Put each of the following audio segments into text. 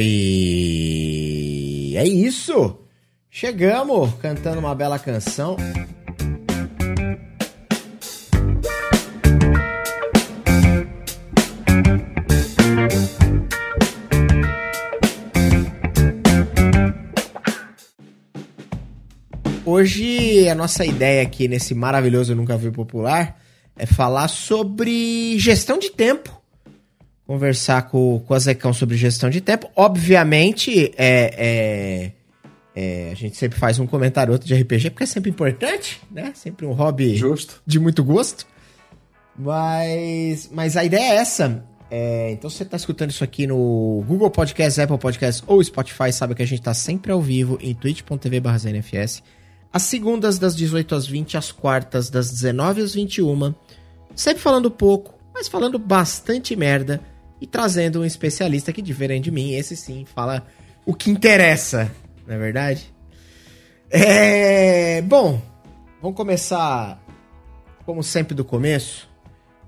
E é isso. Chegamos cantando uma bela canção. Hoje a nossa ideia aqui nesse maravilhoso Nunca Vi Popular é falar sobre gestão de tempo conversar com, com a Zecão sobre gestão de tempo. Obviamente, é, é, é, a gente sempre faz um comentário outro de RPG, porque é sempre importante, né? Sempre um hobby Justo. de muito gosto. Mas, mas a ideia é essa. É, então, você está escutando isso aqui no Google Podcast, Apple Podcast ou Spotify, sabe que a gente está sempre ao vivo em twitch.tv ZNFS. Às segundas, das 18 às 20, às quartas, das 19 às 21. Sempre falando pouco, mas falando bastante merda e trazendo um especialista que, diferente de mim, esse sim fala o que interessa, não é verdade? É. Bom, vamos começar, como sempre, do começo,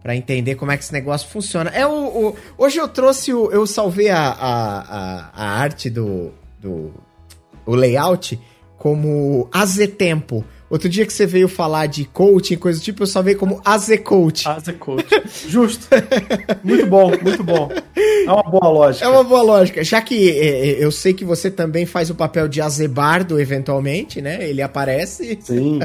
para entender como é que esse negócio funciona. É o, o hoje eu trouxe o. Eu salvei a, a, a, a arte do, do. o layout como Azetempo. Tempo Outro dia que você veio falar de coaching, coisa do tipo, eu só veio como Azecoach. Azecoach. Justo. muito bom, muito bom. É uma boa lógica. É uma boa lógica. Já que é, é, eu sei que você também faz o papel de Azebardo, eventualmente, né? Ele aparece. Sim.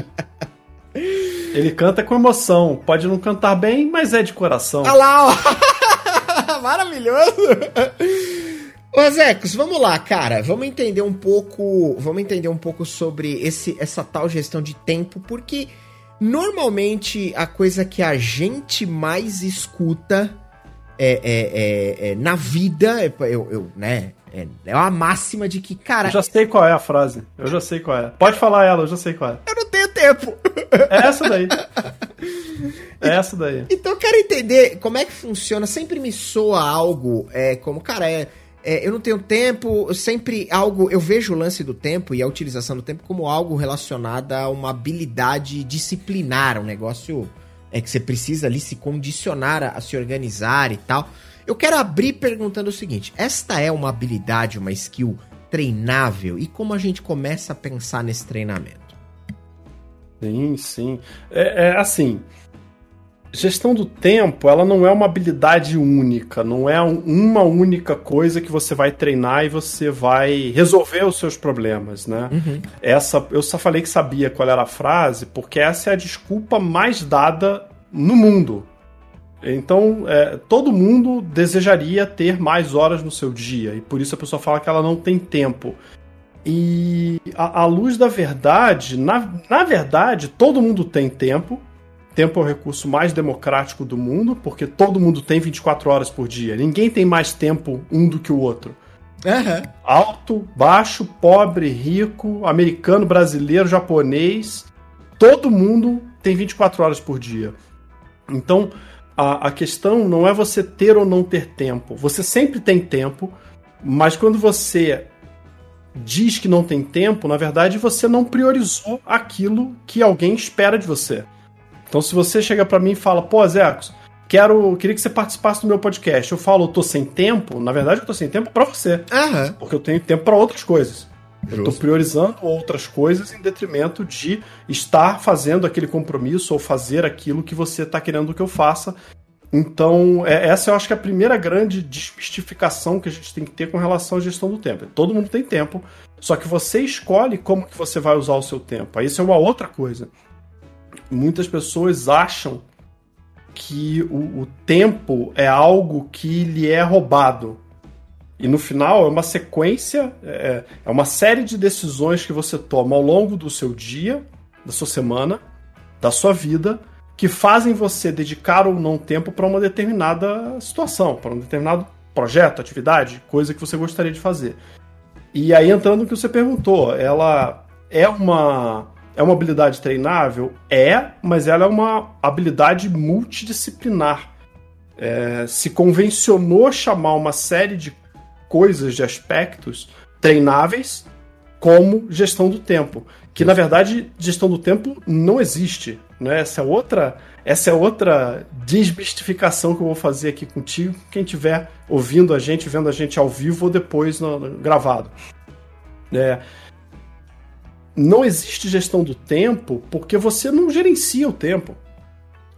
Ele canta com emoção. Pode não cantar bem, mas é de coração. Olha lá, ó. Maravilhoso. Ô, Zecos, vamos lá, cara. Vamos entender um pouco. Vamos entender um pouco sobre esse, essa tal gestão de tempo, porque normalmente a coisa que a gente mais escuta é, é, é, é na vida, é, eu, eu, né? É, é uma máxima de que, cara. Eu já sei qual é a frase. Eu já sei qual é. Pode falar ela, eu já sei qual é. Eu não tenho tempo. É essa daí. É essa daí. Então eu quero entender como é que funciona. Sempre me soa algo é, como, cara, é é, eu não tenho tempo, sempre algo. Eu vejo o lance do tempo e a utilização do tempo como algo relacionado a uma habilidade disciplinar, um negócio é que você precisa ali se condicionar a, a se organizar e tal. Eu quero abrir perguntando o seguinte: esta é uma habilidade, uma skill treinável? E como a gente começa a pensar nesse treinamento? Sim, sim. É, é assim gestão do tempo, ela não é uma habilidade única, não é uma única coisa que você vai treinar e você vai resolver os seus problemas, né? Uhum. Essa, eu só falei que sabia qual era a frase, porque essa é a desculpa mais dada no mundo. Então, é, todo mundo desejaria ter mais horas no seu dia, e por isso a pessoa fala que ela não tem tempo. E à luz da verdade, na, na verdade, todo mundo tem tempo, Tempo é o recurso mais democrático do mundo, porque todo mundo tem 24 horas por dia. Ninguém tem mais tempo um do que o outro. Uhum. Alto, baixo, pobre, rico, americano, brasileiro, japonês. Todo mundo tem 24 horas por dia. Então, a, a questão não é você ter ou não ter tempo. Você sempre tem tempo, mas quando você diz que não tem tempo, na verdade você não priorizou aquilo que alguém espera de você. Então, se você chega para mim e fala, pô, Zecos, quero, queria que você participasse do meu podcast. Eu falo, eu tô sem tempo. Na verdade, eu tô sem tempo para você. Uhum. Porque eu tenho tempo para outras coisas. Justo. Eu tô priorizando outras coisas em detrimento de estar fazendo aquele compromisso ou fazer aquilo que você tá querendo que eu faça. Então, é, essa eu acho que é a primeira grande desmistificação que a gente tem que ter com relação à gestão do tempo. Todo mundo tem tempo, só que você escolhe como que você vai usar o seu tempo. Aí isso é uma outra coisa muitas pessoas acham que o, o, tempo é algo que lhe é roubado. E no final é uma sequência, é, é uma série de decisões que você toma ao longo do seu dia, da sua semana, da sua vida, que fazem você dedicar ou não tempo para uma determinada situação, para um determinado projeto, atividade, coisa que você gostaria de fazer. E aí entrando no que você perguntou, ela é uma é uma habilidade treinável? É, mas ela é uma habilidade multidisciplinar. É, se convencionou chamar uma série de coisas, de aspectos treináveis, como gestão do tempo. Que na verdade, gestão do tempo não existe. Né? Essa é outra. Essa é outra desmistificação que eu vou fazer aqui contigo. Quem estiver ouvindo a gente, vendo a gente ao vivo ou depois no, no gravado. É, não existe gestão do tempo porque você não gerencia o tempo.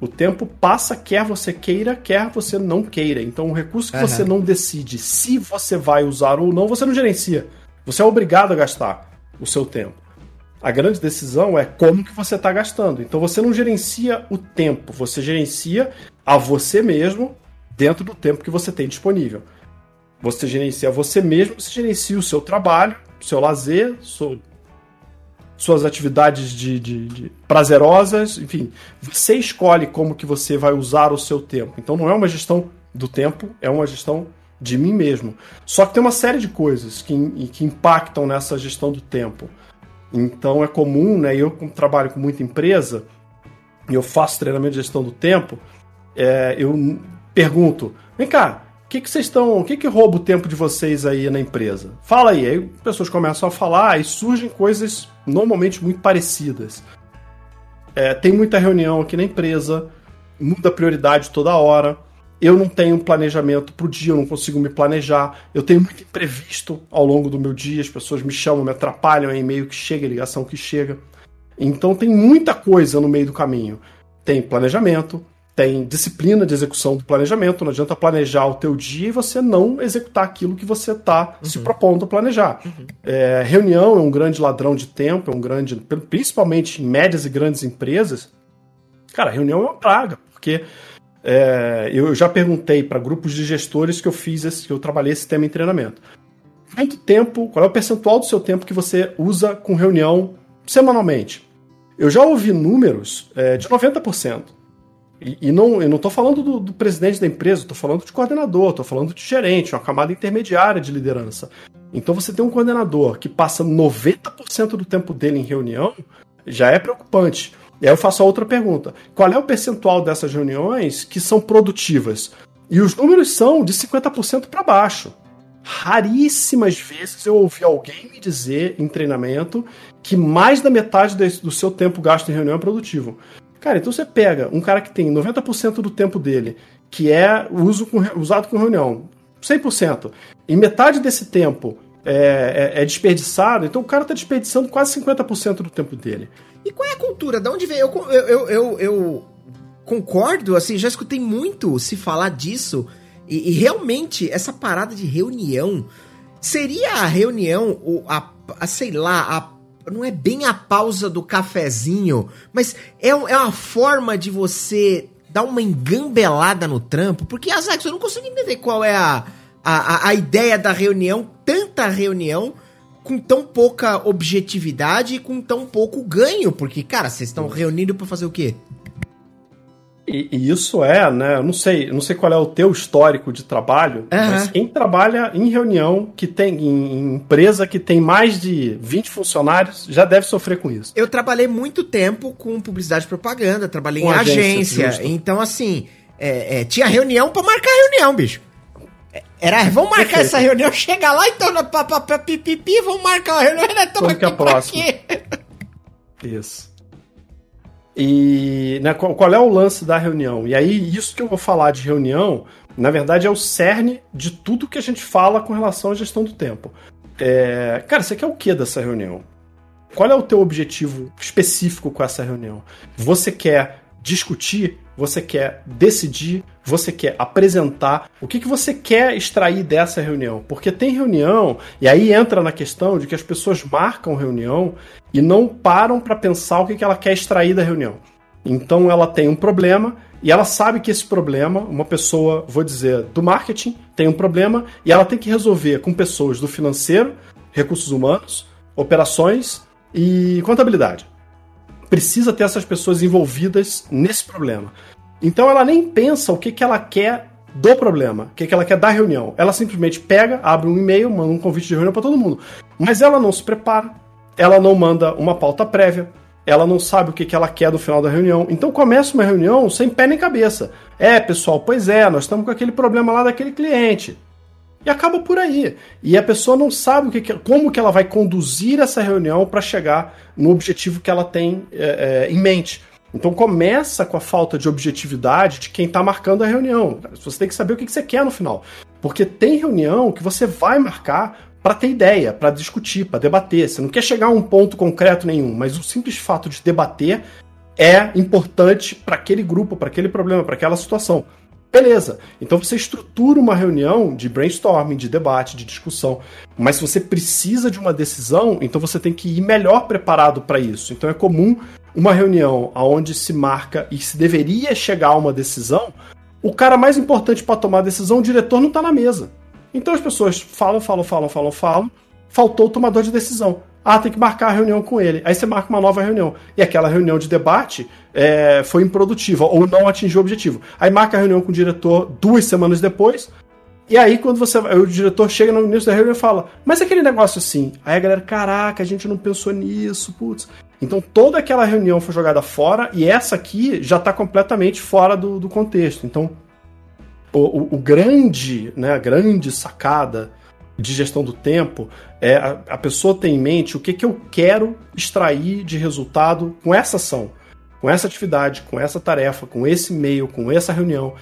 O tempo passa, quer você queira, quer você não queira. Então, o recurso que uhum. você não decide se você vai usar ou não, você não gerencia. Você é obrigado a gastar o seu tempo. A grande decisão é como que você está gastando. Então, você não gerencia o tempo, você gerencia a você mesmo dentro do tempo que você tem disponível. Você gerencia você mesmo, você gerencia o seu trabalho, o seu lazer, seu suas atividades de, de, de, prazerosas, enfim, você escolhe como que você vai usar o seu tempo. Então não é uma gestão do tempo, é uma gestão de mim mesmo. Só que tem uma série de coisas que, que impactam nessa gestão do tempo. Então é comum, né? Eu trabalho com muita empresa e eu faço treinamento de gestão do tempo, é, eu pergunto, vem cá, o que, vocês estão. O que, que rouba o tempo de vocês aí na empresa? Fala aí. Aí pessoas começam a falar e surgem coisas normalmente muito parecidas. É, tem muita reunião aqui na empresa, muda prioridade toda hora. Eu não tenho planejamento pro dia, eu não consigo me planejar. Eu tenho muito imprevisto ao longo do meu dia, as pessoas me chamam, me atrapalham, é e-mail que chega, ligação que chega. Então tem muita coisa no meio do caminho. Tem planejamento, tem disciplina de execução do planejamento. Não adianta planejar o teu dia e você não executar aquilo que você está uhum. se propondo a planejar. Uhum. É, reunião é um grande ladrão de tempo, é um grande, principalmente em médias e grandes empresas. Cara, reunião é uma praga, porque é, eu já perguntei para grupos de gestores que eu fiz, esse, que eu trabalhei esse tema em treinamento. Quanto tempo, qual é o percentual do seu tempo que você usa com reunião semanalmente? Eu já ouvi números é, de 90%. E, e, não, eu não estou falando do, do, presidente da empresa, estou falando de coordenador, estou falando de gerente, uma camada intermediária de liderança. Então você tem um coordenador que passa 90% do tempo dele em reunião, já é preocupante. E aí eu faço a outra pergunta: qual é o percentual dessas reuniões que são produtivas? E os números são de 50% para baixo. Raríssimas vezes eu ouvi alguém me dizer em treinamento que mais da metade do seu tempo gasto em reunião é produtivo. Cara, então você pega um cara que tem 90% do tempo dele, que é uso com, usado com reunião, 100%, e metade desse tempo é, é, é desperdiçado, então o cara está desperdiçando quase 50% do tempo dele. E qual é a cultura? Da onde vem? Eu, eu, eu, eu, concordo, assim, já escutei muito se falar disso, e, e realmente essa parada de reunião seria a reunião, a, a sei lá, a não é bem a pausa do cafezinho, mas é, é uma forma de você dar uma engambelada no trampo, porque, Azax, eu não consigo entender qual é a, a, a ideia da reunião, tanta reunião, com tão pouca objetividade e com tão pouco ganho, porque, cara, vocês estão reunindo para fazer o quê? E, e, isso é, né? Eu não sei, não sei qual é o teu histórico de trabalho, uhum. mas quem trabalha em reunião que tem em empresa que tem mais de 20 funcionários já deve sofrer com isso. Eu trabalhei muito tempo com publicidade e propaganda, trabalhei com em agência, agência então assim, é, é, tinha reunião para marcar reunião, bicho. Era, vamos marcar Perfeito. essa reunião, chega lá então, pipipi, vamos marcar a reunião, né? Toma aqui a próxima. Isso. E né, qual, qual, é o lance da reunião? E aí, isso que eu vou falar de reunião, na verdade, é o cerne de tudo que a gente fala com relação à gestão do tempo. É, cara, você quer o que dessa reunião? Qual é o teu objetivo específico com essa reunião? Você quer discutir? Você quer decidir? Você quer apresentar? O que, que você quer extrair dessa reunião? Porque tem reunião, e aí entra na questão de que as pessoas marcam reunião e não param para pensar o que, que ela quer extrair da reunião. Então ela tem um problema e ela sabe que esse problema, uma pessoa, vou dizer, do marketing, tem um problema e ela tem que resolver com pessoas do financeiro, recursos humanos, operações e contabilidade precisa ter essas pessoas envolvidas nesse problema. Então ela nem pensa o que, que ela quer do problema, o que, que ela quer da reunião. Ela simplesmente pega, abre um e-mail, manda um convite de reunião para todo mundo. Mas ela não se prepara, ela não manda uma pauta prévia, ela não sabe o que, que ela quer do final da reunião. Então começa uma reunião sem pé nem cabeça. É, pessoal, pois é, nós estamos com aquele problema lá daquele cliente. E acaba por aí. E a pessoa não sabe o que, como que ela vai conduzir essa reunião para chegar no objetivo que ela tem é, é, em mente. Então começa com a falta de objetividade de quem está marcando a reunião. Você tem que saber o que você quer no final. Porque tem reunião que você vai marcar para ter ideia, para discutir, para debater. Você não quer chegar a um ponto concreto nenhum, mas o simples fato de debater é importante para aquele grupo, para aquele problema, para aquela situação. Beleza. Então você estrutura uma reunião de brainstorming, de debate, de discussão. Mas se você precisa de uma decisão, então você tem que ir melhor preparado para isso. Então é comum uma reunião onde se marca e se deveria chegar a uma decisão, o cara mais importante para tomar a decisão, o diretor, não está na mesa. Então as pessoas falam, falam, falam, falam, falam, faltou o tomador de decisão. Ah, tem que marcar a reunião com ele. Aí você marca uma nova reunião. E aquela reunião de debate é, foi improdutiva ou não atingiu o objetivo. Aí marca a reunião com o diretor duas semanas depois. E aí, quando você o diretor chega no início da reunião e fala, mas aquele negócio assim. Aí a galera, caraca, a gente não pensou nisso, putz. Então toda aquela reunião foi jogada fora e essa aqui já está completamente fora do, do contexto. Então, o, o, o, grande, né, a grande sacada de gestão do tempo é a, a pessoa ter em mente o que, que eu quero extrair de resultado com essa ação, com essa atividade, com essa tarefa, com esse e-mail, com essa reunião,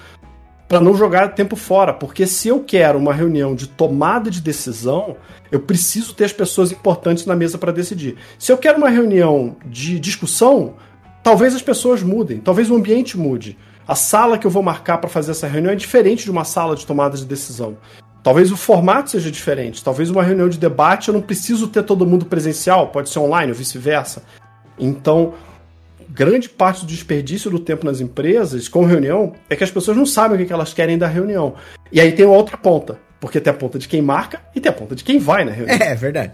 para não jogar tempo fora, porque se eu quero uma reunião de tomada de decisão, eu preciso ter as pessoas importantes na mesa para decidir. Se eu quero uma reunião de discussão, talvez as pessoas mudem, talvez o ambiente mude. A sala que eu vou marcar para fazer essa reunião é diferente de uma sala de tomada de decisão. Talvez o formato seja diferente. Talvez uma reunião de debate eu não preciso ter todo mundo presencial, pode ser online ou vice-versa. Então, grande parte do desperdício do tempo nas empresas com reunião é que as pessoas não sabem o que elas querem da reunião. E aí tem outra ponta, porque tem a ponta de quem marca e tem a ponta de quem vai na reunião. É, é verdade.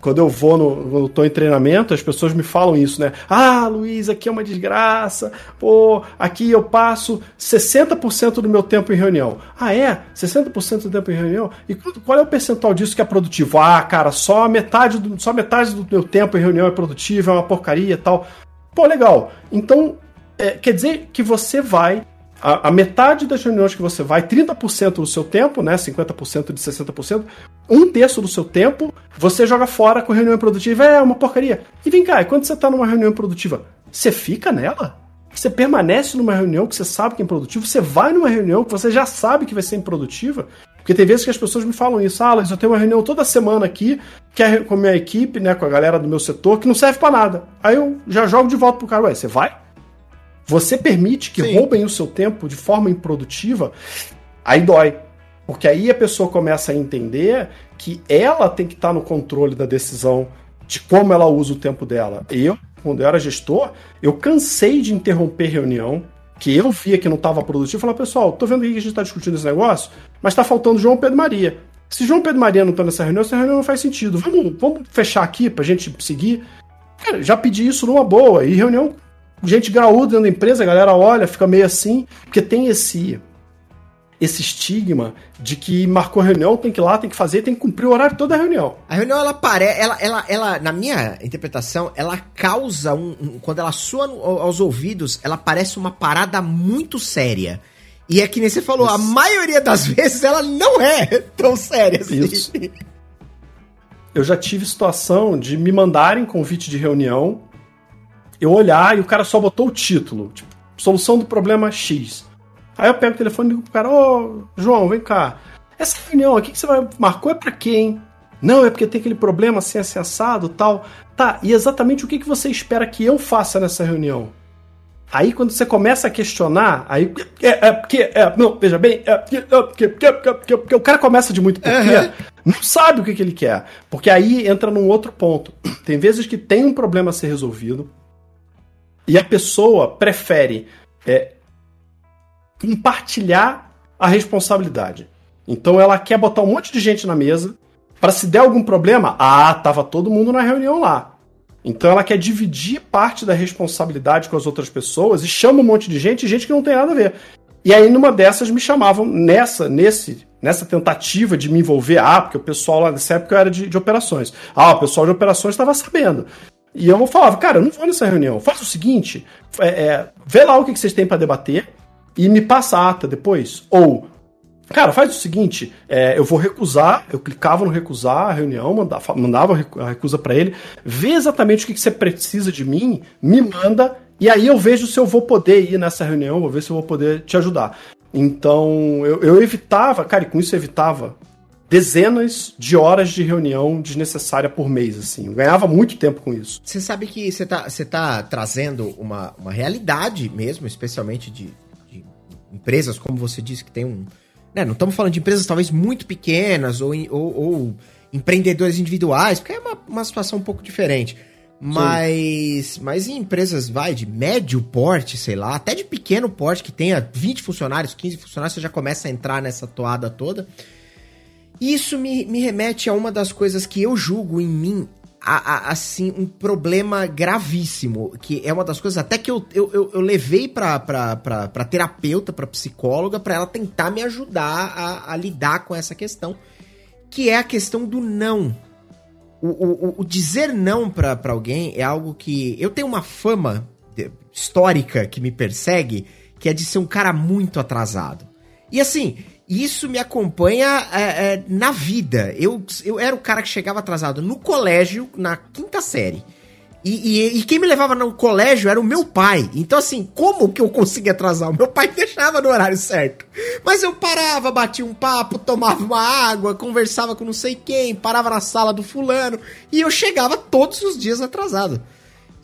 Quando eu vou no, quando tô em treinamento, as pessoas me falam isso, né? Ah, Luiz, aqui é uma desgraça. Pô, aqui eu passo 60% do meu tempo em reunião. Ah, é? 60% do tempo em reunião? E qual é o percentual disso que é produtivo? Ah, cara, só metade do, só metade do meu tempo em reunião é produtivo, é uma porcaria e tal. Pô, legal. Então, é, quer dizer que você vai a, a, metade das reuniões que você vai, 30% do seu tempo, né? 50% de 60%, um terço do seu tempo, você joga fora com reunião produtiva. É uma porcaria. E vem cá, quando você está numa reunião produtiva, você fica nela? Você permanece numa reunião que você sabe que é improdutiva? Você vai numa reunião que você já sabe que vai ser improdutiva? Porque tem vezes que as pessoas me falam isso. Ah, eu tenho uma reunião toda semana aqui, que é com a minha equipe, né, com a galera do meu setor, que não serve para nada. Aí eu já jogo de volta pro cara, ué, você vai? Você permite que Sim. roubem o seu tempo de forma improdutiva, aí dói. Porque aí a pessoa começa a entender que ela tem que estar no controle da decisão de como ela usa o tempo dela. Eu, quando eu era gestor, eu cansei de interromper reunião, que eu via que não estava produtivo, e falar, pessoal, tô vendo aqui que a gente está discutindo esse negócio, mas está faltando João Pedro Maria. Se João Pedro Maria não está nessa reunião, essa reunião não faz sentido. Vamos, vamos fechar aqui para a gente seguir. Cara, já pedi isso numa boa. E reunião gente graúda dentro da empresa, a galera olha, fica meio assim, porque tem esse esse estigma de que marcou reunião, tem que ir lá, tem que fazer, tem que cumprir o horário toda a reunião. A reunião, ela parece, ela, ela, ela, na minha interpretação, ela causa um, um quando ela soa aos ouvidos, ela parece uma parada muito séria. E é que nem você falou, Isso. a maioria das vezes ela não é tão séria assim. Isso. Eu já tive situação de me mandarem convite de reunião eu olhar e o cara só botou o título, tipo, solução do problema X. Aí eu pego o telefone e digo pro cara, ô, João, vem cá. Essa reunião aqui que você vai, marcou é pra quem? Não, é porque tem aquele problema assim, assim, assado tal. Tá, e exatamente o que, que você espera que eu faça nessa reunião? Aí quando você começa a questionar, aí. É, é porque. É, não, veja bem, é, porque, é, porque, porque, porque, porque o cara começa de muito porquê, uhum. não sabe o que, que ele quer. Porque aí entra num outro ponto. Tem vezes que tem um problema a ser resolvido, e a pessoa prefere é, compartilhar a responsabilidade. Então ela quer botar um monte de gente na mesa para se der algum problema, ah, tava todo mundo na reunião lá. Então ela quer dividir parte da responsabilidade com as outras pessoas e chama um monte de gente, gente que não tem nada a ver. E aí numa dessas me chamavam nessa, nesse, nessa tentativa de me envolver, ah, porque o pessoal lá nessa época era de, de operações. Ah, o pessoal de operações estava sabendo. E eu falava, cara, eu não vou nessa reunião. Faz o seguinte: é, é, vê lá o que vocês têm para debater e me passa a ata depois. Ou Cara, faz o seguinte: é, eu vou recusar, eu clicava no recusar a reunião, mandava, mandava a recusa para ele, vê exatamente o que, que você precisa de mim, me manda, e aí eu vejo se eu vou poder ir nessa reunião, vou ver se eu vou poder te ajudar. Então, eu, eu evitava, cara, e com isso eu evitava dezenas de horas de reunião desnecessária por mês, assim. Eu ganhava muito tempo com isso. Você sabe que você tá, você tá trazendo uma, uma realidade mesmo, especialmente de, de empresas, como você disse, que tem um. Né, não estamos falando de empresas talvez muito pequenas ou, ou, ou empreendedores individuais, porque é uma, uma situação um pouco diferente. Mas, mas em empresas, vai, de médio porte, sei lá, até de pequeno porte, que tenha 20 funcionários, 15 funcionários, você já começa a entrar nessa toada toda. Isso me, me remete a uma das coisas que eu julgo em mim, a, a, assim, um problema gravíssimo, que é uma das coisas até que eu, eu, eu, eu levei pra, pra, pra, pra terapeuta, pra psicóloga, pra ela tentar me ajudar a, a lidar com essa questão, que é a questão do não o, o, o dizer não para alguém é algo que. Eu tenho uma fama histórica que me persegue, que é de ser um cara muito atrasado. E assim, isso me acompanha é, é, na vida. Eu, eu era o cara que chegava atrasado no colégio, na quinta série. E, e, e, quem me levava no colégio era o meu pai. Então, assim, como que eu conseguia atrasar? O meu pai deixava no horário certo. Mas eu parava, batia um papo, tomava uma água, conversava com não sei quem, parava na sala do fulano. E eu chegava todos os dias atrasado.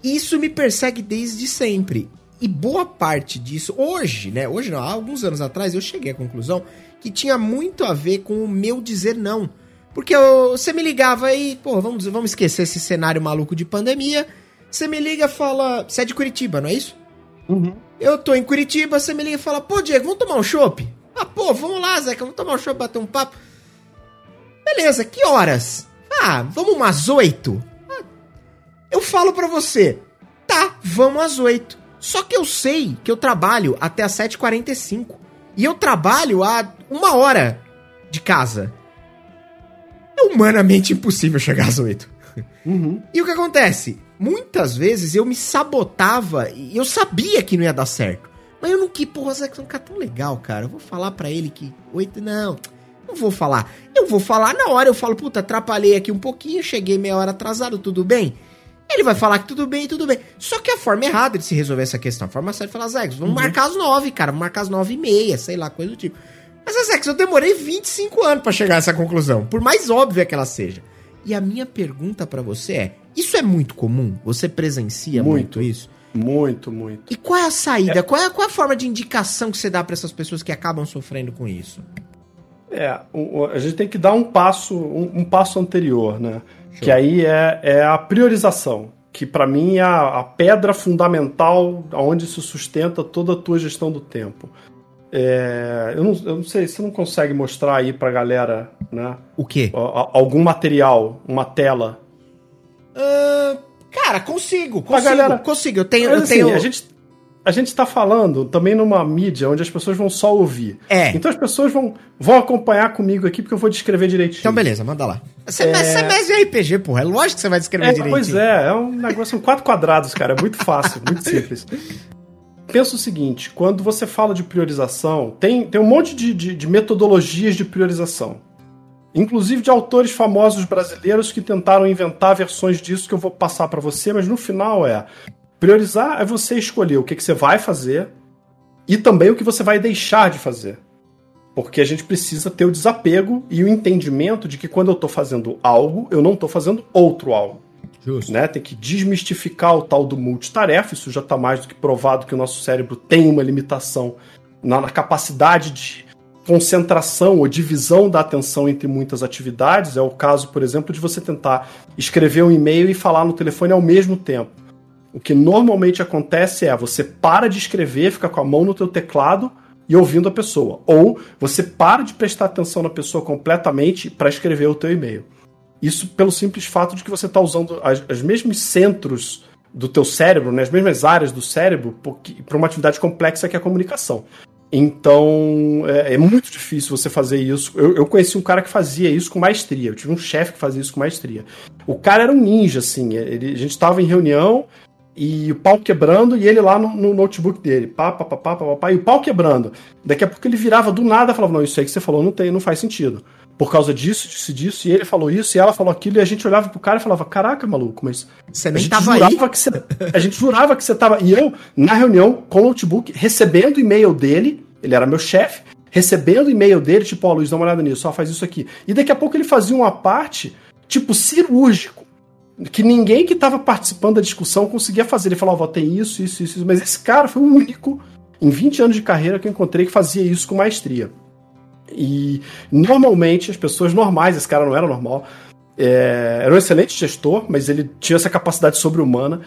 Isso me persegue desde sempre. E boa parte disso, hoje, né? Hoje não, há alguns anos atrás, eu cheguei à conclusão que tinha muito a ver com o meu dizer não porque eu, você me ligava aí, pô, vamos, vamos esquecer esse cenário maluco de pandemia. Você me liga e fala. Você é de Curitiba, não é isso? Uhum. Eu tô em Curitiba, você me liga e fala, pô, Diego, vamos tomar um chopp? Ah, pô, vamos lá, Zeca, vamos tomar um chopp, bater um papo. Beleza, que horas? Ah, vamos umas oito? Ah, eu falo pra você, tá, vamos às oito. Só que eu sei que eu trabalho até às 7h45. E eu trabalho a uma hora de casa é humanamente impossível chegar às 8. Uhum. E o que acontece? Muitas vezes eu me sabotava e eu sabia que não ia dar certo. Mas eu não quis, porra, Zé, é um cara tão legal, cara. Eu vou falar para ele que 8, não, não vou falar. Eu vou falar na hora, eu falo, puta, atrapalhei aqui um pouquinho, cheguei meia hora atrasado, tudo bem? Ele vai falar que tudo bem, tudo bem. Só que a forma errada de se resolver essa questão, a forma certa é falar, Zé, vamos uhum. marcar as 9, cara, vamos marcar as 9 e meia, sei lá, coisa do tipo. Mas sexo, eu demorei 25 anos para chegar a essa conclusão, por mais óbvia que ela seja. E a minha pergunta para você é: isso é muito comum? Você presencia muito, muito isso? Muito, muito. E qual é a saída? É... Qual, é, qual é a forma de indicação que você dá para essas pessoas que acabam sofrendo com isso? É, a gente tem que dar um passo, um, um passo anterior, né? Show. Que aí é, é a priorização, que para mim é a, a, pedra fundamental onde se sustenta toda a tua gestão do tempo. É, eu, não, eu, não, sei, você não consegue mostrar aí pra galera, né? O quê? Algum material, uma tela. Uh, cara, consigo, consigo, galera... consigo. Eu tenho, eu assim, tenho... A gente, a gente tá falando também numa mídia onde as pessoas vão só ouvir. É. Então as pessoas vão, vão acompanhar comigo aqui porque eu vou descrever direitinho. Então beleza, manda lá. Você é, é mais de RPG, porra. É lógico que você vai descrever é, direitinho. Pois é, é um negócio, são quatro quadrados, cara. É muito fácil, muito simples pensa o seguinte: quando você fala de priorização, tem, tem um monte de, de, de metodologias de priorização. Inclusive de autores famosos brasileiros que tentaram inventar versões disso que eu vou passar para você, mas no final é priorizar é você escolher o que, que você vai fazer e também o que você vai deixar de fazer. Porque a gente precisa ter o desapego e o entendimento de que quando eu estou fazendo algo, eu não estou fazendo outro algo. Justo. Né? Tem que desmistificar o tal do multitarefa. Isso já está mais do que provado que o nosso cérebro tem uma limitação na, na capacidade de concentração ou divisão da atenção entre muitas atividades. É o caso, por exemplo, de você tentar escrever um e-mail e falar no telefone ao mesmo tempo. O que normalmente acontece é você para de escrever, fica com a mão no teu teclado e ouvindo a pessoa, ou você para de prestar atenção na pessoa completamente para escrever o teu e-mail. Isso pelo simples fato de que você está usando as, os mesmos centros do teu cérebro, né, as mesmas áreas do cérebro, para uma atividade complexa que é a comunicação. Então, é, é, muito difícil você fazer isso. Eu, eu, conheci um cara que fazia isso com maestria. Eu tive um chefe que fazia isso com maestria. O cara era um ninja, assim. Ele, a gente estava em reunião e o pau quebrando e ele lá no, no notebook dele, pá, pá, pá, pá, pá, pá, e o pau quebrando. Daqui a pouco ele virava do nada e falava: Não, isso aí que você falou não tem, não faz sentido. Por causa disso, disso, disso, e ele falou isso, e ela falou aquilo, e a gente olhava pro cara e falava: Caraca, maluco, mas. Você nem tava aí. Que você, a gente jurava que você tava. E eu, na reunião, com o notebook, recebendo e-mail dele, ele era meu chefe, recebendo e-mail dele, tipo, ó, oh, Luiz, dá uma olhada nisso, só faz isso aqui. E daqui a pouco ele fazia uma parte, tipo, cirúrgico que ninguém que estava participando da discussão conseguia fazer. Ele falava, ó, tem isso, isso, isso. Mas esse cara foi o único em 20 anos de carreira que eu encontrei que fazia isso com maestria. E normalmente as pessoas normais, esse cara não era normal, é, era um excelente gestor, mas ele tinha essa capacidade sobre-humana.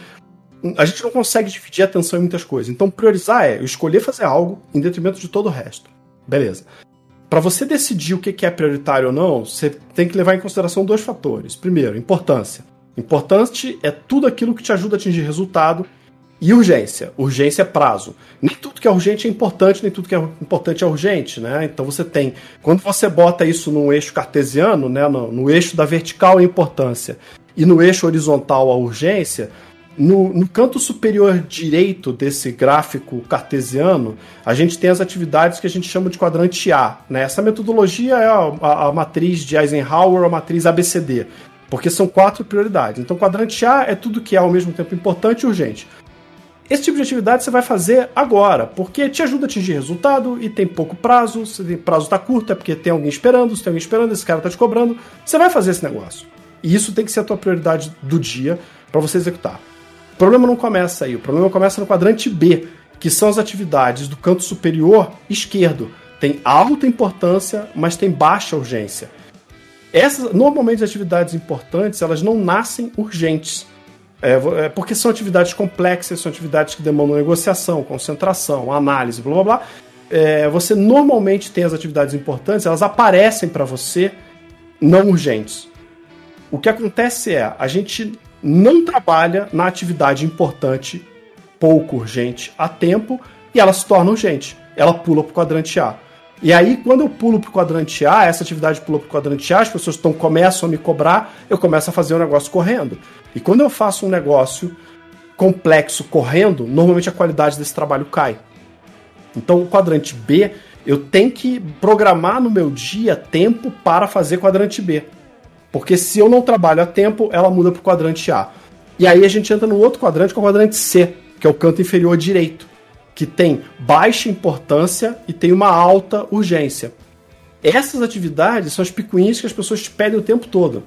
A gente não consegue dividir a atenção em muitas coisas. Então, priorizar é escolher fazer algo em detrimento de todo o resto. Beleza. Para você decidir o que é prioritário ou não, você tem que levar em consideração dois fatores. Primeiro, importância. Importante é tudo aquilo que te ajuda a atingir resultado. E urgência. Urgência é prazo. Nem tudo que é urgente é importante, nem tudo que é importante é urgente, né? Então você tem. Quando você bota isso num eixo cartesiano, né? No, no eixo da vertical a importância e no eixo horizontal a urgência, no, no, canto superior direito desse gráfico cartesiano, a gente tem as atividades que a gente chama de quadrante A. Né? Essa metodologia é a, a, a matriz de Eisenhower, a matriz ABCD. Porque são quatro prioridades. Então, quadrante A é tudo que é ao mesmo tempo importante e urgente. Esse tipo de atividade você vai fazer agora, porque te ajuda a atingir resultado e tem pouco prazo. Se o prazo está curto, é porque tem alguém esperando. Se tem alguém esperando, esse cara está te cobrando. Você vai fazer esse negócio. E isso tem que ser a tua prioridade do dia para você executar. O problema não começa aí. O problema começa no quadrante B, que são as atividades do canto superior esquerdo. Tem alta importância, mas tem baixa urgência. Essas, normalmente, as atividades importantes, elas não nascem urgentes. É, é, porque são atividades complexas, são atividades que demandam negociação, concentração, análise, blá blá blá. É, você normalmente tem as atividades importantes, elas aparecem para você não urgentes. O que acontece é, a gente não trabalha na atividade importante, pouco urgente, a tempo, e ela se torna urgente. Ela pula para o quadrante A. E aí, quando eu pulo pro quadrante A, essa atividade pula pro quadrante A, as pessoas tão, começam a me cobrar, eu começo a fazer o um negócio correndo. E quando eu faço um negócio complexo correndo, normalmente a qualidade desse trabalho cai. Então, o quadrante B, eu tenho que programar no meu dia tempo para fazer quadrante B. Porque se eu não trabalho a tempo, ela muda pro quadrante A. E aí a gente entra no outro quadrante, que é o quadrante C, que é o canto inferior direito que tem baixa importância e tem uma alta urgência. Essas atividades são as picuinhas que as pessoas te pedem o tempo todo.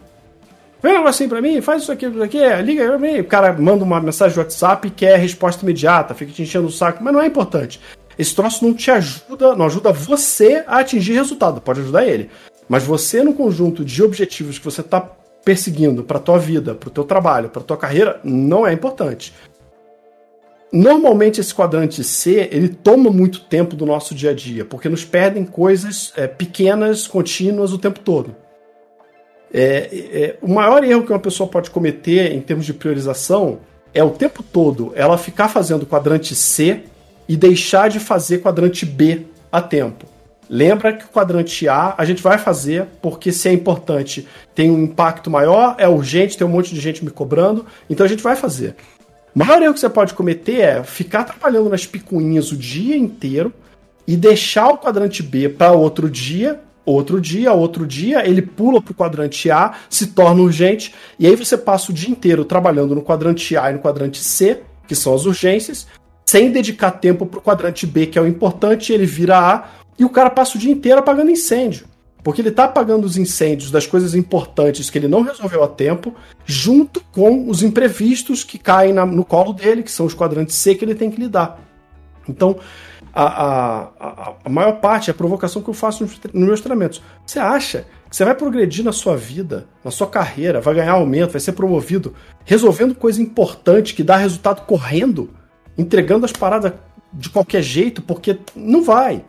Vem um negocinho pra mim, faz isso aqui, isso aqui, liga mim. O cara manda uma mensagem de WhatsApp e quer resposta imediata, fica te enchendo o saco, mas não é importante. Esse troço não te ajuda, não ajuda você a atingir resultado, pode ajudar ele. Mas você, no conjunto de objetivos que você está perseguindo para tua vida, para o teu trabalho, para tua carreira, não é importante. Normalmente esse quadrante C ele toma muito tempo do nosso dia a dia, porque nos perdem coisas é, pequenas, contínuas o tempo todo. É, é, o maior erro que uma pessoa pode cometer em termos de priorização é o tempo todo ela ficar fazendo quadrante C e deixar de fazer quadrante B a tempo. Lembra que o quadrante A a gente vai fazer porque se é importante, tem um impacto maior, é urgente, tem um monte de gente me cobrando, então a gente vai fazer. O maior erro que você pode cometer é ficar trabalhando nas picuinhas o dia inteiro e deixar o quadrante B para outro dia, outro dia, outro dia, ele pula para o quadrante A, se torna urgente, e aí você passa o dia inteiro trabalhando no quadrante A e no quadrante C, que são as urgências, sem dedicar tempo para o quadrante B, que é o importante, ele vira A, e o cara passa o dia inteiro apagando incêndio. Porque ele está apagando os incêndios das coisas importantes que ele não resolveu a tempo, junto com os imprevistos que caem na, no colo dele, que são os quadrantes C que ele tem que lidar. Então, a, a, a, a maior parte é a provocação que eu faço nos, nos meus treinamentos. Você acha que você vai progredir na sua vida, na sua carreira, vai ganhar aumento, vai ser promovido, resolvendo coisa importante que dá resultado correndo, entregando as paradas de qualquer jeito, porque não vai.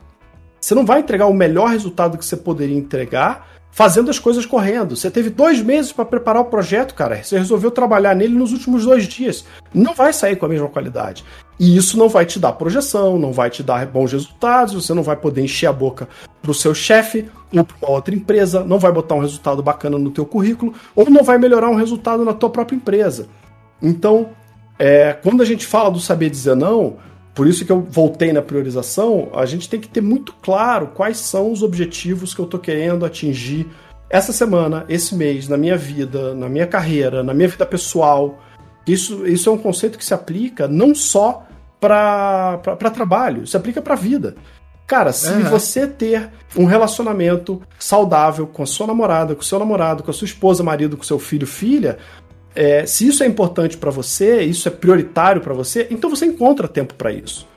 Você não vai entregar o melhor resultado que você poderia entregar fazendo as coisas correndo. Você teve dois meses para preparar o projeto, cara. Você resolveu trabalhar nele nos últimos dois dias. Não vai sair com a mesma qualidade. E isso não vai te dar projeção, não vai te dar bons resultados, você não vai poder encher a boca para o seu chefe ou para outra empresa, não vai botar um resultado bacana no teu currículo ou não vai melhorar um resultado na tua própria empresa. Então, é, quando a gente fala do saber dizer não, por isso que eu voltei na priorização, a gente tem que ter muito claro quais são os objetivos que eu estou querendo atingir essa semana, esse mês, na minha vida, na minha carreira, na minha vida pessoal. Isso, isso é um conceito que se aplica não só para trabalho, se aplica para a vida. Cara, se uhum. você ter um relacionamento saudável com a sua namorada, com o seu namorado, com a sua esposa, marido, com o seu filho, filha, é, se isso é importante para você, isso é prioritário para você, então você encontra tempo para isso.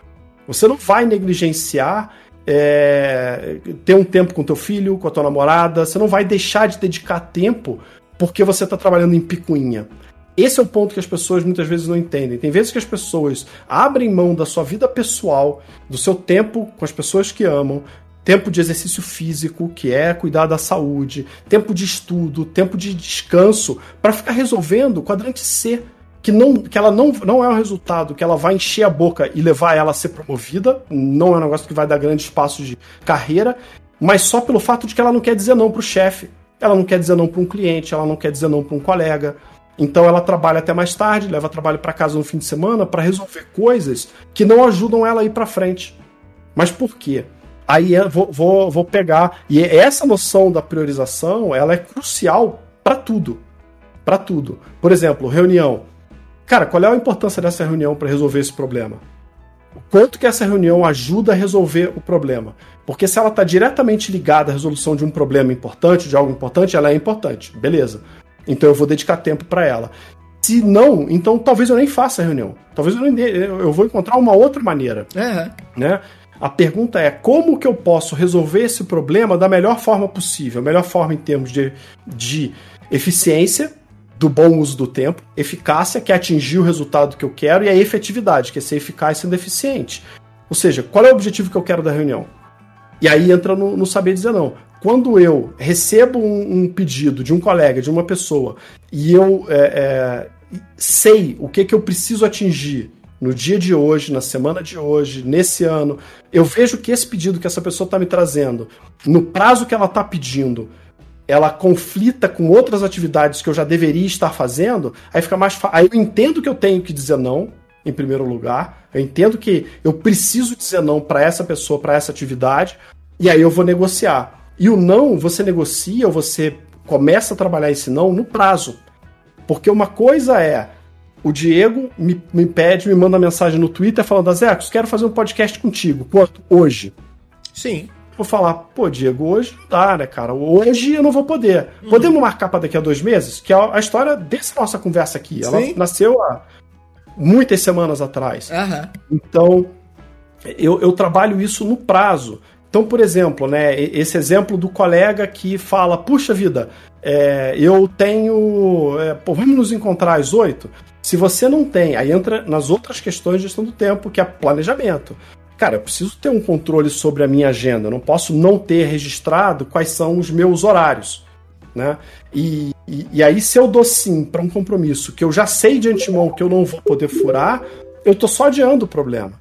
Você não vai negligenciar é, ter um tempo com teu filho, com a tua namorada, você não vai deixar de dedicar tempo porque você está trabalhando em picuinha. Esse é o ponto que as pessoas muitas vezes não entendem. Tem vezes que as pessoas abrem mão da sua vida pessoal, do seu tempo com as pessoas que amam, tempo de exercício físico, que é cuidar da saúde, tempo de estudo, tempo de descanso, para ficar resolvendo o quadrante C, que, não, que ela não, não é o resultado que ela vai encher a boca e levar ela a ser promovida, não é um negócio que vai dar grandes passos de carreira, mas só pelo fato de que ela não quer dizer não para o chefe, ela não quer dizer não para um cliente, ela não quer dizer não para um colega. Então ela trabalha até mais tarde, leva trabalho para casa no fim de semana para resolver coisas que não ajudam ela a ir para frente. Mas por quê? Aí eu vou, vou, vou pegar. E essa noção da priorização ela é crucial para tudo. Para tudo. Por exemplo, reunião. Cara, qual é a importância dessa reunião para resolver esse problema? O quanto que essa reunião ajuda a resolver o problema? Porque se ela está diretamente ligada à resolução de um problema importante, de algo importante, ela é importante. Beleza. Então eu vou dedicar tempo para ela. Se não, então talvez eu nem faça a reunião. Talvez eu, nem, eu vou encontrar uma outra maneira. É. Né? A pergunta é como que eu posso resolver esse problema da melhor forma possível? Melhor forma em termos de, de eficiência, do bom uso do tempo, eficácia, que é atingir o resultado que eu quero, e a efetividade, que é ser eficaz sendo eficiente. Ou seja, qual é o objetivo que eu quero da reunião? E aí entra no, no saber dizer não. Quando eu recebo um, um, pedido de um colega, de uma pessoa, e eu é, é, sei o que, que eu preciso atingir no dia de hoje, na semana de hoje, nesse ano, eu vejo que esse pedido que essa pessoa está me trazendo, no prazo que ela está pedindo, ela conflita com outras atividades que eu já deveria estar fazendo, aí fica mais fácil. Aí eu entendo que eu tenho que dizer não, em primeiro lugar. Eu entendo que eu preciso dizer não para essa pessoa, para essa atividade, e aí eu vou negociar. E o não, você negocia você começa a trabalhar esse não no prazo. Porque uma coisa é o Diego me, me pede, me manda mensagem no Twitter falando: Azecos, quero fazer um podcast contigo. Quanto? Hoje. Sim. Vou falar, pô, Diego, hoje não dá, né, cara? Hoje eu não vou poder. Uhum. Podemos marcar para daqui a dois meses? Que é a história dessa nossa conversa aqui. Ela Sim. nasceu há muitas semanas atrás. Uhum. Então, eu, eu trabalho isso no prazo. Então, por exemplo, né, esse exemplo do colega que fala: puxa vida, é, eu tenho. É, pô, vamos nos encontrar às oito? Se você não tem, aí entra nas outras questões de gestão do tempo, que é planejamento. Cara, eu preciso ter um controle sobre a minha agenda. Eu não posso não ter registrado quais são os meus horários. Né? E, e, e aí, se eu dou sim para um compromisso que eu já sei de antemão que eu não vou poder furar, eu tô só adiando o problema.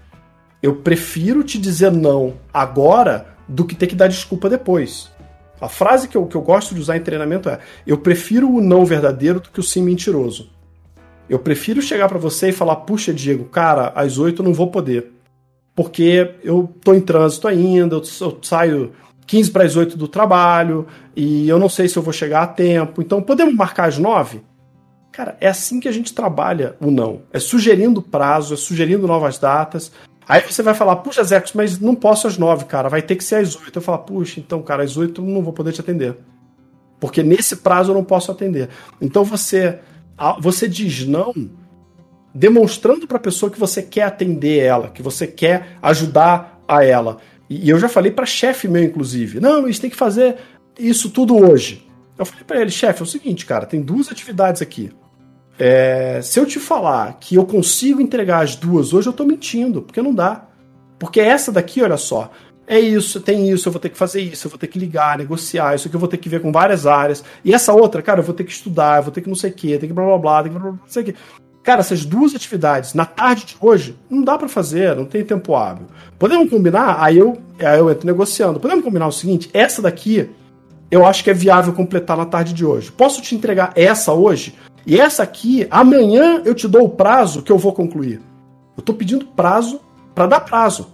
Eu prefiro te dizer não agora do que ter que dar desculpa depois. A frase que eu, que eu gosto de usar em treinamento é: eu prefiro o não verdadeiro do que o sim mentiroso. Eu prefiro chegar para você e falar: puxa, Diego, cara, às oito eu não vou poder. Porque eu tô em trânsito ainda, eu, eu saio 15 para as 8 do trabalho e eu não sei se eu vou chegar a tempo. Então, podemos marcar às 9? Cara, é assim que a gente trabalha o não. É sugerindo prazo, é sugerindo novas datas. Aí você vai falar, puxa, Zecos, mas não posso às 9, cara, vai ter que ser às 8. Eu falo, puxa, então, cara, às 8 eu não vou poder te atender. Porque nesse prazo eu não posso atender. Então você você diz não demonstrando para a pessoa que você quer atender ela, que você quer ajudar a ela. E eu já falei para chefe meu, inclusive, não, isso tem que fazer isso tudo hoje. Eu falei para ele, chefe, é o seguinte, cara, tem duas atividades aqui. É, se eu te falar que eu consigo entregar as duas hoje, eu tô mentindo, porque não dá. Porque essa daqui, olha só, é isso, tem isso, eu vou ter que fazer isso, eu vou ter que ligar, negociar, isso aqui eu vou ter que ver com várias áreas. E essa outra, cara, eu vou ter que estudar, eu vou ter que não sei o que, tem que blá blá blá, tem que blá blá, blá não sei o que. Cara, essas duas atividades na tarde de hoje não dá para fazer, não tem tempo hábil. Podemos combinar? Aí eu, aí eu entro negociando. Podemos combinar o seguinte: essa daqui eu acho que é viável completar na tarde de hoje. Posso te entregar essa hoje? E essa aqui, amanhã eu te dou o prazo que eu vou concluir. Eu tô pedindo prazo para dar prazo.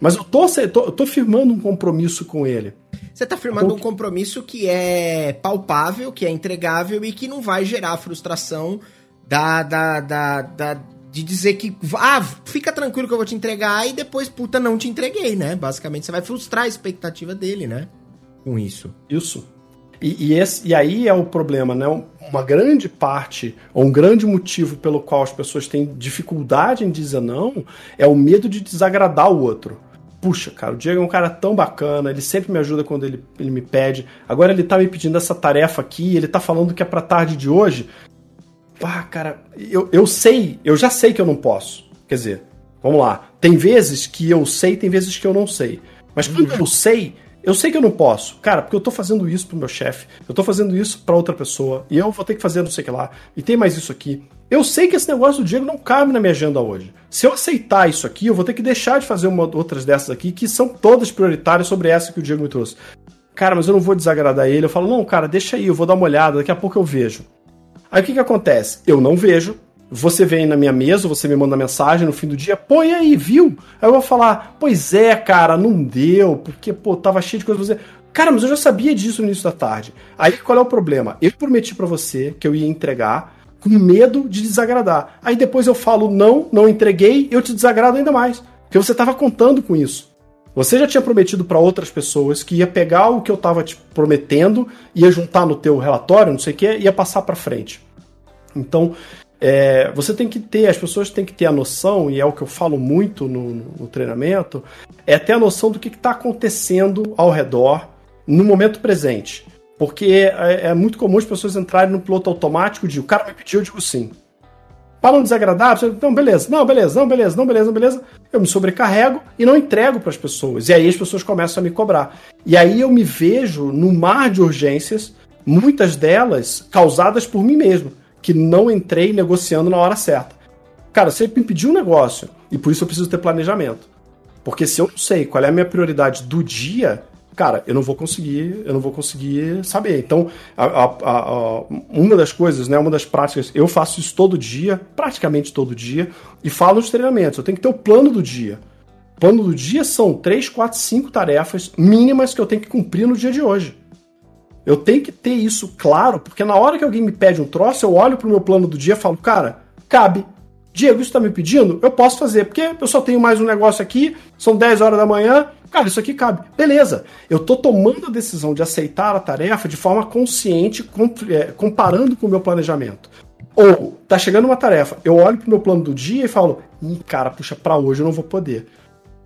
Mas eu tô, eu tô, eu tô firmando um compromisso com ele. Você está firmando um compromisso que é palpável, que é entregável e que não vai gerar frustração da, da, da, da, de dizer que, ah, fica tranquilo que eu vou te entregar e depois, puta, não te entreguei, né? Basicamente, você vai frustrar a expectativa dele, né? Com isso. Isso. E, e, esse, e aí é o problema, né? Uma grande parte, ou um grande motivo pelo qual as pessoas têm dificuldade em dizer não, é o medo de desagradar o outro puxa, cara, o Diego é um cara tão bacana, ele sempre me ajuda quando ele, ele me pede. Agora ele tá me pedindo essa tarefa aqui, ele tá falando que é pra tarde de hoje. Ah, cara, eu, eu sei, eu já sei que eu não posso. Quer dizer, vamos lá. Tem vezes que eu sei, tem vezes que eu não sei. Mas quando eu sei, eu sei que eu não posso. Cara, porque eu tô fazendo isso pro meu chefe, eu tô fazendo isso para outra pessoa, e eu vou ter que fazer não sei o que lá, e tem mais isso aqui. Eu sei que esse negócio do Diego não cabe na minha agenda hoje. Se eu aceitar isso aqui, eu vou ter que deixar de fazer uma, outras dessas aqui, que são todas prioritárias sobre essa que o Diego me trouxe. Cara, mas eu não vou desagradar ele. Eu falo, não, cara, deixa aí, eu vou dar uma olhada, daqui a pouco eu vejo. Aí o que, que acontece? Eu não vejo, você vem na minha mesa, você me manda mensagem no fim do dia, põe aí, viu? Aí eu vou falar, pois é, cara, não deu, porque, pô, tava cheio de coisa pra fazer. Cara, mas eu já sabia disso no início da tarde. Aí qual é o problema? Eu prometi para você que eu ia entregar, com medo de desagradar. Aí depois eu falo não, não entreguei, eu te desagrado ainda mais, porque você estava contando com isso. Você já tinha prometido para outras pessoas que ia pegar o que eu estava te prometendo, ia juntar no teu relatório, não sei o que, ia passar para frente. Então, é, você tem que ter, as pessoas têm que ter a noção, e é o que eu falo muito no, no treinamento, é ter a noção do que está acontecendo ao redor no momento presente. Porque é, é, muito comum as pessoas entrarem no piloto automático de o cara me pediu, eu digo sim. Para não desagradar, você, não, beleza, não, beleza, não, beleza, não, beleza, não, beleza. Eu me sobrecarrego e não entrego para as pessoas. E aí as pessoas começam a me cobrar. E aí eu me vejo no mar de urgências, muitas delas causadas por mim mesmo, que não entrei negociando na hora certa. Cara, você me pediu um negócio e por isso eu preciso ter planejamento. Porque se eu não sei qual é a minha prioridade do dia, cara, eu não vou conseguir, eu não vou conseguir saber. Então, a, a, a, uma das coisas, né, uma das práticas, eu faço isso todo dia, praticamente todo dia, e falo nos treinamentos. Eu tenho que ter o plano do dia. O plano do dia são três, quatro, cinco tarefas mínimas que eu tenho que cumprir no dia de hoje. Eu tenho que ter isso claro, porque na hora que alguém me pede um troço, eu olho pro meu plano do dia e falo, cara, cabe. Diego, isso tá me pedindo? Eu posso fazer, porque eu só tenho mais um negócio aqui, são 10 horas da manhã, Cara, isso aqui cabe. Beleza. Eu tô tomando a decisão de aceitar a tarefa de forma consciente, é, comparando com o meu planejamento. Ou tá chegando uma tarefa, eu olho pro meu plano do dia e falo: Ih, cara, puxa, pra hoje eu não vou poder.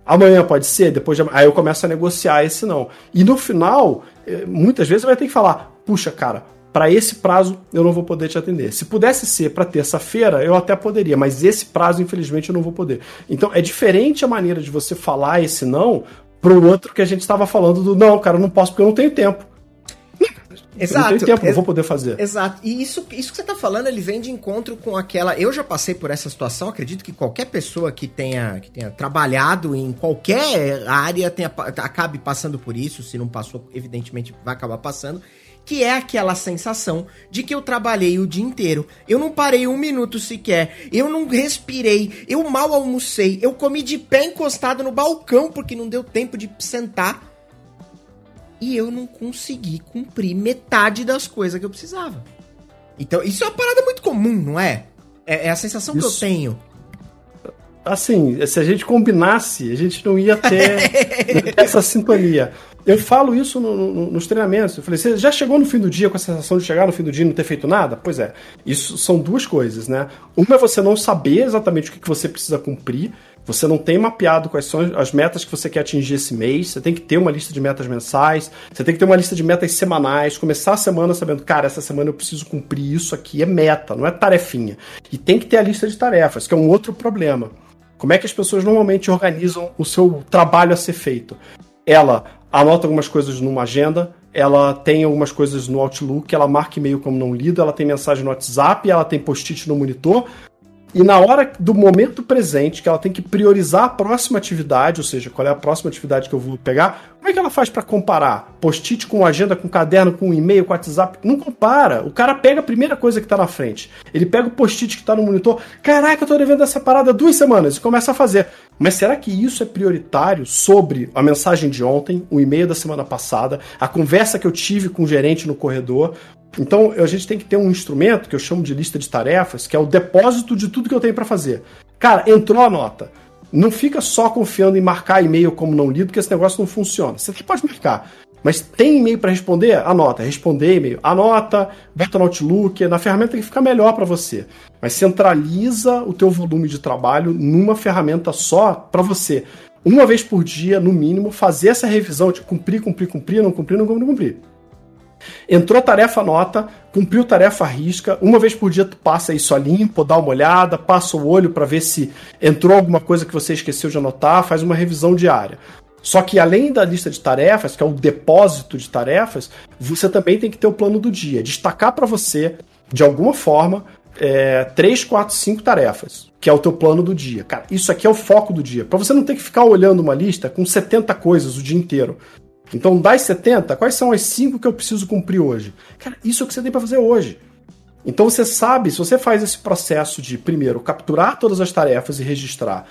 Amanhã pode ser, depois de... Aí eu começo a negociar esse não. E no final, muitas vezes vai ter que falar: puxa, cara, para esse prazo eu não vou poder te atender. Se pudesse ser para terça-feira, eu até poderia, mas esse prazo, infelizmente, eu não vou poder. Então é diferente a maneira de você falar esse não pro outro que a gente estava falando do não, cara, eu não posso porque eu não tenho tempo. Exato. Eu não tenho tempo, não vou poder fazer. Exato. E isso, isso que você está falando, ele vem de encontro com aquela. Eu já passei por essa situação, acredito que qualquer pessoa que tenha, que tenha trabalhado em qualquer área tenha, acabe passando por isso. Se não passou, evidentemente vai acabar passando que é aquela sensação de que eu trabalhei o dia inteiro. Eu não parei um minuto sequer, eu não respirei, eu mal almocei, eu comi de pé encostado no balcão porque não deu tempo de sentar. E eu não consegui cumprir metade das coisas que eu precisava. Então, isso é uma parada muito comum, não é? É, é a sensação isso. que eu tenho. Assim, se a gente combinasse, a gente não ia ter essa sintonia. Eu falo isso no, no, nos treinamentos. Eu falei, você já chegou no fim do dia com a sensação de chegar no fim do dia e não ter feito nada? Pois é. Isso são duas coisas, né? Uma é você não saber exatamente o que você precisa cumprir. Você não tem mapeado quais são as metas que você quer atingir esse mês. Você tem que ter uma lista de metas mensais. Você tem que ter uma lista de metas semanais. Começar a semana sabendo, cara, essa semana eu preciso cumprir isso aqui. É meta, não é tarefinha. E tem que ter a lista de tarefas, que é um outro problema. Como é que as pessoas normalmente organizam o seu trabalho a ser feito? Ela anota algumas coisas numa agenda, ela tem algumas coisas no Outlook, ela marca e-mail como não lido, ela tem mensagem no WhatsApp, ela tem post-it no monitor. E na hora do momento presente, que ela tem que priorizar a próxima atividade, ou seja, qual é a próxima atividade que eu vou pegar, como é que ela faz para comparar? Post-it com agenda, com caderno, com e-mail, com WhatsApp? Não compara. O cara pega a primeira coisa que tá na frente. Ele pega o post-it que tá no monitor. Caraca, eu tô devendo essa parada duas semanas. E começa a fazer. Mas será que isso é prioritário sobre a mensagem de ontem, o e-mail da semana passada, a conversa que eu tive com o gerente no corredor? Então a gente tem que ter um instrumento que eu chamo de lista de tarefas, que é o depósito de tudo que eu tenho para fazer. Cara, entrou a nota. Não fica só confiando em marcar e-mail como não lido, porque esse negócio não funciona. Você até pode marcar. Mas tem e-mail para responder? Anota, responder e-mail. Anota, bota no Outlook, na ferramenta que fica melhor para você. Mas centraliza o teu volume de trabalho numa ferramenta só para você. Uma vez por dia, no mínimo, fazer essa revisão de cumprir, cumprir, cumprir, não cumprir, não cumprir, não cumprir. Entrou tarefa nota, cumpriu tarefa risca, uma vez por dia tu passa isso a limpo, dá uma olhada, passa o olho para ver se entrou alguma coisa que você esqueceu de anotar, faz uma revisão diária. Só que além da lista de tarefas, que é o depósito de tarefas, você também tem que ter o plano do dia. Destacar para você, de alguma forma, é, 3, 4, 5 tarefas, que é o teu plano do dia. Cara, isso aqui é o foco do dia. Para você não ter que ficar olhando uma lista com 70 coisas o dia inteiro. Então, das 70, quais são as 5 que eu preciso cumprir hoje? Cara, isso é o que você tem para fazer hoje. Então você sabe, se você faz esse processo de, primeiro, capturar todas as tarefas e registrar,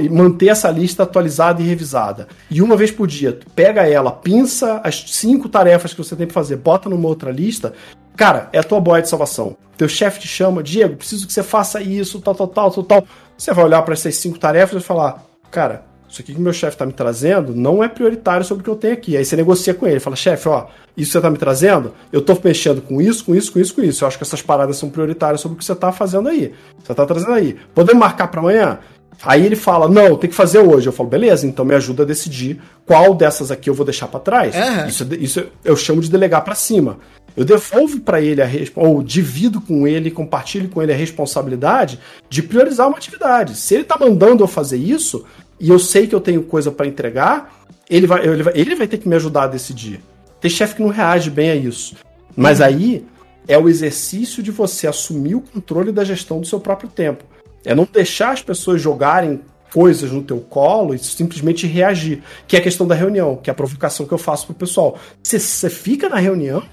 e manter essa lista atualizada e revisada, e uma vez por dia, pega ela, pinça as cinco tarefas que você tem para fazer, bota numa outra lista, cara, é a tua boia de salvação. Teu chefe te chama, Diego, preciso que você faça isso, tal, tal, tal, tal, tal. Você vai olhar para essas cinco tarefas e falar, cara, isso aqui que o meu chefe está me trazendo não é prioritário sobre o que eu tenho aqui. Aí você negocia com ele, fala, chefe, ó, isso que você está me trazendo, eu estou mexendo com isso, com isso, com isso, com isso. Eu acho que essas paradas são prioritárias sobre o que você está fazendo aí. Você está trazendo aí. Podemos marcar para amanhã? Aí ele fala, não, tem que fazer hoje. Eu falo, beleza, então me ajuda a decidir qual dessas aqui eu vou deixar para trás. Uhum. Isso, isso eu chamo de delegar para cima. Eu devolvo para ele a ou divido com ele, compartilho com ele a responsabilidade de priorizar uma atividade. Se ele está mandando eu fazer isso, e eu sei que eu tenho coisa para entregar, ele vai, ele, vai, ele vai ter que me ajudar a decidir. Tem chefe que não reage bem a isso. Mas uhum. aí é o exercício de você assumir o controle da gestão do seu próprio tempo. É não deixar as pessoas jogarem coisas no teu colo e simplesmente reagir. Que é a questão da reunião, que é a provocação que eu faço pro pessoal. Você, fica na reunião?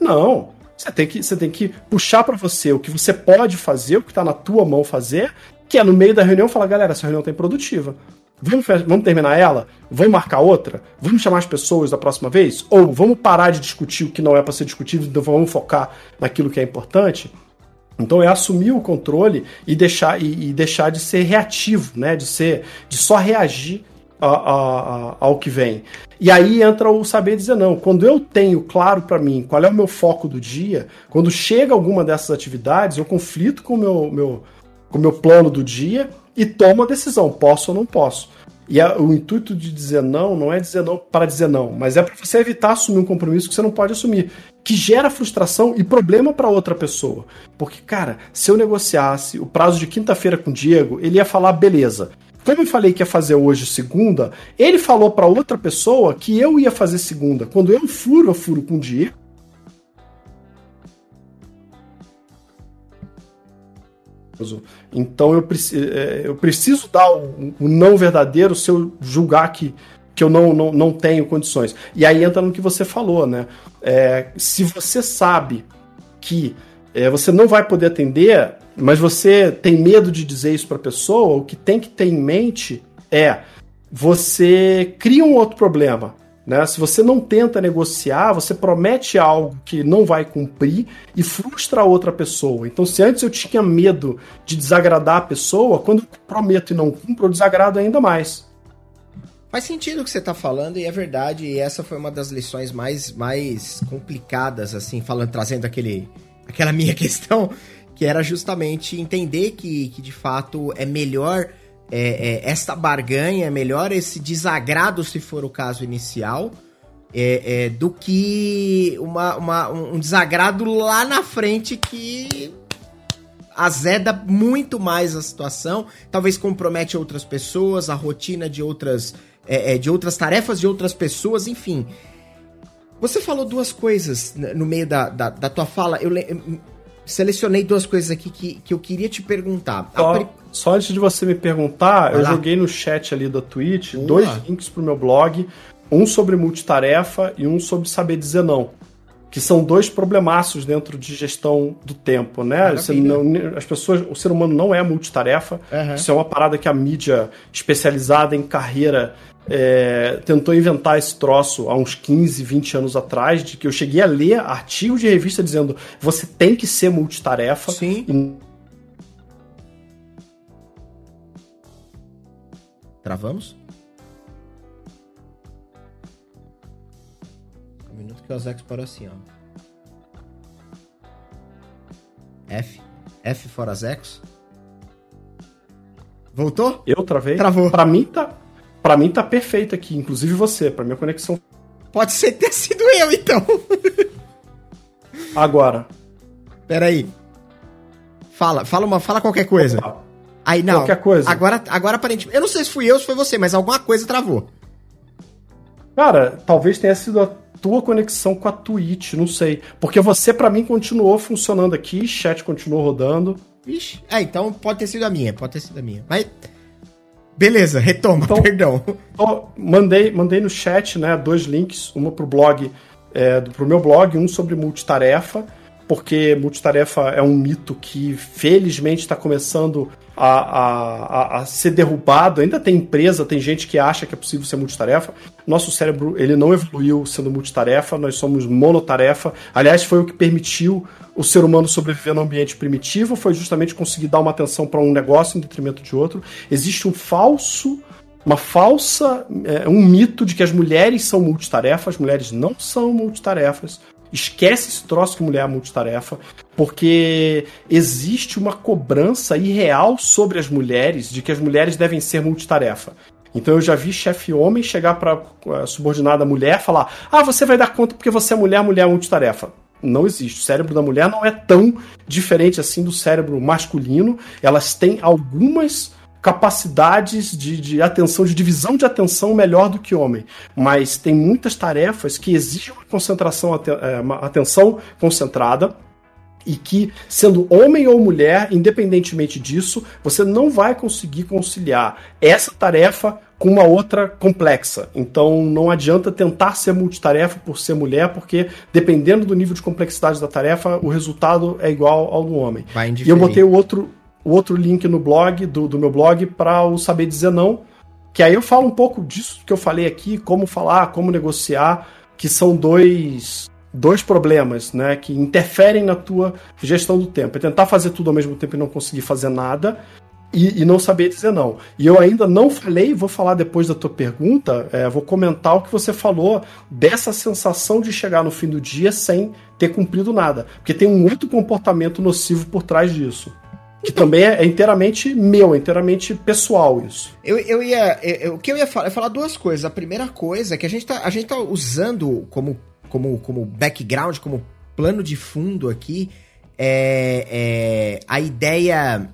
Não. Você tem que, você tem que puxar para você o que você pode fazer, o que está na tua mão fazer, que é no meio da reunião falar, galera, essa reunião tá improdutiva. Vamos, vamos terminar ela? Vamos marcar outra? Vamos chamar as pessoas da próxima vez? Ou vamos parar de discutir o que não é para ser discutido, então vamos focar naquilo que é importante? Então é assumir o controle e deixar, e, e deixar de ser reativo, né? De ser, de só reagir a, a, a, ao que vem. E aí entra o saber dizer não. Quando eu tenho claro para mim qual é o meu foco do dia, quando chega alguma dessas atividades, eu conflito com o meu, meu, com o meu plano do dia e toma a decisão, posso ou não posso. E a, o intuito de dizer não não é dizer não para dizer não, mas é para você evitar assumir um compromisso que você não pode assumir, que gera frustração e problema para outra pessoa. Porque, cara, se eu negociasse o prazo de quinta-feira com o Diego, ele ia falar beleza. Como eu falei que ia fazer hoje segunda, ele falou para outra pessoa que eu ia fazer segunda. Quando eu furo, eu furo com o Diego Então eu, é, eu preciso dar o, o, não verdadeiro se eu julgar que, que eu não, não, não tenho condições. E aí entra no que você falou, né? É, se você sabe que é, você não vai poder atender, mas você tem medo de dizer isso para a pessoa, o que tem que ter em mente é você cria um outro problema. Né? Se você não tenta negociar, você promete algo que não vai cumprir e frustra a outra pessoa. Então, se antes eu tinha medo de desagradar a pessoa, quando eu prometo e não cumpro, eu desagrado ainda mais. Faz sentido o que você está falando e é verdade. E essa foi uma das lições mais, mais complicadas, assim, falando, trazendo aquele, aquela minha questão, que era justamente entender que, que de fato é melhor é, é, esta barganha, é melhor esse desagrado, se for o caso inicial, é, é, do que uma, uma, um desagrado lá na frente que azeda muito mais a situação, talvez compromete outras pessoas, a rotina de outras, é, é, de outras tarefas de outras pessoas, enfim. Você falou duas coisas no meio da, da, da tua fala. Eu, selecionei duas coisas aqui que, que eu queria te perguntar. Só, pri... só antes de você me perguntar, eu joguei no chat ali da Twitch Boa. dois links pro meu blog, um sobre multitarefa e um sobre saber dizer não. Que são dois problemaços dentro de gestão do tempo, né? Não, as pessoas, o ser humano não é multitarefa. Uhum. Isso é uma parada que a mídia especializada em carreira é, tentou inventar esse troço há uns 15, 20 anos atrás, de que eu cheguei a ler artigos de revista dizendo você tem que ser multitarefa. Sim. E... Travamos? Um minuto que o Azex parou assim, ó. F. F fora Azex. Voltou? Eu travei? Travou. Pra mim tá. Para mim tá perfeito aqui, inclusive você, para minha conexão. Pode ser ter sido eu, então. Agora. Peraí. Fala, fala uma, fala qualquer coisa. Opa. Aí não. Qualquer coisa. Agora, agora aparentemente, eu não sei se fui eu ou se foi você, mas alguma coisa travou. Cara, talvez tenha sido a tua conexão com a Twitch, não sei. Porque você, para mim, continuou funcionando aqui, chat continuou rodando. Vixe. É, então pode ter sido a minha, pode ter sido a minha. Mas Beleza, retoma, então, perdão. Então, mandei, mandei no chat né, dois links, uma pro blog, é, pro meu blog, um sobre multitarefa, porque multitarefa é um mito que felizmente está começando a, a, a, ser derrubado. Ainda tem empresa, tem gente que acha que é possível ser multitarefa. Nosso cérebro ele não evoluiu sendo multitarefa, nós somos monotarefa. Aliás, foi o que permitiu o ser humano sobreviver no ambiente primitivo, foi justamente conseguir dar uma atenção para um negócio em detrimento de outro. Existe um falso uma falsa, é, um mito de que as mulheres são multitarefas, as mulheres não são multitarefas. Esquece esse troço que mulher é multitarefa, porque existe uma cobrança irreal sobre as mulheres de que as mulheres devem ser multitarefa. Então eu já vi chefe homem chegar para a subordinada mulher falar: Ah, você vai dar conta porque você é mulher, mulher é multitarefa. Não existe. O cérebro da mulher não é tão diferente assim do cérebro masculino. Elas têm algumas capacidades de, de atenção, de divisão de atenção melhor do que homem. Mas tem muitas tarefas que exigem uma concentração, é, uma atenção concentrada e que, sendo homem ou mulher, independentemente disso, você não vai conseguir conciliar essa tarefa com uma outra complexa. Então não adianta tentar ser multitarefa por ser mulher, porque dependendo do nível de complexidade da tarefa, o resultado é igual ao do homem. e eu botei o outro o outro link no blog, do, do meu blog, para o Saber Dizer Não, que aí eu falo um pouco disso que eu falei aqui, como falar, como negociar, que são dois, dois problemas, né, que interferem na tua gestão do tempo. É tentar fazer tudo ao mesmo tempo e não conseguir fazer nada, e, e, não saber dizer não. E eu ainda não falei, vou falar depois da tua pergunta, é, vou comentar o que você falou dessa sensação de chegar no fim do dia sem ter cumprido nada. Porque tem um outro comportamento nocivo por trás disso. Que também é, é inteiramente meu, é inteiramente pessoal isso. Eu, eu ia. Eu, o que eu ia falar? Eu ia falar duas coisas. A primeira coisa é que a gente tá, a gente tá usando como, como, como background, como plano de fundo aqui, é, é, a ideia.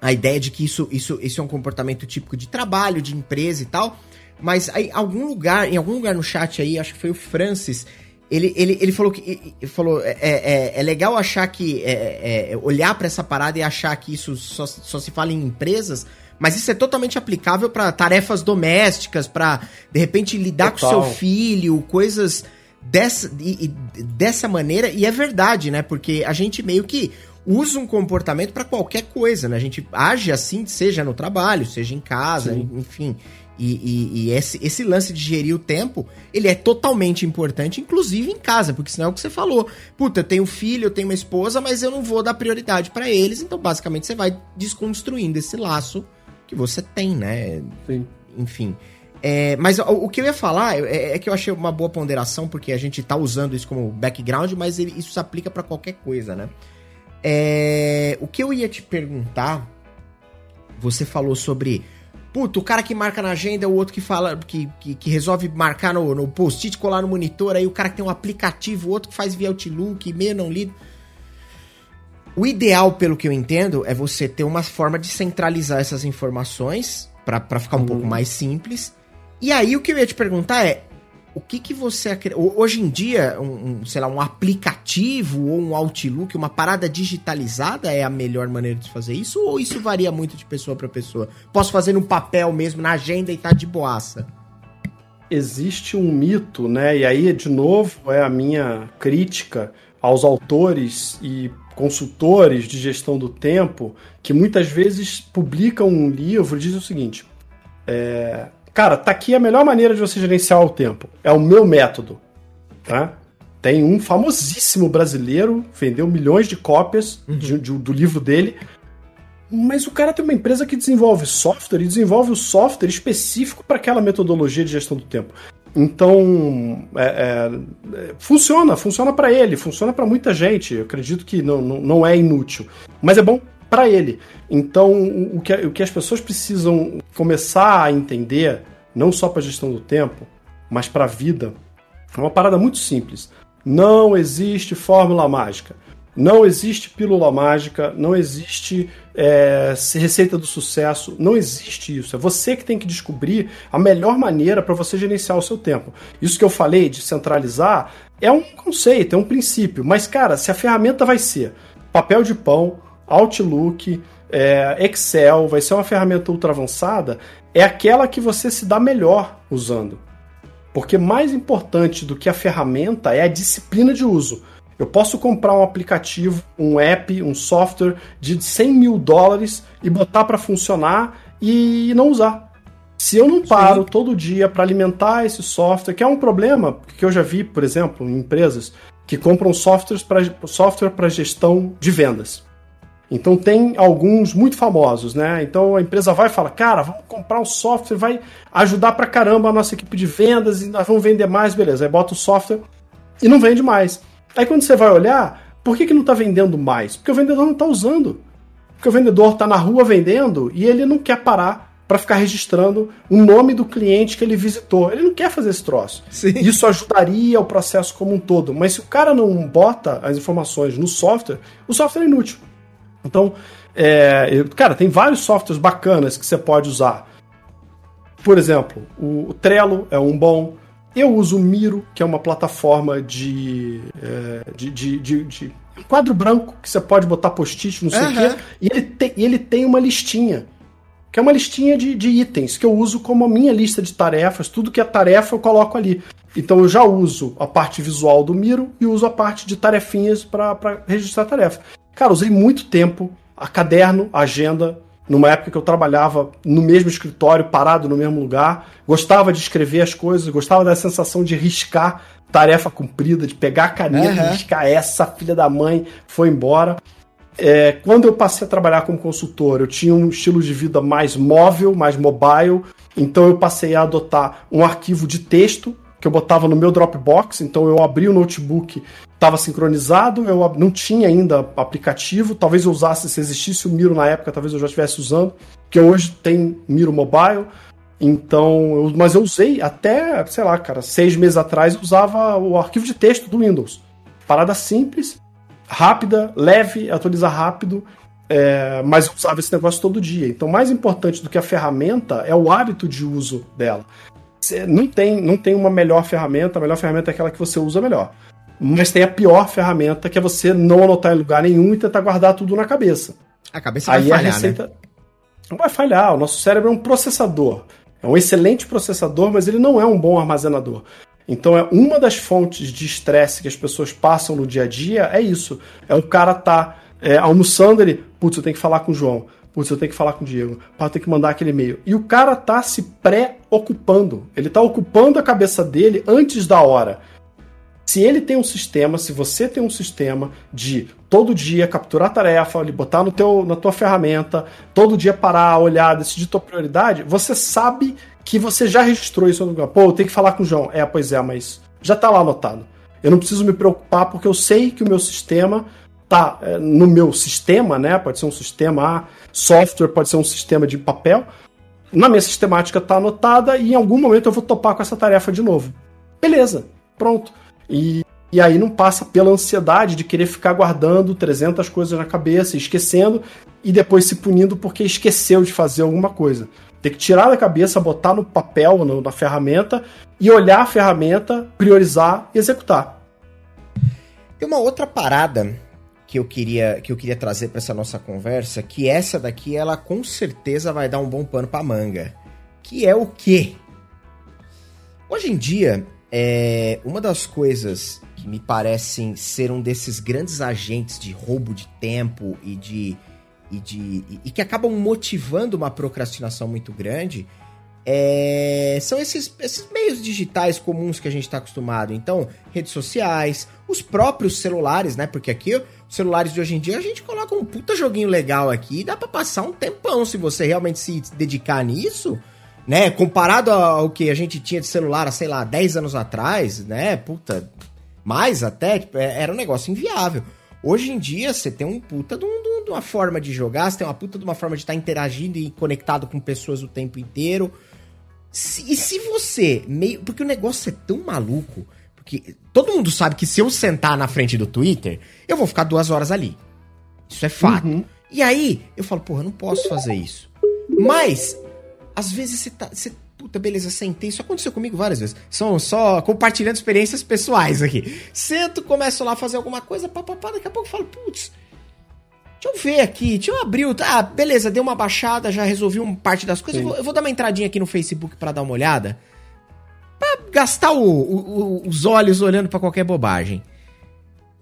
A ideia de que isso, isso, isso é um comportamento típico de trabalho, de empresa e tal. Mas aí, algum lugar, em algum lugar no chat aí, acho que foi o Francis, ele, ele, ele falou que. Ele falou, é, é, é legal achar que. É, é olhar para essa parada e achar que isso só, só se fala em empresas, mas isso é totalmente aplicável para tarefas domésticas, para de repente lidar Total. com seu filho, coisas dessa, e, e, dessa maneira. E é verdade, né? Porque a gente meio que usa um comportamento para qualquer coisa, né? A gente age assim, seja no trabalho, seja em casa, Sim. enfim. E, e, e, esse, esse lance de gerir o tempo, ele é totalmente importante, inclusive em casa, porque senão é o que você falou. Puta, eu tenho filho, eu tenho uma esposa, mas eu não vou dar prioridade para eles, então basicamente você vai desconstruindo esse laço que você tem, né? Sim. Enfim. É, mas o, o, que eu ia falar é, é, que eu achei uma boa ponderação, porque a gente tá usando isso como background, mas ele, isso se aplica para qualquer coisa, né? É, o que eu ia te perguntar, você falou sobre Puta, o cara que marca na agenda é o outro que fala, que, que, que resolve marcar no, no post-it, colar no monitor, aí o cara que tem um aplicativo, o outro que faz via Outlook, e-mail não lido. O ideal, pelo que eu entendo, é você ter uma forma de centralizar essas informações para ficar um uhum. pouco mais simples. E aí o que eu ia te perguntar é: o que que você hoje em dia um, um, sei lá um aplicativo ou um Outlook uma parada digitalizada é a melhor maneira de fazer isso? Ou isso varia muito de pessoa para pessoa? Posso fazer no papel mesmo na agenda e tá de boaça? Existe um mito né? E aí de novo é a minha crítica aos autores e consultores de gestão do tempo que muitas vezes publicam um livro e dizem o seguinte é, Cara, tá aqui a melhor maneira de você gerenciar o tempo. É o meu método. Tá? Tem um famosíssimo brasileiro, vendeu milhões de cópias uhum. de, de, do livro dele. Mas o cara tem uma empresa que desenvolve software e desenvolve o software específico para aquela metodologia de gestão do tempo. Então, é, é, funciona, funciona para ele, funciona para muita gente. Eu acredito que não, não, não é inútil. Mas é bom para ele. Então, o que, o que as pessoas precisam começar a entender, não só para a gestão do tempo, mas para a vida, é uma parada muito simples. Não existe fórmula mágica. Não existe pílula mágica, não existe é, receita do sucesso, não existe isso. É você que tem que descobrir a melhor maneira para você gerenciar o seu tempo. Isso que eu falei de centralizar é um conceito, é um princípio, mas cara, se a ferramenta vai ser papel de pão, Outlook, é, Excel, vai ser uma ferramenta ultra avançada, é aquela que você se dá melhor usando. Porque mais importante do que a ferramenta é a disciplina de uso. Eu posso comprar um aplicativo, um app, um software de 100 mil dólares e botar para funcionar e não usar. Se eu não paro Sim. todo dia para alimentar esse software, que é um problema que eu já vi, por exemplo, em empresas que compram softwares pra, software para gestão de vendas. Então tem alguns muito famosos, né? Então a empresa vai e fala, cara, vamos comprar um software, vai ajudar pra caramba a nossa equipe de vendas e nós vamos vender mais, beleza. Aí bota o software e não vende mais. Aí quando você vai olhar, por que, que não está vendendo mais? Porque o vendedor não está usando. Porque o vendedor está na rua vendendo e ele não quer parar para ficar registrando o nome do cliente que ele visitou. Ele não quer fazer esse troço. Sim. Isso ajudaria o processo como um todo. Mas se o cara não bota as informações no software, o software é inútil. Então, é, cara, tem vários softwares bacanas que você pode usar. Por exemplo, o Trello é um bom. Eu uso o Miro, que é uma plataforma de, é, de, de, de, de, quadro branco que você pode botar post-it, não sei o uhum. quê. E ele, te, ele tem uma listinha, que é uma listinha de, de itens que eu uso como a minha lista de tarefas. Tudo que é tarefa eu coloco ali. Então eu já uso a parte visual do Miro e uso a parte de tarefinhas para registrar tarefa. Cara, usei muito tempo a caderno, a agenda, numa época que eu trabalhava no mesmo escritório, parado no mesmo lugar. Gostava de escrever as coisas, gostava da sensação de riscar tarefa cumprida, de pegar a caneta uhum. e riscar essa filha da mãe foi embora. É, quando eu passei a trabalhar como consultor, eu tinha um estilo de vida mais móvel, mais mobile, então eu passei a adotar um arquivo de texto que eu botava no meu Dropbox, então eu abri o notebook, estava sincronizado, eu não tinha ainda aplicativo, talvez eu usasse, se existisse o Miro na época, talvez eu já estivesse usando, que hoje tem Miro Mobile, então, eu, mas eu usei até, sei lá, cara, seis meses atrás, eu usava o arquivo de texto do Windows. Parada simples, rápida, leve, atualiza rápido, é, mas eu usava esse negócio todo dia. Então, mais importante do que a ferramenta é o hábito de uso dela não tem, não tem uma melhor ferramenta, a melhor ferramenta é aquela que você usa melhor. Mas tem a pior ferramenta, que é você não anotar em lugar nenhum e tentar guardar tudo na cabeça. A cabeça Aí vai falhar, a receita né? não vai falhar. O nosso cérebro é um processador. É um excelente processador, mas ele não é um bom armazenador. Então é uma das fontes de estresse que as pessoas passam no dia a dia é isso. É o cara tá é, almoçando ele, putz, eu tenho que falar com o João. Putz, eu tenho que falar com o Diego. Pá, eu tenho que mandar aquele e-mail. E o cara tá se pré-ocupando. Ele tá ocupando a cabeça dele antes da hora. Se ele tem um sistema, se você tem um sistema de todo dia capturar tarefa, botar no teu, na tua ferramenta, todo dia parar, olhar, decidir tua prioridade, você sabe que você já registrou isso no lugar. Pô, eu tenho que falar com o João. É, pois é, mas já tá lá anotado. Eu não preciso me preocupar porque eu sei que o meu sistema tá é, no meu sistema, né? Pode ser um sistema software, pode ser um sistema de papel. Na minha sistemática está anotada e em algum momento eu vou topar com essa tarefa de novo. Beleza, pronto. E, e aí não passa pela ansiedade de querer ficar guardando 300 coisas na cabeça, esquecendo e depois se punindo porque esqueceu de fazer alguma coisa. Tem que tirar da cabeça, botar no papel, no, na ferramenta, e olhar a ferramenta, priorizar e executar. Tem uma outra parada que eu queria que eu queria trazer para essa nossa conversa, que essa daqui ela com certeza vai dar um bom pano para manga, que é o quê? Hoje em dia, é uma das coisas que me parecem ser um desses grandes agentes de roubo de tempo e de e de e, e que acabam motivando uma procrastinação muito grande é, são esses, esses meios digitais comuns que a gente está acostumado. Então, redes sociais, os próprios celulares, né? Porque aqui, os celulares de hoje em dia, a gente coloca um puta joguinho legal aqui e dá para passar um tempão se você realmente se dedicar nisso né? Comparado ao que a gente tinha de celular, sei lá, 10 anos atrás, né? Puta, mais até, tipo, é, era um negócio inviável. Hoje em dia, você tem um puta de, um, de, uma forma de jogar, você tem uma puta de uma forma de estar interagindo e conectado com pessoas o tempo inteiro. Se, e se você meio. Porque o negócio é tão maluco. Porque todo mundo sabe que se eu sentar na frente do Twitter, eu vou ficar duas horas ali. Isso é fato. Uhum. E aí, eu falo, porra, eu não posso fazer isso. Mas às vezes você tá. Você, puta, beleza, sentei. Isso aconteceu comigo várias vezes. São só compartilhando experiências pessoais aqui. Sento, começo lá a fazer alguma coisa, papapá, daqui a pouco eu falo, putz. Deixa eu ver aqui, deixa eu abrir o. Ah, beleza, deu uma baixada, já resolvi uma parte das coisas. Eu vou, eu vou, dar uma entradinha aqui no Facebook para dar uma olhada. Pra gastar o, o, os olhos olhando para qualquer bobagem.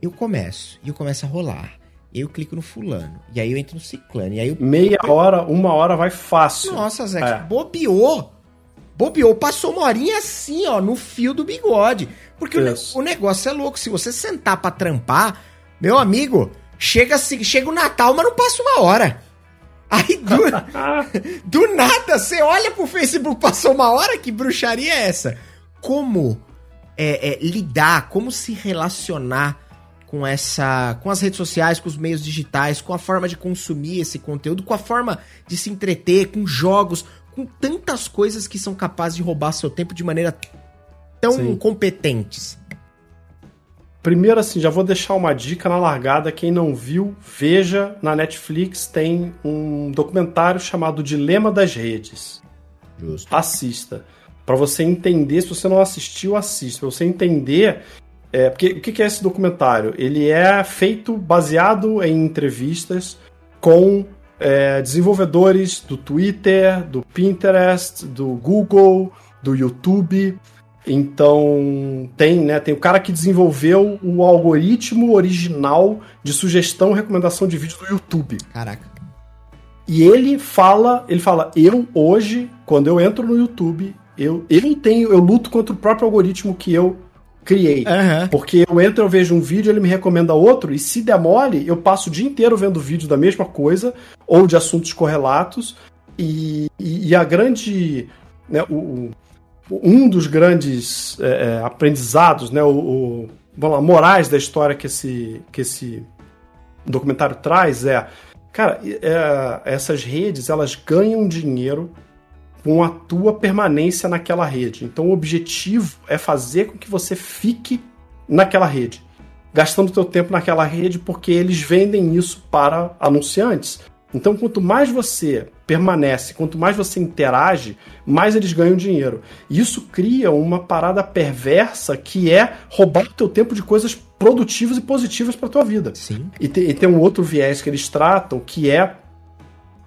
Eu começo, e eu começo a rolar. Eu clico no fulano. E aí eu entro no ciclano. E aí eu... Meia hora, uma hora vai fácil. Nossa, Zé, é. bobeou. Bobeou, passou uma horinha assim, ó, no fio do bigode. Porque o, o, negócio é louco. Se você sentar pra trampar, meu amigo, chega, chega o Natal, mas não passa uma hora. Aí do, do nada, você olha pro Facebook, passou uma hora, que bruxaria é essa? Como é, é, lidar, como se relacionar com essa, com as redes sociais, com os meios digitais, com a forma de consumir esse conteúdo, com a forma de se entreter, com jogos, com tantas coisas que são capazes de roubar seu tempo de maneira tão Sim. competentes. Primeiro, assim, já vou deixar uma dica na largada. Quem não viu, veja na Netflix tem um documentário chamado Dilema das Redes. Justo. Assista. Para você entender, se você não assistiu, assista. Para você entender é, porque o que é esse documentário? Ele é feito baseado em entrevistas com é, desenvolvedores do Twitter, do Pinterest, do Google, do YouTube. Então tem, né, tem o cara que desenvolveu o algoritmo original de sugestão e recomendação de vídeo do YouTube. Caraca. E ele fala, ele fala, eu hoje, quando eu entro no YouTube, eu, eu tenho, eu luto contra o próprio algoritmo que eu criei. Uhum. Porque eu entro, eu vejo um vídeo, ele me recomenda outro, e se demole, eu passo o dia inteiro vendo vídeo da mesma coisa, ou de assuntos correlatos, e, e, e a grande. Né, o, um dos grandes é, é, aprendizados, né, o, o, vamos lá, morais da história que esse, que esse documentário traz é, cara, é, essas redes elas ganham dinheiro com a tua permanência naquela rede. Então o objetivo é fazer com que você fique naquela rede, gastando teu tempo naquela rede porque eles vendem isso para anunciantes. Então quanto mais você permanece, quanto mais você interage, mais eles ganham dinheiro. E isso cria uma parada perversa que é roubar o teu tempo de coisas produtivas e positivas para tua vida. Sim. E, te, e tem um outro viés que eles tratam que é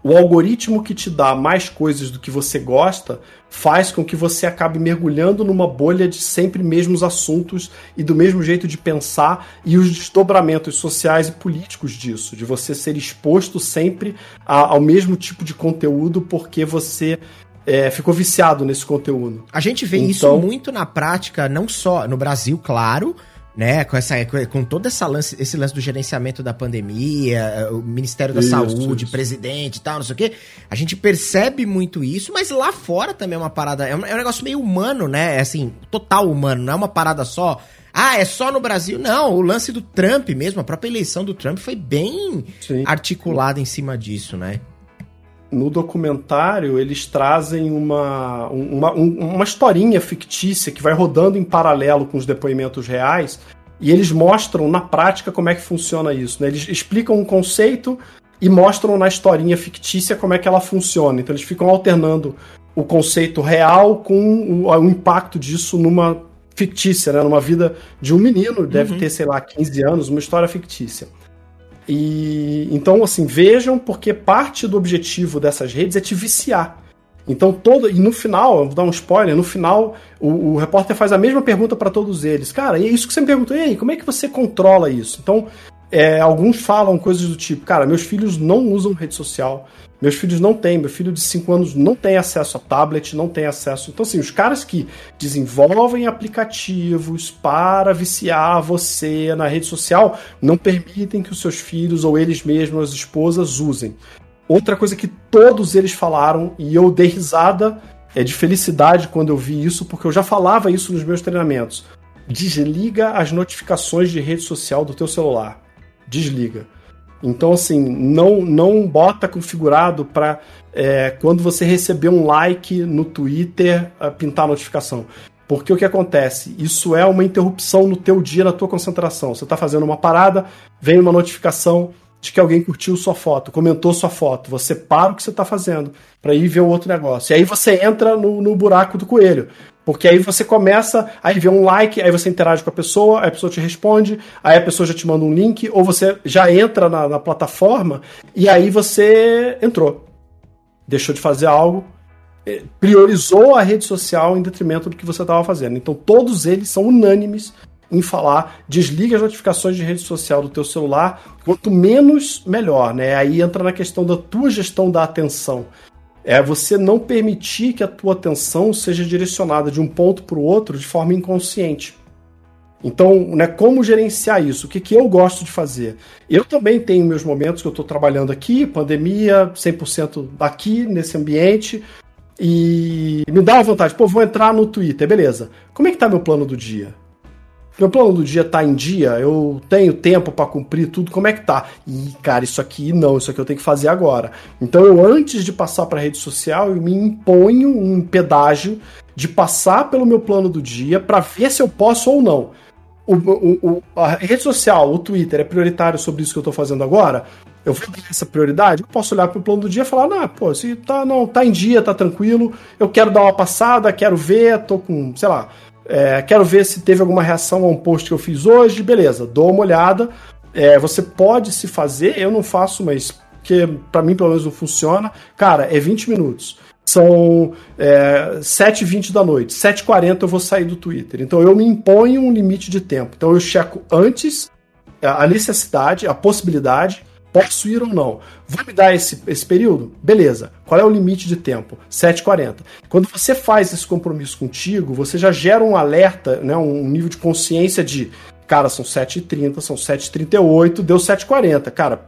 o algoritmo que te dá mais coisas do que você gosta faz com que você acabe mergulhando numa bolha de sempre mesmos assuntos e do mesmo jeito de pensar e os desdobramentos sociais e políticos disso, de você ser exposto sempre a, ao mesmo tipo de conteúdo porque você é, ficou viciado nesse conteúdo. A gente vê então, isso muito na prática, não só no Brasil, claro, né, com, essa, com todo essa lance, esse lance do gerenciamento da pandemia, o Ministério da isso, Saúde, isso. presidente e tal, não sei o quê, a gente percebe muito isso, mas lá fora também é uma parada, é um, é um negócio meio humano, né, é assim, total humano, não é uma parada só, ah, é só no Brasil. Não, o lance do Trump mesmo, a própria eleição do Trump foi bem Sim. articulada em cima disso, né? No documentário eles trazem uma, uma, uma historinha fictícia que vai rodando em paralelo com os depoimentos reais e eles mostram na prática como é que funciona isso. Né? Eles explicam um conceito e mostram na historinha fictícia como é que ela funciona. Então eles ficam alternando o conceito real com o, o impacto disso numa fictícia, né? Numa vida de um menino, deve uhum. ter, sei lá, 15 anos, uma história fictícia. E então, assim, vejam, porque parte do objetivo dessas redes é te viciar. Então, todo. E no final, vou dar um spoiler, no final, o, o repórter faz a mesma pergunta para todos eles. Cara, e é isso que você me perguntou, e aí, como é que você controla isso? Então, é, alguns falam coisas do tipo, cara, meus filhos não usam rede social, meus filhos não têm, meu filho de 5 anos não tem acesso a tablet, não tem acesso. Então, assim, os caras que desenvolvem aplicativos para viciar você na rede social não permitem que os seus filhos ou eles mesmos, as esposas, usem. Outra coisa que todos eles falaram, e eu dei risada é de felicidade quando eu vi isso, porque eu já falava isso nos meus treinamentos. Desliga as notificações de rede social do teu celular desliga. Então, assim, não, não bota configurado para é, quando você receber um like no Twitter pintar a notificação. Porque o que acontece? Isso é uma interrupção no teu dia, na tua concentração. Você está fazendo uma parada, vem uma notificação de que alguém curtiu sua foto, comentou sua foto. Você para o que você está fazendo para ir ver o outro negócio. E aí você entra no, no buraco do coelho. Porque aí você começa, aí vê um like, aí você interage com a pessoa, aí a pessoa te responde, aí a pessoa já te manda um link, ou você já entra na, na plataforma e aí você entrou. Deixou de fazer algo, eh, priorizou a rede social em detrimento do que você estava fazendo. Então todos eles são unânimes em falar desliga as notificações de rede social do teu celular, quanto menos melhor, né? Aí entra na questão da tua gestão da atenção é você não permitir que a tua atenção seja direcionada de um ponto para o outro de forma inconsciente. Então, né, como gerenciar isso? O que, que eu gosto de fazer? Eu também tenho meus momentos que eu estou trabalhando aqui, pandemia, 100% aqui, nesse ambiente, e me dá uma vontade, pô, vou entrar no Twitter, beleza. Como é que tá meu plano do dia? Meu plano do dia tá em dia, eu tenho tempo para cumprir tudo, como é que tá? E, cara, isso aqui não, isso aqui eu tenho que fazer agora. Então eu, antes de passar para rede social, eu me imponho um pedágio de passar pelo meu plano do dia para ver se eu posso ou não. O, o, o, a rede social, o Twitter, é prioritário sobre isso que eu tô fazendo agora? Eu vou ter essa prioridade? Eu posso olhar pro plano do dia e falar, não, pô, se tá, não, tá em dia, tá tranquilo, eu quero dar uma passada, quero ver, tô com, sei lá, é, quero ver se teve alguma reação a um post que eu fiz hoje. Beleza, dou uma olhada. É, você pode se fazer, eu não faço, mas que para mim pelo menos não funciona. Cara, é 20 minutos. São é, 7h20 da noite. 7h40 eu vou sair do Twitter. Então eu me imponho um limite de tempo. Então eu checo antes a necessidade, a possibilidade Posso ir ou não? Vou me dar esse, esse período? Beleza. Qual é o limite de tempo? 7h40. Quando você faz esse compromisso contigo, você já gera um alerta, né, um nível de consciência de, cara, são 7h30, são 7h38, deu 7h40. Cara,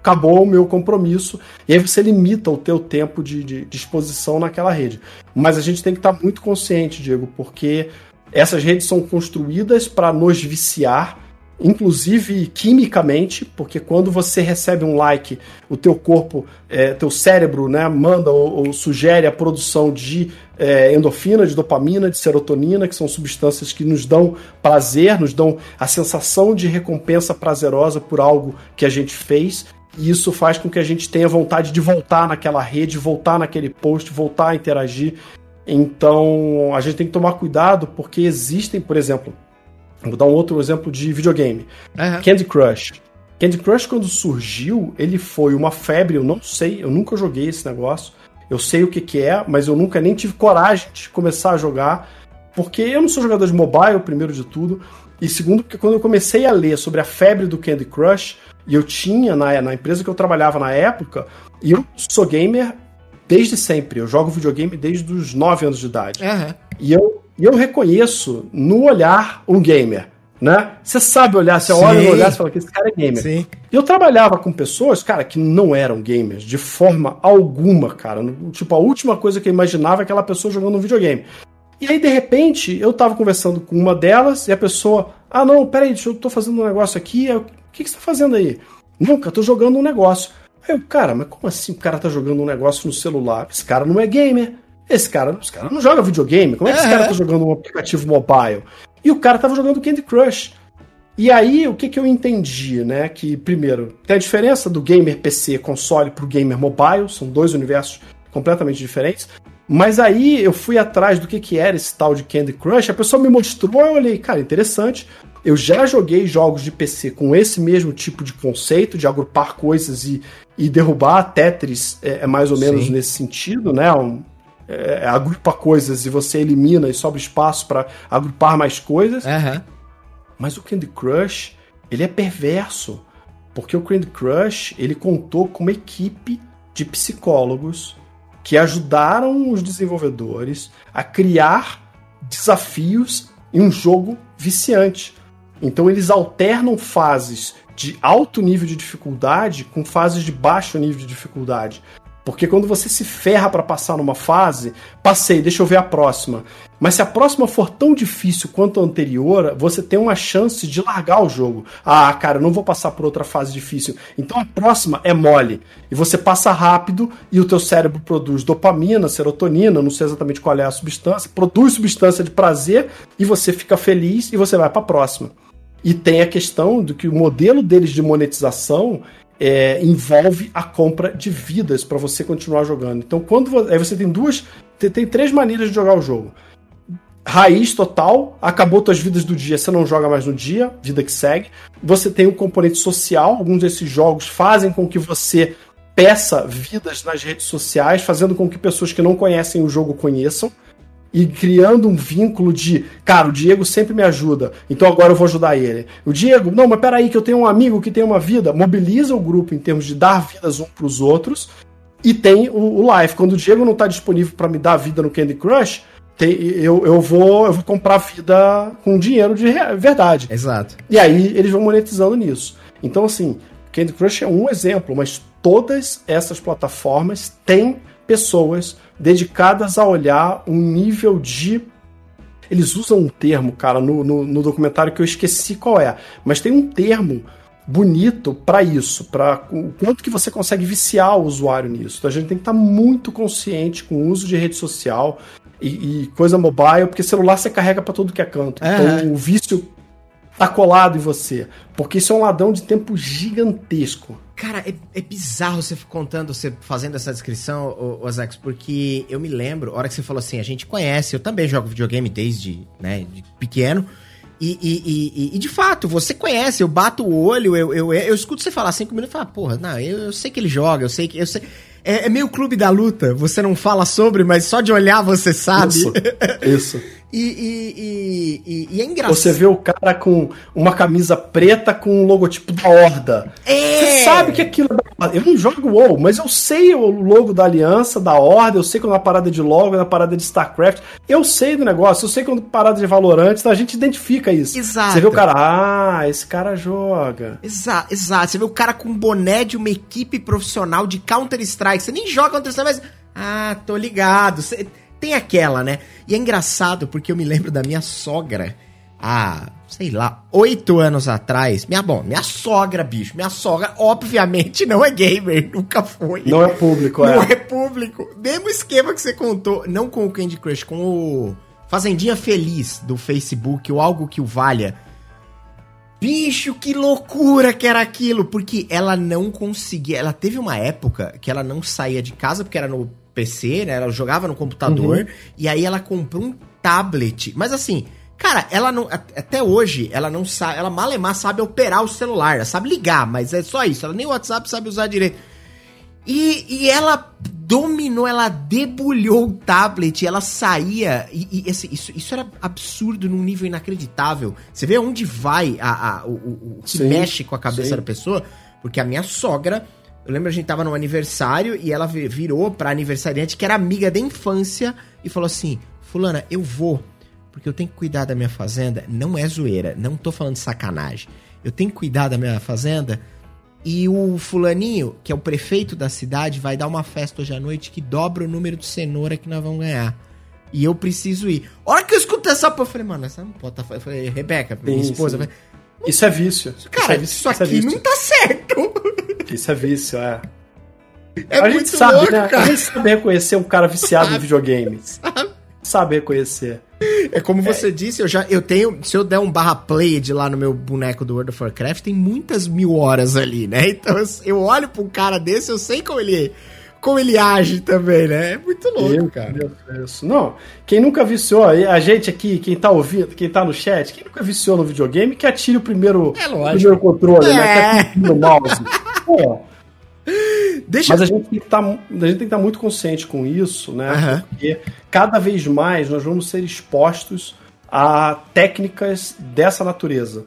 acabou o meu compromisso. E aí você limita o teu tempo de, de, exposição naquela rede. Mas a gente tem que estar muito consciente, Diego, porque essas redes são construídas para nos viciar inclusive quimicamente, porque quando você recebe um like, o teu corpo, é, teu cérebro, né, manda ou, ou sugere a produção de é, endorfina, de dopamina, de serotonina, que são substâncias que nos dão prazer, nos dão a sensação de recompensa prazerosa por algo que a gente fez. E isso faz com que a gente tenha vontade de voltar naquela rede, voltar naquele post, voltar a interagir. Então a gente tem que tomar cuidado porque existem, por exemplo, Vou dar um outro exemplo de videogame. Uhum. Candy Crush. Candy Crush, quando surgiu, ele foi uma febre, eu não sei, eu nunca joguei esse negócio. Eu sei o que, que é, mas eu nunca nem tive coragem de começar a jogar, porque eu não sou jogador de mobile, primeiro de tudo, e segundo, porque quando eu comecei a ler sobre a febre do Candy Crush, e eu tinha na, na empresa que eu trabalhava na época, e eu sou gamer desde sempre, eu jogo videogame desde os 9 anos de idade. Uhum. E eu e eu reconheço no olhar um gamer. Né? Você sabe olhar, você Sim. olha no olhar e fala que esse cara é gamer. Sim. Eu trabalhava com pessoas, cara, que não eram gamers de forma alguma, cara. Tipo, a última coisa que eu imaginava é aquela pessoa jogando um videogame. E aí, de repente, eu tava conversando com uma delas e a pessoa, ah, não, peraí, eu tô fazendo um negócio aqui. Eu, o que, que você tá fazendo aí? Nunca, tô jogando um negócio. Aí eu, cara, mas como assim o cara tá jogando um negócio no celular? Esse cara não é gamer. Esse cara, esse cara não joga videogame. Como é que é. esse cara tá jogando um aplicativo mobile? E o cara tava jogando Candy Crush. E aí, o que, que eu entendi, né? Que, primeiro, tem a diferença do gamer PC console pro gamer mobile, são dois universos completamente diferentes. Mas aí eu fui atrás do que, que era esse tal de Candy Crush, a pessoa me mostrou, eu olhei, cara, interessante. Eu já joguei jogos de PC com esse mesmo tipo de conceito, de agrupar coisas e, e derrubar. Tetris é, é mais ou menos Sim. nesse sentido, né? Um, é, agrupa coisas e você elimina e sobra espaço para agrupar mais coisas. Uhum. Mas o Candy Crush, ele é perverso. Porque o Candy Crush, ele contou com uma equipe de psicólogos que ajudaram os desenvolvedores a criar desafios em um jogo viciante. Então eles alternam fases de alto nível de dificuldade com fases de baixo nível de dificuldade. Porque quando você se ferra para passar numa fase, passei, deixa eu ver a próxima. Mas se a próxima for tão difícil quanto a anterior, você tem uma chance de largar o jogo. Ah, cara, não vou passar por outra fase difícil. Então a próxima é mole. E você passa rápido e o teu cérebro produz dopamina, serotonina, não sei exatamente qual é a substância, produz substância de prazer e você fica feliz e você vai para a próxima. E tem a questão do que o modelo deles de monetização é, envolve a compra de vidas para você continuar jogando. Então, quando você, aí você tem duas, tem, tem três maneiras de jogar o jogo. Raiz total, acabou suas vidas do dia, você não joga mais no dia, vida que segue. Você tem o um componente social, alguns desses jogos fazem com que você peça vidas nas redes sociais, fazendo com que pessoas que não conhecem o jogo conheçam e criando um vínculo de, cara, o Diego sempre me ajuda, então agora eu vou ajudar ele. O Diego, não, mas peraí, que eu tenho um amigo que tem uma vida, mobiliza o grupo em termos de dar vidas um pros outros, e tem o, o live. Quando o Diego não tá disponível para me dar vida no Candy Crush, tem, eu, eu, vou, eu vou comprar vida com dinheiro de verdade. Exato. E aí eles vão monetizando nisso. Então, assim, Candy Crush é um exemplo, mas todas essas plataformas têm pessoas dedicadas a olhar um nível de. Eles usam um termo, cara, no, no, no documentário que eu esqueci qual é, mas tem um termo bonito para isso, para o quanto que você consegue viciar o usuário nisso. Então a gente tem que estar tá muito consciente com o uso de rede social e, e coisa mobile, porque celular você carrega para tudo que é canto. É. Então o vício tá colado em você, porque isso é um ladrão de tempo gigantesco. Cara, é, é, bizarro você contando, você fazendo essa descrição, Ozax, porque eu me lembro, a hora que você falou assim, a gente conhece, eu também jogo videogame desde né, de pequeno. E, e, e, e, de fato, você conhece, eu bato o olho, eu, eu, eu, escuto você falar cinco minutos e falo, porra, não, eu, eu, sei que ele joga, eu sei que. Eu sei... É, é meio clube da luta, você não fala sobre, mas só de olhar você sabe. Isso. isso. E, e, e, e, é engraçado. Você vê o cara com uma camisa preta com o logotipo da Horda. É. Você sabe que aquilo é Eu não jogo WoW, mas eu sei o logo da Aliança, da Horda, eu sei quando é uma parada de logo, é uma parada de StarCraft. Eu sei do negócio, eu sei quando é parada de Valorant, então a gente identifica isso. Exato. Você vê o cara, ah, esse cara joga. Exato, exato. Você vê o cara com um boné de uma equipe profissional de Counter-Strike. Você nem joga Counter-Strike, mas. Ah, tô ligado. Você tem aquela, né? E é engraçado porque eu me lembro da minha sogra há, sei lá, oito anos atrás. Minha, bom, minha sogra, bicho. Minha sogra, obviamente, não é gamer, nunca foi. Não é público, é. Não é público. Mesmo esquema que você contou, não com o Candy Crush, com o Fazendinha Feliz do Facebook, ou algo que o valha. Bicho, que loucura que era aquilo! Porque ela não conseguia. Ela teve uma época que ela não saía de casa, porque era no PC, né? Ela jogava no computador uhum. e aí ela comprou um tablet. Mas assim, cara, ela não. Até hoje, ela não sabe. Ela malemar sabe operar o celular, ela sabe ligar, mas é só isso. Ela nem o WhatsApp sabe usar direito. E, e ela dominou, ela debulhou o tablet, ela saía. E, e esse, isso, isso era absurdo num nível inacreditável. Você vê onde vai a, a o, o, o que sim, mexe com a cabeça sim. da pessoa? Porque a minha sogra eu lembro a gente tava no aniversário e ela virou pra aniversariante que era amiga da infância e falou assim: Fulana, eu vou, porque eu tenho que cuidar da minha fazenda. Não é zoeira, não tô falando de sacanagem. Eu tenho que cuidar da minha fazenda. E o fulaninho, que é o prefeito da cidade, vai dar uma festa hoje à noite que dobra o número de cenoura que nós vamos ganhar. E eu preciso ir. A hora que eu escutei essa porra, eu falei, mano, essa não pode tá... Eu falei, Rebeca, minha esposa, falei, isso é vício. Cara, isso, é vício, isso aqui isso é não tá certo. Isso é vício, é. É a gente sabe, louco, né? Cara. A gente sabe reconhecer um cara viciado em videogame. Sabe? sabe reconhecer. É como é. você disse, eu já eu tenho. Se eu der um barra play de lá no meu boneco do World of Warcraft, tem muitas mil horas ali, né? Então eu olho pra um cara desse, eu sei como ele. Como ele age também, né? É muito louco, cara. Deus, Não, quem nunca viciou, a gente aqui, quem tá ouvindo, quem tá no chat, quem nunca viciou no videogame, que atire o primeiro, é o primeiro controle, é. né? Que o mouse. Pô, Deixa... Mas a gente, tem que tá, estar tá muito consciente com isso, né? Uhum. Porque cada vez mais nós vamos ser expostos a técnicas dessa natureza.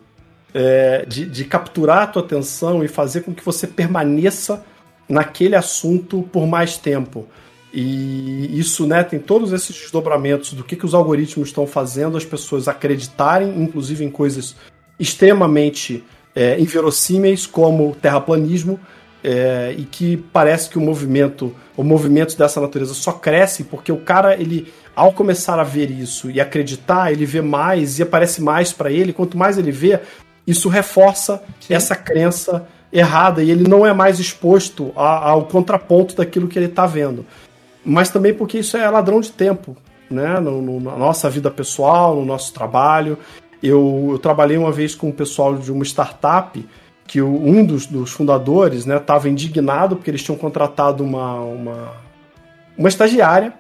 É, de, de capturar a tua atenção e fazer com que você permaneça naquele assunto por mais tempo. E isso né, tem todos esses desdobramentos do que, que os algoritmos estão fazendo as pessoas acreditarem, inclusive em coisas extremamente é, inverossímeis, como terraplanismo, é, e que parece que o movimento, o movimento dessa natureza só cresce porque o cara, ele, ao começar a ver isso e acreditar, ele vê mais e aparece mais para ele. Quanto mais ele vê, isso reforça Sim. essa crença errada e ele não é mais exposto a, ao contraponto daquilo que ele está vendo. Mas também porque isso é ladrão de tempo, né? No, no, na nossa vida pessoal, no nosso trabalho. Eu, eu trabalhei uma vez com o pessoal de uma startup que o, um dos, dos fundadores estava né, indignado porque eles tinham contratado uma, uma, uma estagiária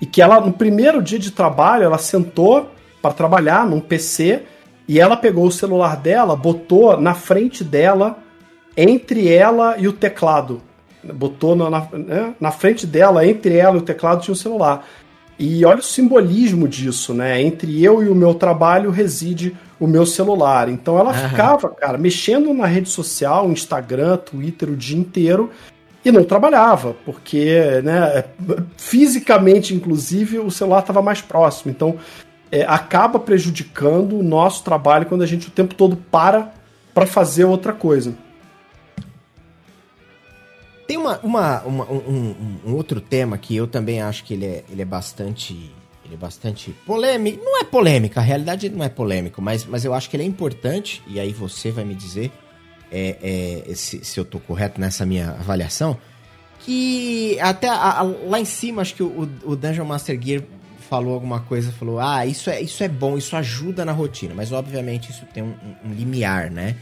e que ela, no primeiro dia de trabalho, ela sentou para trabalhar num PC e ela pegou o celular dela, botou na frente dela, entre ela e o teclado. Botou na, na, né, na frente dela, entre ela e o teclado, tinha o celular. E olha o simbolismo disso, né? Entre eu e o meu trabalho reside o meu celular. Então ela uhum. ficava, cara, mexendo na rede social, Instagram, Twitter o dia inteiro e não trabalhava, porque, né, fisicamente, inclusive, o celular estava mais próximo. Então é, acaba prejudicando o nosso trabalho quando a gente o tempo todo para para fazer outra coisa. Tem uma, uma, uma um, um, um, outro tema que eu também acho que ele é, ele é bastante. Ele é bastante polêmico. Não é polêmica, a realidade não é polêmico, mas, mas eu acho que ele é importante, e aí você vai me dizer é, é, se, se eu tô correto nessa minha avaliação. Que até a, a, lá em cima, acho que o, o Dungeon Master Gear falou alguma coisa, falou: Ah, isso é, isso é bom, isso ajuda na rotina, mas obviamente isso tem um, um limiar, né?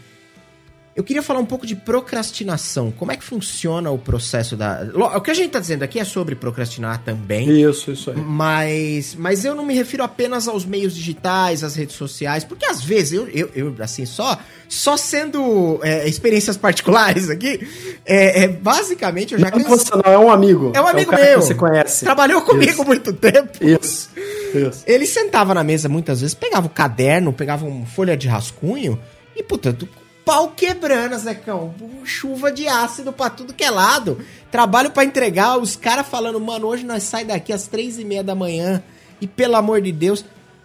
Eu queria falar um pouco de procrastinação. Como é que funciona o processo da. O que a gente está dizendo aqui é sobre procrastinar também. Isso, isso aí. Mas, mas eu não me refiro apenas aos meios digitais, às redes sociais, porque às vezes eu, eu, eu assim, só, só sendo é, experiências particulares aqui, é, é basicamente eu já. Não, você não é um amigo. É um amigo é um meu. Que você conhece. Trabalhou comigo isso. muito tempo. Isso. isso. Ele sentava na mesa muitas vezes, pegava o caderno, pegava uma folha de rascunho e, puta, pau quebrando, Zecão. Chuva de ácido pra tudo que é lado. Trabalho para entregar, os caras falando, mano, hoje nós sai daqui às três e meia da manhã. E pelo amor de Deus.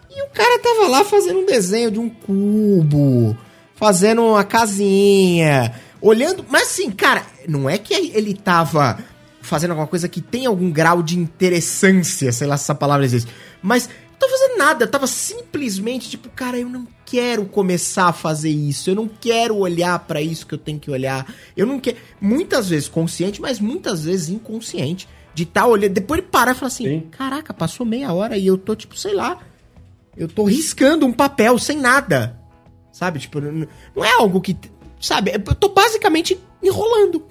E o cara tava lá fazendo um desenho de um cubo, fazendo uma casinha, olhando. Mas assim, cara, não é que ele tava fazendo alguma coisa que tem algum grau de interessância, sei lá se essa palavra existe. Mas não tô fazendo nada, tava simplesmente tipo, cara, eu não quero começar a fazer isso, eu não quero olhar para isso que eu tenho que olhar. Eu não quero, muitas vezes consciente, mas muitas vezes inconsciente, de estar tá olhando, depois ele parar e falar assim: Sim. "Caraca, passou meia hora e eu tô tipo, sei lá, eu tô riscando um papel sem nada". Sabe? Tipo, não é algo que, sabe, eu tô basicamente enrolando.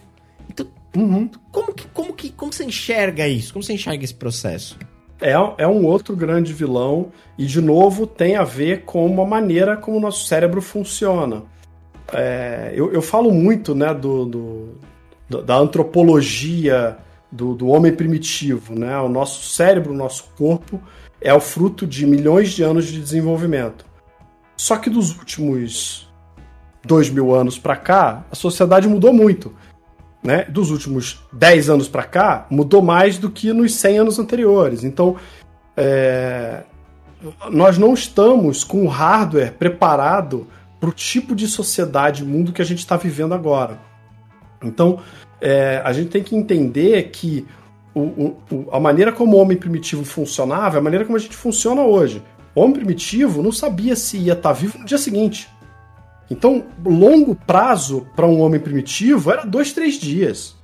Então, uhum. como que como que como você enxerga isso? Como você enxerga esse processo? É, é um outro grande vilão e, de novo, tem a ver com uma maneira como o nosso cérebro funciona. É, eu, eu, falo muito né, do, do da antropologia do, do, homem primitivo. Né? O nosso cérebro, o nosso corpo, é o fruto de milhões de anos de desenvolvimento. Só que dos últimos dois mil anos para cá, a sociedade mudou muito né, dos últimos 10 anos para cá mudou mais do que nos 100 anos anteriores. Então, é, nós não estamos com o hardware preparado para o tipo de sociedade, mundo que a gente está vivendo agora. Então, é, a gente tem que entender que o, o, a maneira como o homem primitivo funcionava é a maneira como a gente funciona hoje. O homem primitivo não sabia se ia estar tá vivo no dia seguinte. Então, longo prazo para um homem primitivo era dois, três dias.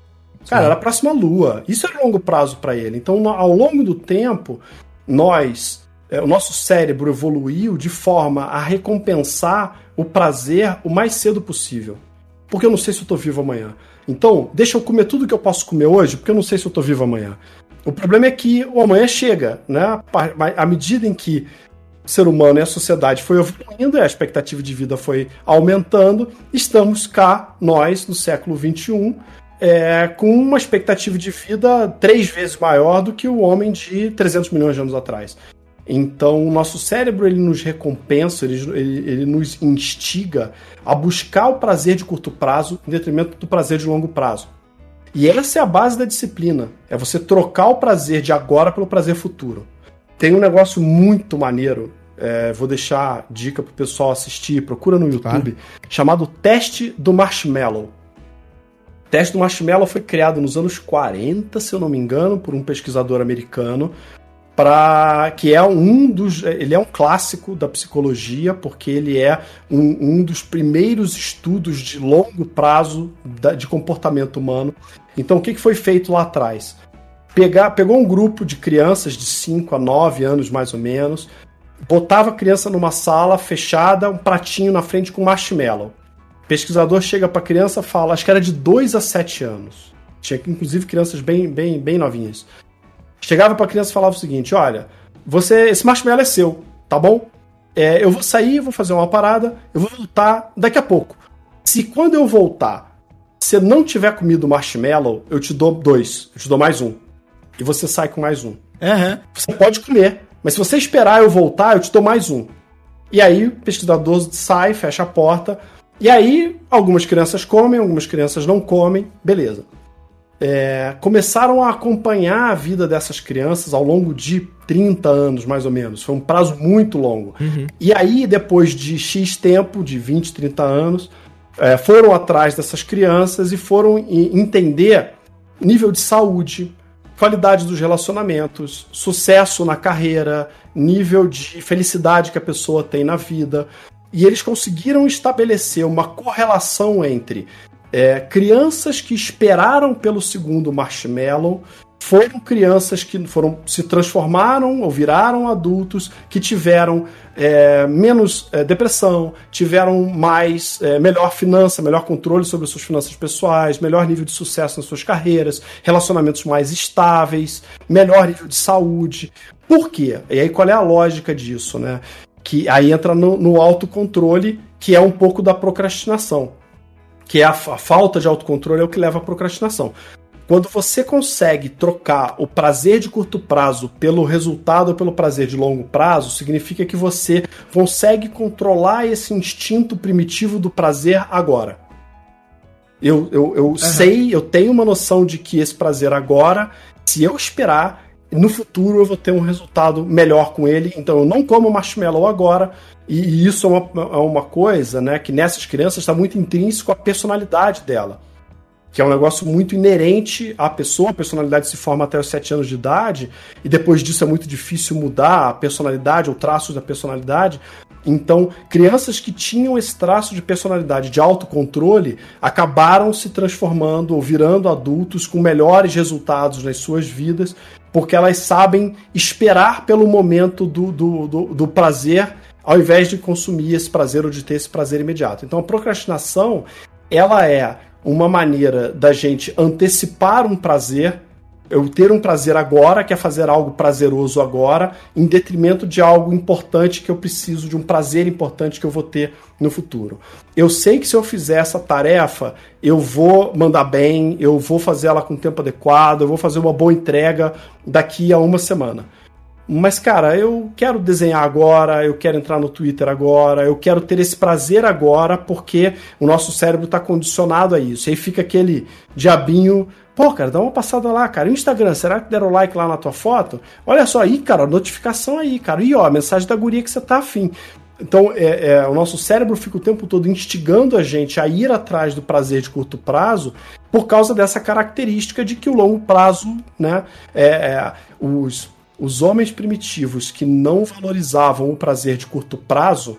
Cara, Sim. era a próxima lua. Isso era longo prazo para ele. Então, ao longo do tempo, nós, é, o nosso cérebro evoluiu de forma a recompensar o prazer o mais cedo possível. Porque eu não sei se eu estou vivo amanhã. Então, deixa eu comer tudo que eu posso comer hoje, porque eu não sei se eu estou vivo amanhã. O problema é que o amanhã chega, né? À medida em que ser humano e a sociedade foi evoluindo, a expectativa de vida foi aumentando, estamos cá, nós, no século XXI, é, com uma expectativa de vida três vezes maior do que o homem de 300 milhões de anos atrás. Então, o nosso cérebro ele nos recompensa, ele, ele, ele, nos instiga a buscar o prazer de curto prazo em detrimento do prazer de longo prazo. E essa é a base da disciplina: é você trocar o prazer de agora pelo prazer futuro. Tem um negócio muito maneiro, é, vou deixar dica pro pessoal assistir, procura no YouTube, claro. chamado Teste do Marshmallow. O teste do Marshmallow foi criado nos anos 40, se eu não me engano, por um pesquisador americano, para que é um dos ele é um clássico da psicologia porque ele é um, um dos primeiros estudos de longo prazo da, de comportamento humano então o que, que foi feito lá atrás Pegar, pegou um grupo de crianças de 5 a 9 anos mais ou menos botava a criança numa sala fechada um pratinho na frente com marshmallow pesquisador chega para a criança fala acho que era de 2 a 7 anos tinha inclusive crianças bem bem bem novinhas chegava pra criança e falava o seguinte: olha, você, esse marshmallow é seu, tá bom? É, eu vou sair, vou fazer uma parada, eu vou voltar daqui a pouco. Se quando eu voltar, você não tiver comido marshmallow, eu te dou dois, eu te dou mais um. E você sai com mais um. Uhum. Você pode comer, mas se você esperar eu voltar, eu te dou mais um. E aí o pesquisador sai, fecha a porta. E aí algumas crianças comem, algumas crianças não comem, beleza é, começaram a acompanhar a vida dessas crianças ao longo de 30 anos, mais ou menos. Foi um prazo muito longo. Uhum. E aí, depois de X tempo, de 20, 30 anos, é, foram atrás dessas crianças e foram entender nível de saúde, qualidade dos relacionamentos, sucesso na carreira, nível de felicidade que a pessoa tem na vida. E eles conseguiram estabelecer uma correlação entre é, crianças que esperaram pelo segundo marshmallow foram crianças que foram se transformaram ou viraram adultos que tiveram é, menos é, depressão, tiveram mais é, melhor finança, melhor controle sobre as suas finanças pessoais, melhor nível de sucesso nas suas carreiras, relacionamentos mais estáveis, melhor nível de saúde. Por quê? E aí qual é a lógica disso, né? Que aí entra no, no autocontrole, que é um pouco da procrastinação que é a, a falta de autocontrole é o que leva à procrastinação. Quando você consegue trocar o prazer de curto prazo pelo resultado ou pelo prazer de longo prazo, significa que você consegue controlar esse instinto primitivo do prazer agora. Eu, eu, eu uhum. sei, eu tenho uma noção de que esse prazer agora, se eu esperar, no futuro eu vou ter um resultado melhor com ele. Então eu não como marshmallow agora, e isso é uma, é uma coisa né, que nessas crianças está muito intrínseco à personalidade dela. Que é um negócio muito inerente à pessoa, a personalidade se forma até os 7 anos de idade, e depois disso é muito difícil mudar a personalidade ou traços da personalidade. Então, crianças que tinham esse traço de personalidade, de autocontrole, acabaram se transformando ou virando adultos com melhores resultados nas suas vidas, porque elas sabem esperar pelo momento do, do, do, do prazer ao invés de consumir esse prazer ou de ter esse prazer imediato. Então a procrastinação, ela é uma maneira da gente antecipar um prazer, eu ter um prazer agora, que é fazer algo prazeroso agora, em detrimento de algo importante que eu preciso, de um prazer importante que eu vou ter no futuro. Eu sei que se eu fizer essa tarefa, eu vou mandar bem, eu vou fazer ela com tempo adequado, eu vou fazer uma boa entrega daqui a uma semana. Mas, cara, eu quero desenhar agora, eu quero entrar no Twitter agora, eu quero ter esse prazer agora, porque o nosso cérebro está condicionado a isso. Aí fica aquele diabinho. Pô, cara, dá uma passada lá, cara. Instagram, será que deram like lá na tua foto? Olha só aí, cara, notificação aí, cara. E ó, a mensagem da guria que você tá afim. Então, é, é, o nosso cérebro fica o tempo todo instigando a gente a ir atrás do prazer de curto prazo por causa dessa característica de que o longo prazo, né, é, é os os homens primitivos que não valorizavam o prazer de curto prazo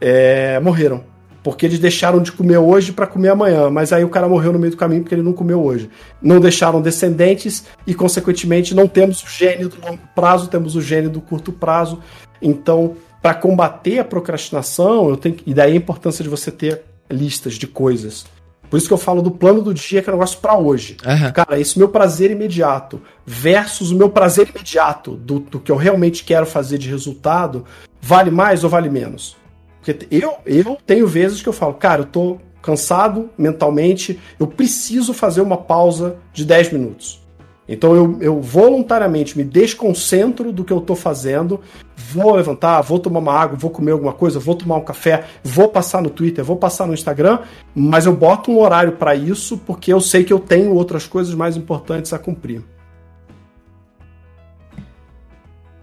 é, morreram. porque eles deixaram de comer hoje para comer amanhã, mas aí o cara morreu no meio do caminho porque ele não comeu hoje. Não deixaram descendentes e, consequentemente, não temos o gene do longo prazo, temos o gene do curto prazo. Então, para combater a procrastinação, eu tenho e daí a importância de você ter listas de coisas. Por isso que eu falo do plano do dia, que é um negócio para hoje. Uhum. Cara, esse meu prazer imediato versus o meu prazer imediato do, do que eu realmente quero fazer de resultado, vale mais ou vale menos? Porque eu, eu tenho vezes que eu falo, cara, eu tô cansado mentalmente, eu preciso fazer uma pausa de 10 minutos. Então eu, eu voluntariamente me desconcentro do que eu estou fazendo, vou levantar, vou tomar uma água, vou comer alguma coisa, vou tomar um café, vou passar no Twitter, vou passar no Instagram, mas eu boto um horário para isso porque eu sei que eu tenho outras coisas mais importantes a cumprir.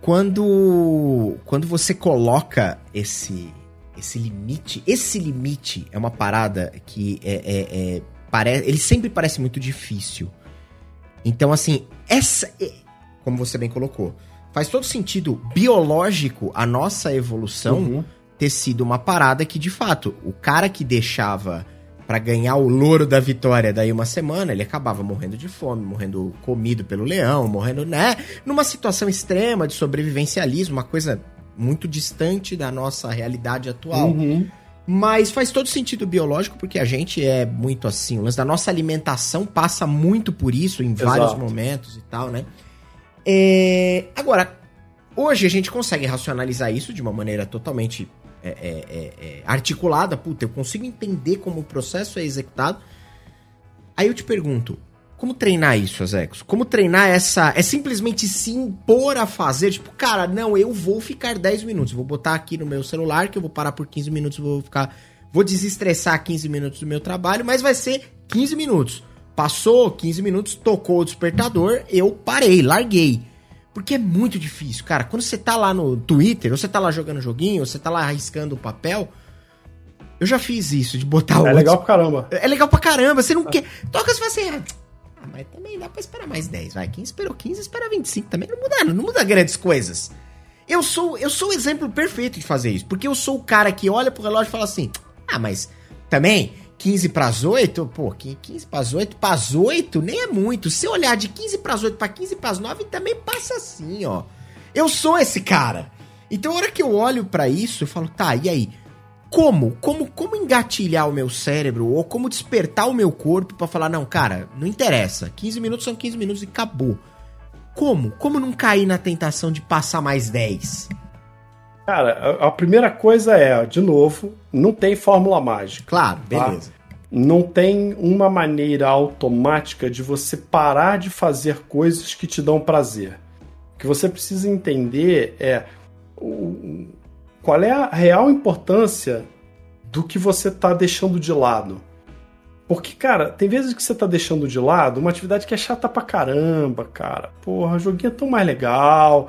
Quando, quando você coloca esse esse limite, esse limite é uma parada que é, é, é parece, ele sempre parece muito difícil. Então, assim, essa, como você bem colocou, faz todo sentido biológico a nossa evolução uhum. ter sido uma parada que, de fato, o cara que deixava para ganhar o louro da vitória daí uma semana, ele acabava morrendo de fome, morrendo comido pelo leão, morrendo, né? Numa situação extrema de sobrevivencialismo, uma coisa muito distante da nossa realidade atual. Uhum. Mas faz todo sentido biológico, porque a gente é muito assim. O lance da nossa alimentação passa muito por isso em Exato. vários momentos e tal, né? É... Agora, hoje a gente consegue racionalizar isso de uma maneira totalmente é, é, é, é articulada. Puta, eu consigo entender como o processo é executado. Aí eu te pergunto, como treinar isso, Azecos? Como treinar essa. É simplesmente se impor a fazer? Tipo, cara, não, eu vou ficar 10 minutos. Vou botar aqui no meu celular que eu vou parar por 15 minutos, vou ficar. Vou desestressar 15 minutos do meu trabalho, mas vai ser 15 minutos. Passou 15 minutos, tocou o despertador, eu parei, larguei. Porque é muito difícil, cara. Quando você tá lá no Twitter, ou você tá lá jogando joguinho, ou você tá lá arriscando o papel. Eu já fiz isso, de botar o. É legal pra caramba. É legal pra caramba. Você não é. quer. Toca e fala assim. Ah, mas também dá pra esperar mais 10, vai. Quem esperou 15, espera 25. Também não muda, não muda grandes coisas. Eu sou, eu sou o exemplo perfeito de fazer isso. Porque eu sou o cara que olha pro relógio e fala assim: Ah, mas também 15 para as 8, pô, 15 para as 8, para as 8 nem é muito. Se eu olhar de 15 para as 8 para 15 para as 9, também passa assim, ó. Eu sou esse cara. Então, a hora que eu olho para isso, eu falo, tá, e aí? Como? Como como engatilhar o meu cérebro ou como despertar o meu corpo para falar, não, cara, não interessa. 15 minutos são 15 minutos e acabou. Como? Como não cair na tentação de passar mais 10? Cara, a, a primeira coisa é, de novo, não tem fórmula mágica. Claro, tá? beleza. Tá? Não tem uma maneira automática de você parar de fazer coisas que te dão prazer. O que você precisa entender é o, qual é a real importância do que você está deixando de lado. Porque, cara, tem vezes que você tá deixando de lado uma atividade que é chata pra caramba, cara. Porra, joguinho é tão mais legal.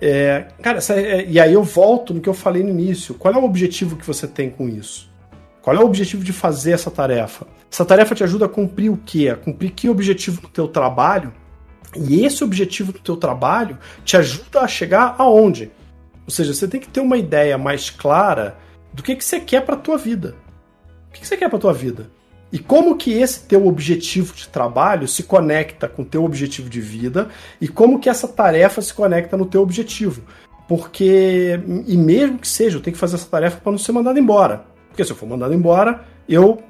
É, cara, é, e aí eu volto no que eu falei no início. Qual é o objetivo que você tem com isso? Qual é o objetivo de fazer essa tarefa? Essa tarefa te ajuda a cumprir o quê? A cumprir que objetivo do teu trabalho? E esse objetivo do teu trabalho te ajuda a chegar aonde? Ou seja, você tem que ter uma ideia mais clara do que, que você quer para a tua vida. O que, que você quer para a tua vida? E como que esse teu objetivo de trabalho se conecta com o teu objetivo de vida e como que essa tarefa se conecta no teu objetivo. Porque, e mesmo que seja, eu tenho que fazer essa tarefa para não ser mandado embora. Porque se eu for mandado embora, eu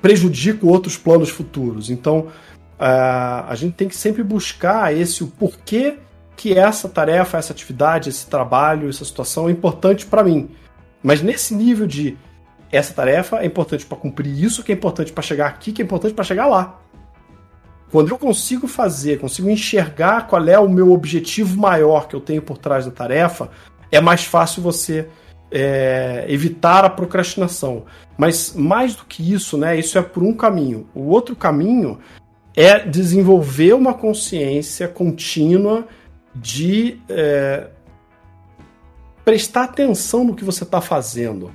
prejudico outros planos futuros. Então, a gente tem que sempre buscar esse o porquê que essa tarefa, essa atividade, esse trabalho, essa situação é importante para mim. Mas nesse nível de essa tarefa é importante para cumprir isso, que é importante para chegar aqui, que é importante para chegar lá. Quando eu consigo fazer, consigo enxergar qual é o meu objetivo maior que eu tenho por trás da tarefa, é mais fácil você é, evitar a procrastinação. Mas mais do que isso, né? Isso é por um caminho. O outro caminho é desenvolver uma consciência contínua de é, prestar atenção no que você está fazendo.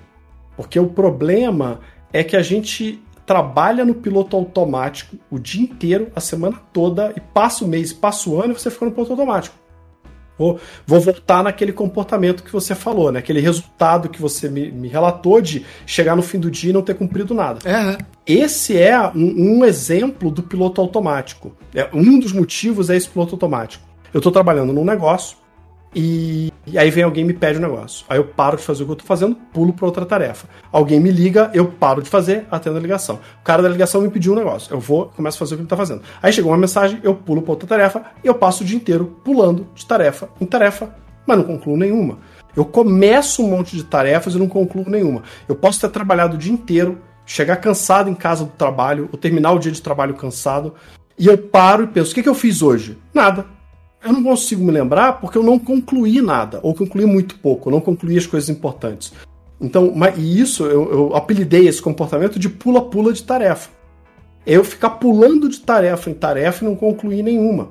Porque o problema é que a gente trabalha no piloto automático o dia inteiro, a semana toda, e passa o mês, passa o ano e você fica no piloto automático. Vou, vou voltar naquele comportamento que você falou, né? Aquele resultado que você me, me relatou de chegar no fim do dia e não ter cumprido nada. Uhum. Esse é um, um, exemplo do piloto automático. É, um dos motivos é esse piloto automático. Eu estou trabalhando num negócio, e, e, aí vem alguém me pede um negócio. Aí eu paro de fazer o que eu tô fazendo, pulo para outra tarefa. Alguém me liga, eu paro de fazer, atendo a ligação. O cara da ligação me pediu um negócio. Eu vou, começo a fazer o que ele tá fazendo. Aí chegou uma mensagem, eu pulo para outra tarefa e eu passo o dia inteiro pulando de tarefa em tarefa, mas não concluo nenhuma. Eu começo um monte de tarefas e não concluo nenhuma. Eu posso ter trabalhado o dia inteiro, chegar cansado em casa do trabalho, ou terminar o dia de trabalho cansado, e eu paro e penso: o que, que eu fiz hoje? Nada eu não consigo me lembrar porque eu não concluí nada, ou concluí muito pouco, não concluí as coisas importantes. Então, e isso eu, eu apelidei esse comportamento de pula-pula de tarefa. É eu ficar pulando de tarefa em tarefa e não concluir nenhuma.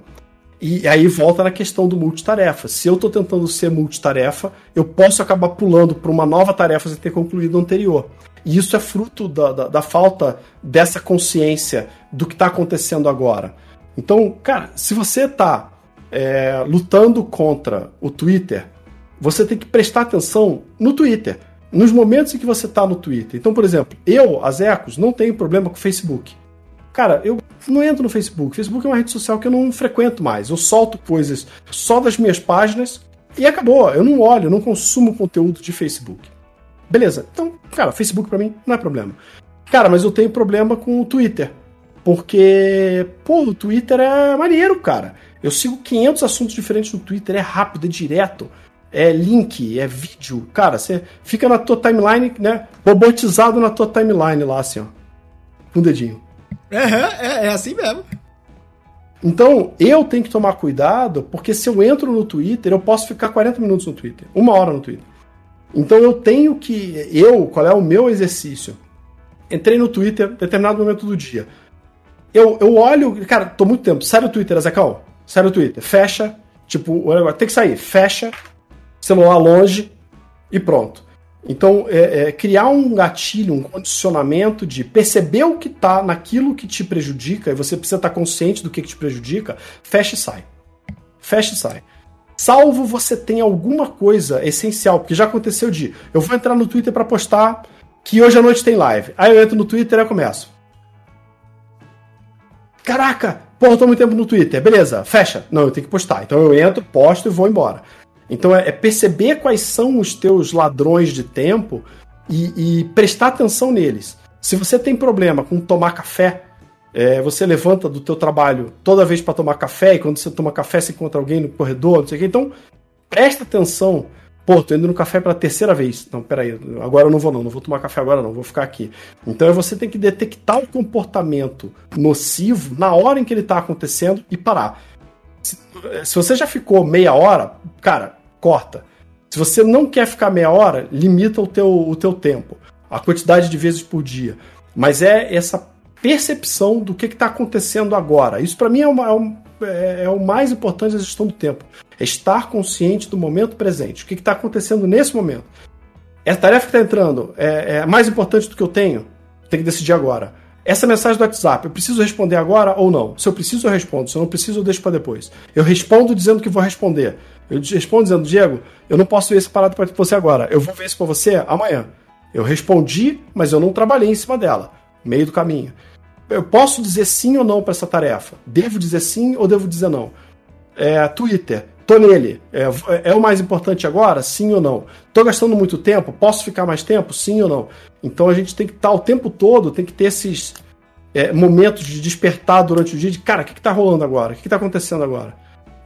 E aí volta na questão do multitarefa. Se eu estou tentando ser multitarefa, eu posso acabar pulando para uma nova tarefa sem ter concluído a anterior. E isso é fruto da, da, da falta dessa consciência do que está acontecendo agora. Então, cara, se você está é, lutando contra o Twitter, você tem que prestar atenção no Twitter, nos momentos em que você está no Twitter. Então, por exemplo, eu, Azecos, não tenho problema com o Facebook. Cara, eu não entro no Facebook. Facebook é uma rede social que eu não frequento mais. Eu solto coisas só das minhas páginas e acabou. Eu não olho, eu não consumo conteúdo de Facebook. Beleza. Então, cara, Facebook para mim não é problema. Cara, mas eu tenho problema com o Twitter. Porque, pô, o Twitter é maneiro, cara. Eu sigo 500 assuntos diferentes no Twitter, é rápido, é direto. É link, é vídeo. Cara, você fica na tua timeline, né? Robotizado na tua timeline lá, assim, ó. Com o dedinho. É, é, é assim mesmo. Então, eu tenho que tomar cuidado, porque se eu entro no Twitter, eu posso ficar 40 minutos no Twitter, uma hora no Twitter. Então eu tenho que. Eu, qual é o meu exercício? Entrei no Twitter em determinado momento do dia. Eu, eu olho. Cara, tô muito tempo. Sai do Twitter, Azacal sai Twitter, fecha, tipo, tem que sair, fecha, celular longe e pronto. Então, é, é, criar um gatilho, um condicionamento de perceber o que está naquilo que te prejudica, e você precisa estar tá consciente do que, que te prejudica, fecha e sai. Fecha e sai. Salvo você tenha alguma coisa essencial, porque já aconteceu de eu vou entrar no Twitter para postar que hoje à noite tem live. Aí eu entro no Twitter e começo. Caraca, Porra, eu tô muito tempo no Twitter. Beleza, fecha. Não, eu tenho que postar. Então eu entro, posto e vou embora. Então é, é perceber quais são os teus ladrões de tempo e, e, prestar atenção neles. Se você tem problema com tomar café, é, você levanta do teu trabalho toda vez para tomar café e quando você toma café você encontra alguém no corredor, não sei o quê. Então presta atenção Pô, tô indo no café pela terceira vez. Não, peraí, agora eu não vou não, não vou tomar café agora não, vou ficar aqui. Então você tem que detectar o comportamento nocivo na hora em que ele tá acontecendo e parar. Se, se você já ficou meia hora, cara, corta. Se você não quer ficar meia hora, limita o teu, o teu tempo, a quantidade de vezes por dia. Mas é essa percepção do que está acontecendo agora. Isso para mim é, uma, é, um, é, é, o mais importante da gestão do tempo. É estar consciente do momento presente. O que está acontecendo nesse momento. Essa tarefa que está entrando é, é, mais importante do que eu tenho? Tem que decidir agora. Essa mensagem do WhatsApp, eu preciso responder agora ou não? Se eu preciso, eu respondo. Se eu não preciso, eu deixo para depois. Eu respondo dizendo que vou responder. Eu respondo dizendo, Diego, eu não posso ver essa parada para você agora. Eu vou ver isso para você amanhã. Eu respondi, mas eu não trabalhei em cima dela. Meio do caminho eu posso dizer sim ou não para essa tarefa? Devo dizer sim ou devo dizer não? É, Twitter, tô nele. É, é, o mais importante agora? Sim ou não? Tô gastando muito tempo? Posso ficar mais tempo? Sim ou não? Então a gente tem que estar tá, o tempo todo, tem que ter esses é, momentos de despertar durante o dia de cara, o que, que tá rolando agora? O que, que tá acontecendo agora?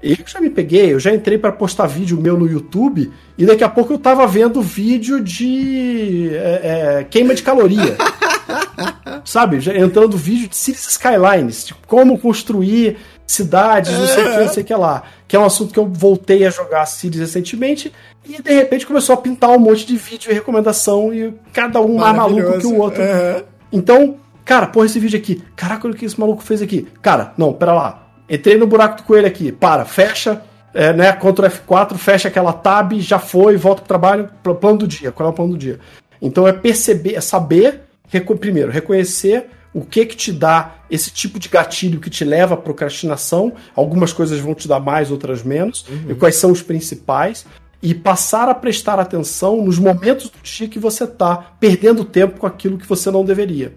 Eu já me peguei, eu já entrei para postar vídeo meu no YouTube e daqui a pouco eu tava vendo vídeo de é, é, queima de caloria. Sabe? Já entrando vídeo de Cities Skylines, de como construir cidades, não sei o que, não sei o que lá. Que é um assunto que eu voltei a jogar Cities recentemente e de repente começou a pintar um monte de vídeo e recomendação e cada um mais maluco que o outro. Uhum. Então, cara, porra, esse vídeo aqui. Caraca, olha o que esse maluco fez aqui. Cara, não, pera lá Entrei no buraco do coelho aqui. Para, fecha, é, né? Ctrl F4, fecha aquela tab, já foi, volta pro trabalho, plano do dia. Qual é o plano do dia? Então é perceber, é saber, reco primeiro, reconhecer o que que te dá esse tipo de gatilho que te leva à procrastinação. Algumas coisas vão te dar mais, outras menos. Uhum. E quais são os principais. E passar a prestar atenção nos momentos do dia que você está perdendo tempo com aquilo que você não deveria.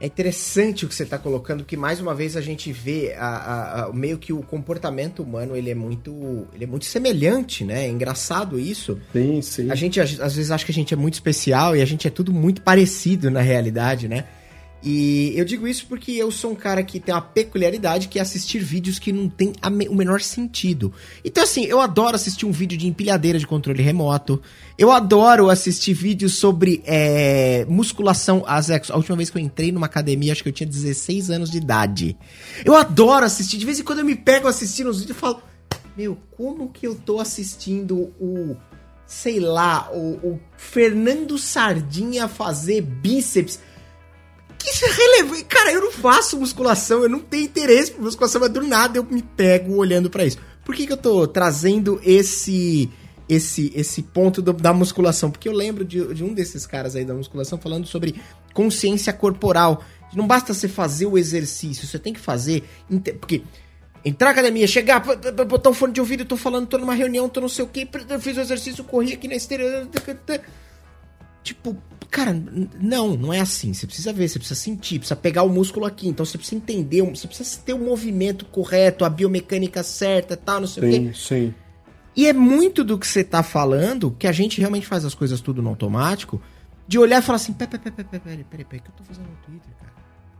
É interessante o que você está colocando, que mais uma vez a gente vê a, a, a, meio que o comportamento humano ele é muito ele é muito semelhante, né? É engraçado isso. Sim, sim. A gente às vezes acha que a gente é muito especial e a gente é tudo muito parecido na realidade, né? E eu digo isso porque eu sou um cara que tem uma peculiaridade que é assistir vídeos que não tem o menor sentido. Então, assim, eu adoro assistir um vídeo de empilhadeira de controle remoto. Eu adoro assistir vídeos sobre é, musculação. A última vez que eu entrei numa academia, acho que eu tinha 16 anos de idade. Eu adoro assistir. De vez em quando eu me pego assistindo os vídeos e falo: Meu, como que eu tô assistindo o sei lá, o, o, Fernando Sardinha fazer bíceps que isso é relevante. Cara, eu não faço musculação, eu não tenho interesse por musculação, mas do nada eu me pego olhando para isso. Por que, que eu tô trazendo esse esse esse ponto do, da musculação? Porque eu lembro de, de um desses caras aí da musculação falando sobre consciência corporal. Não basta você fazer o exercício, você tem que fazer. Porque entrar na academia, chegar, botar um fone de ouvido, eu tô falando, tô numa reunião, tô não sei o que, eu fiz o exercício, corri aqui na esteira. Tipo, Cara, não, não é assim. Você precisa ver, você precisa sentir, precisa pegar o músculo aqui. Então você precisa entender, você precisa ter o movimento correto, a biomecânica certa tal, não sei sim, o quê. Sim, sim. E é muito do que você tá falando que a gente realmente faz as coisas tudo no automático, de olhar e falar assim: peraí, peraí, peraí, peraí, peraí, peraí, o que eu tô fazendo no Twitter, cara?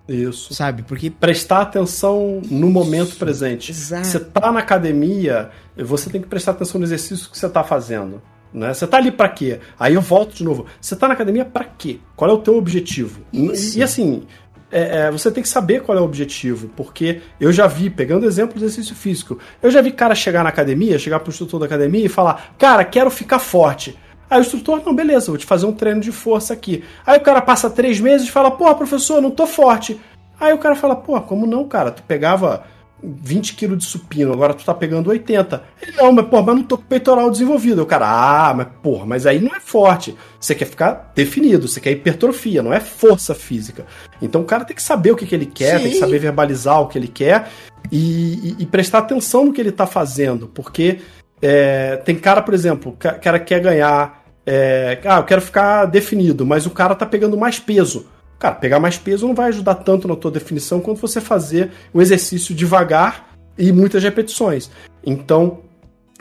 Isso. Sabe? Porque. Prestar atenção no momento presente. Exato. Você tá na academia, você tem que prestar atenção no exercício que você tá fazendo. Né? Você tá ali para quê? Aí eu volto de novo. Você tá na academia para quê? Qual é o teu objetivo? Isso. E assim, é, é, você tem que saber qual é o objetivo, porque eu já vi, pegando exemplo de exercício físico, eu já vi cara chegar na academia, chegar pro instrutor da academia e falar: Cara, quero ficar forte. Aí o instrutor, não, beleza, vou te fazer um treino de força aqui. Aí o cara passa três meses e fala: Pô, professor, não tô forte. Aí o cara fala: Pô, como não, cara? Tu pegava 20 quilos de supino, agora tu tá pegando 80. Ele, não, mas porra, mas não tô com o peitoral desenvolvido. O cara, ah, mas porra, mas aí não é forte. Você quer ficar definido, você quer hipertrofia, não é força física. Então o cara tem que saber o que, que ele quer, Sim. tem que saber verbalizar o que ele quer e, e, e prestar atenção no que ele tá fazendo, porque é, tem cara, por exemplo, o cara quer ganhar. É, ah, eu quero ficar definido, mas o cara tá pegando mais peso. Cara, pegar mais peso não vai ajudar tanto na tua definição quanto você fazer o exercício devagar e muitas repetições. Então,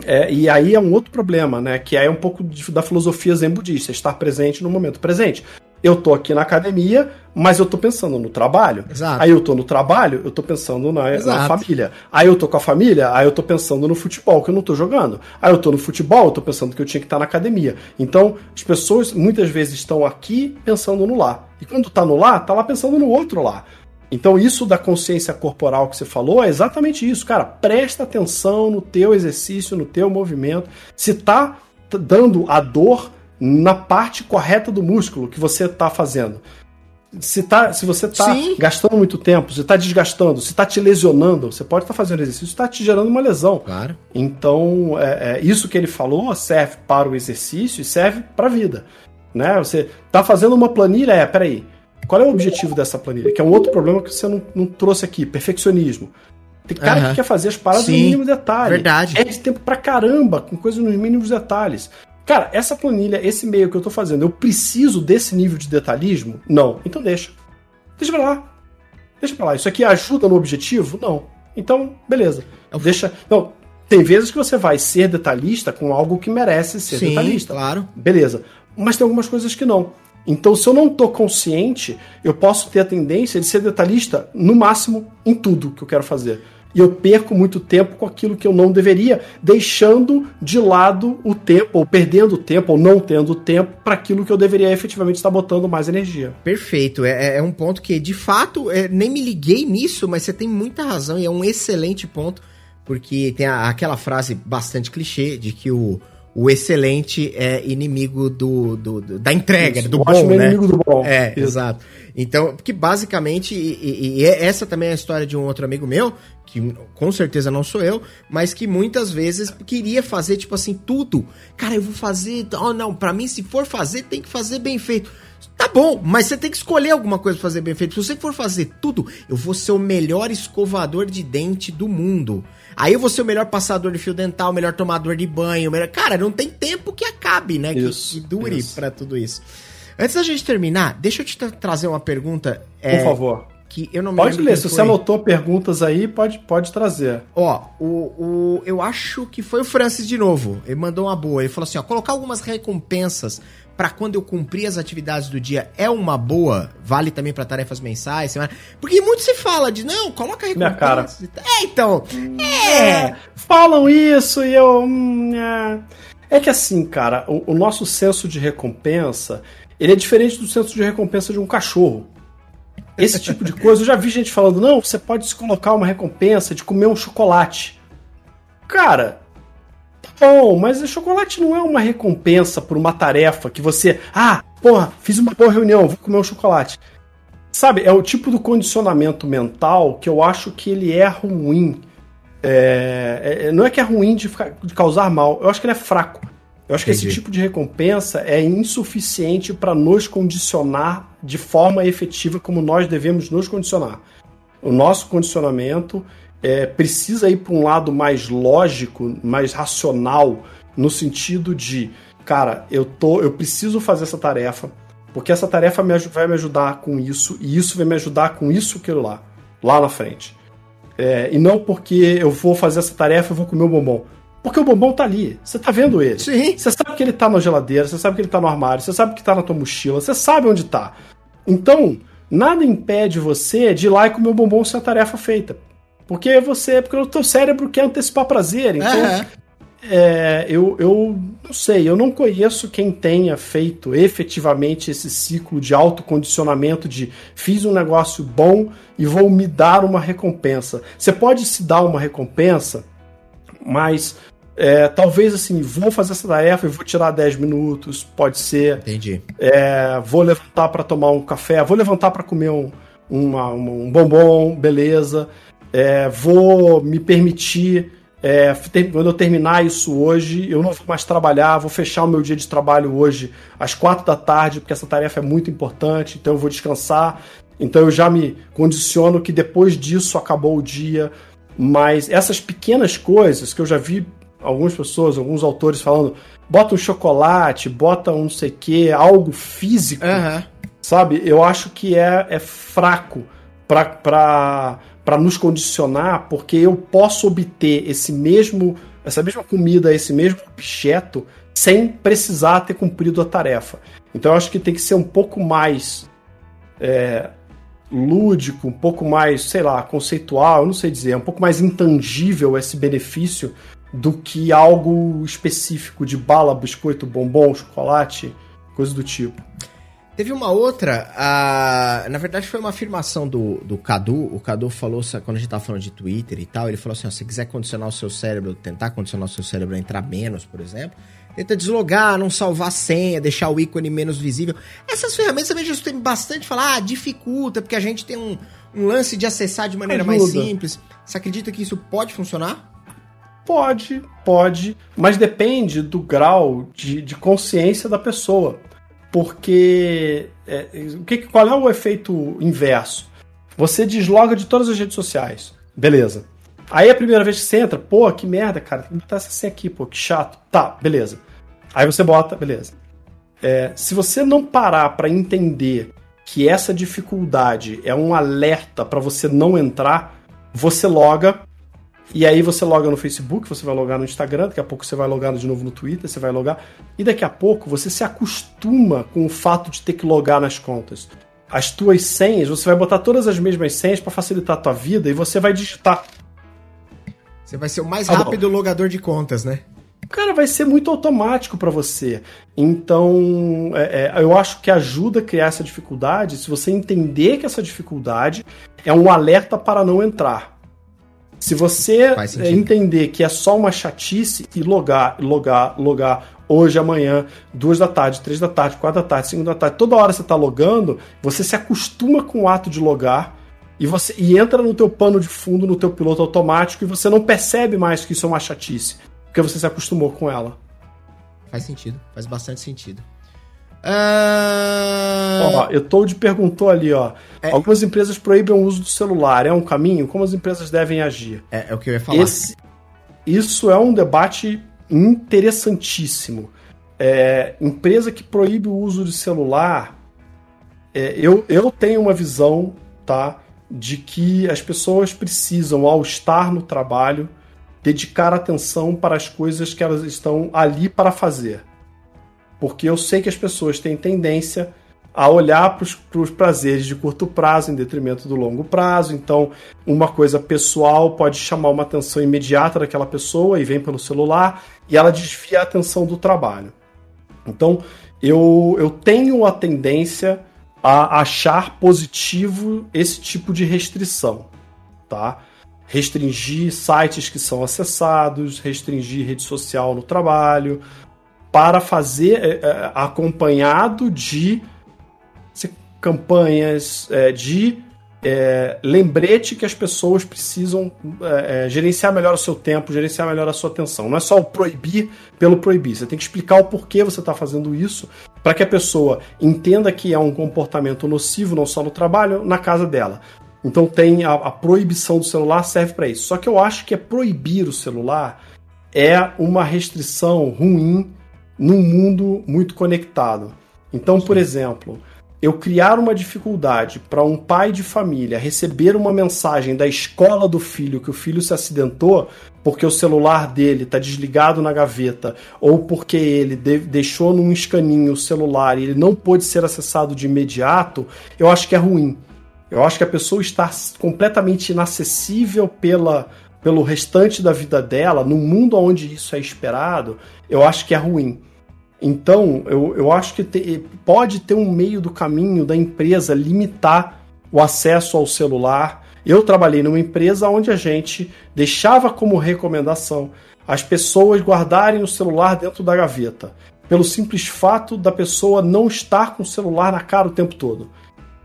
é, e aí é um outro problema, né? Que é um pouco da filosofia zen budista, estar presente no momento presente eu tô aqui na academia, mas eu tô pensando no trabalho. Exato. Aí eu tô no trabalho, eu tô pensando na, na, família. Aí eu tô com a família, aí eu tô pensando no futebol que eu não tô jogando. Aí eu tô no futebol, eu tô pensando que eu tinha que estar na academia. Então, as pessoas muitas vezes estão aqui pensando no lá. E quando tá no lá, tá lá pensando no outro lá. Então, isso da consciência corporal que você falou é exatamente isso, cara. Presta atenção no teu exercício, no teu movimento. Se tá dando a dor, na parte correta do músculo que você está fazendo. Se, tá, se você está gastando muito tempo, se está desgastando, se está te lesionando, você pode estar tá fazendo exercício, está te gerando uma lesão. Claro. Então, é, é, isso que ele falou serve para o exercício e serve para a vida. Né? Você está fazendo uma planilha, é, peraí, qual é o objetivo dessa planilha? Que é um outro problema que você não, não trouxe aqui, perfeccionismo. Tem cara uhum. que quer fazer as paradas Sim, no mínimo detalhe. Verdade. É de tempo pra caramba, com coisas nos mínimos detalhes. Cara, essa planilha, esse e-mail que eu tô fazendo, eu preciso desse nível de detalhismo? Não. Então deixa. Deixa pra lá. Deixa pra lá. Isso aqui ajuda no objetivo? Não. Então, beleza. É deixa. Não, tem vezes que você vai ser detalhista com algo que merece ser Sim, detalhista. Claro. Beleza. Mas tem algumas coisas que não. Então, se eu não tô consciente, eu posso ter a tendência de ser detalhista no máximo em tudo que eu quero fazer e eu perco muito tempo com aquilo que eu não deveria, deixando de lado o tempo, ou perdendo tempo, ou não tendo tempo para aquilo que eu deveria efetivamente estar botando mais energia. Perfeito, é, é, é um ponto que, de fato, é, nem me liguei nisso, mas você tem muita razão e é um excelente ponto, porque tem a, aquela frase bastante clichê de que o o excelente é inimigo do, do, do da entrega, Isso, do bom, né? inimigo do bom. É, Isso. exato. Então, porque basicamente, e, e, e, essa também é a história de um outro amigo meu, que com certeza não sou eu, mas que muitas vezes queria fazer, tipo assim, tudo. Cara, eu vou fazer. Oh, não, para mim, se for fazer, tem que fazer bem feito. Tá bom, mas você tem que escolher alguma coisa pra fazer bem feito. Se você for fazer tudo, eu vou ser o melhor escovador de dente do mundo. Aí eu vou ser o melhor passador de fio dental, o melhor tomador de banho. Melhor... Cara, não tem tempo que acabe, né? Isso, que, que dure para tudo isso. Antes da gente terminar, deixa eu te tra trazer uma pergunta. Por é, favor que eu não me Pode ler, se você anotou perguntas aí, pode, pode trazer. Ó, o, o, eu acho que foi o Francis de novo. Ele mandou uma boa. Ele falou assim: ó, colocar algumas recompensas para quando eu cumprir as atividades do dia é uma boa. Vale também para tarefas mensais, semana. Porque muito se fala de não, coloca recompensa. Minha cara. É, então. É. é. Falam isso e eu. Hum, é. é que assim, cara, o, o nosso senso de recompensa ele é diferente do senso de recompensa de um cachorro. Esse tipo de coisa, eu já vi gente falando, não, você pode se colocar uma recompensa de comer um chocolate. Cara, bom, mas o chocolate não é uma recompensa por uma tarefa que você, ah, porra, fiz uma boa reunião, vou comer um chocolate. Sabe, é o tipo do condicionamento mental que eu acho que ele é ruim. É, é, não é que é ruim de, de causar mal, eu acho que ele é fraco. Eu acho Entendi. que esse tipo de recompensa é insuficiente para nos condicionar de forma efetiva como nós devemos nos condicionar. O nosso condicionamento é, precisa ir para um lado mais lógico, mais racional, no sentido de, cara, eu tô, eu preciso fazer essa tarefa, porque essa tarefa me, vai me ajudar com isso, e isso vai me ajudar com isso, aquilo lá, lá na frente. É, e não porque eu vou fazer essa tarefa e vou comer o bombom. Porque o bombom tá ali. Você tá vendo ele. Sim. Você sabe que ele tá na geladeira, você sabe que ele tá no armário, você sabe que tá na tua mochila, você sabe onde tá. Então, nada impede você de ir lá e comer o bombom sem a tarefa feita. Porque você. Porque o teu cérebro quer antecipar prazer. Então. É. É, eu, eu não sei, eu não conheço quem tenha feito efetivamente esse ciclo de autocondicionamento de fiz um negócio bom e vou me dar uma recompensa. Você pode se dar uma recompensa, mas é, talvez assim, vou fazer essa tarefa e vou tirar 10 minutos, pode ser. Entendi. É, vou levantar para tomar um café, vou levantar para comer um, uma, um bombom, beleza. É, vou me permitir, é, quando eu terminar isso hoje, eu não vou mais trabalhar, vou fechar o meu dia de trabalho hoje às quatro da tarde, porque essa tarefa é muito importante, então eu vou descansar. Então eu já me condiciono que depois disso acabou o dia. Mas essas pequenas coisas que eu já vi algumas pessoas, alguns autores falando, bota um chocolate, bota um não sei o que, algo físico, uhum. sabe? Eu acho que é, é fraco para nos condicionar, porque eu posso obter esse mesmo essa mesma comida, esse mesmo objeto, sem precisar ter cumprido a tarefa. Então eu acho que tem que ser um pouco mais é, lúdico, um pouco mais, sei lá, conceitual, eu não sei dizer, um pouco mais intangível esse benefício do que algo específico de bala, biscoito, bombom, chocolate, coisa do tipo. Teve uma outra, a... na verdade foi uma afirmação do, do Cadu. O Cadu falou, quando a gente tava falando de Twitter e tal, ele falou assim: ó, se quiser condicionar o seu cérebro, tentar condicionar o seu cérebro a entrar menos, por exemplo, tenta deslogar, não salvar senha, deixar o ícone menos visível. Essas ferramentas também já tem bastante falar, ah, dificulta, porque a gente tem um, um lance de acessar de maneira Ajuda. mais simples. Você acredita que isso pode funcionar? Pode, pode, mas depende do grau de, de consciência da pessoa. Porque é, o que, qual é o efeito inverso? Você desloga de todas as redes sociais. Beleza. Aí a primeira vez que você entra, pô, que merda, cara, tem que botar essa senha aqui, pô, que chato. Tá, beleza. Aí você bota, beleza. É, se você não parar para entender que essa dificuldade é um alerta para você não entrar, você loga e aí você loga no Facebook, você vai logar no Instagram, daqui a pouco você vai logar de novo no Twitter, você vai logar. E daqui a pouco você se acostuma com o fato de ter que logar nas contas. As tuas senhas, você vai botar todas as mesmas senhas para facilitar a tua vida e você vai digitar. Você vai ser o mais rápido ah, logador de contas, né? Cara, vai ser muito automático para você. Então, é, é, eu acho que ajuda a criar essa dificuldade se você entender que essa dificuldade é um alerta para não entrar. Se você entender que é só uma chatice e logar, logar, logar hoje, amanhã, duas da tarde, três da tarde, quatro da tarde, cinco da tarde, toda hora você está logando, você se acostuma com o ato de logar e você e entra no teu pano de fundo, no teu piloto automático e você não percebe mais que isso é uma chatice, porque você se acostumou com ela. Faz sentido, faz bastante sentido. Uh... Ó, eu perguntou ali, ó. É... Algumas empresas proíbem o uso do celular. É um caminho? Como as empresas devem agir? É, é o que eu ia falar. Esse, isso é um debate interessantíssimo. É, empresa que proíbe o uso de celular, é, eu, eu tenho uma visão, tá? De que as pessoas precisam, ao estar no trabalho, dedicar atenção para as coisas que elas estão ali para fazer. Porque eu sei que as pessoas têm tendência a olhar para os prazeres de curto prazo em detrimento do longo prazo. Então, uma coisa pessoal pode chamar uma atenção imediata daquela pessoa e vem pelo celular e ela desvia a atenção do trabalho. Então, eu, eu tenho a tendência a achar positivo esse tipo de restrição, tá? Restringir sites que são acessados, restringir rede social no trabalho, para fazer é, é, acompanhado de campanhas, é, de é, lembrete que as pessoas precisam é, é, gerenciar melhor o seu tempo, gerenciar melhor a sua atenção. Não é só o proibir pelo proibir. Você tem que explicar o porquê você está fazendo isso para que a pessoa entenda que é um comportamento nocivo, não só no trabalho, na casa dela. Então tem a, a proibição do celular serve para isso. Só que eu acho que é proibir o celular é uma restrição ruim num mundo muito conectado. Então, por exemplo, eu criar uma dificuldade para um pai de família receber uma mensagem da escola do filho que o filho se acidentou porque o celular dele está desligado na gaveta ou porque ele de deixou num escaninho o celular e ele não pôde ser acessado de imediato, eu acho que é ruim. Eu acho que a pessoa está completamente inacessível pela, pelo restante da vida dela, num mundo onde isso é esperado, eu acho que é ruim. Então, eu, eu acho que te, pode ter um meio do caminho da empresa limitar o acesso ao celular. Eu trabalhei numa empresa onde a gente deixava como recomendação as pessoas guardarem o celular dentro da gaveta, pelo simples fato da pessoa não estar com o celular na cara o tempo todo.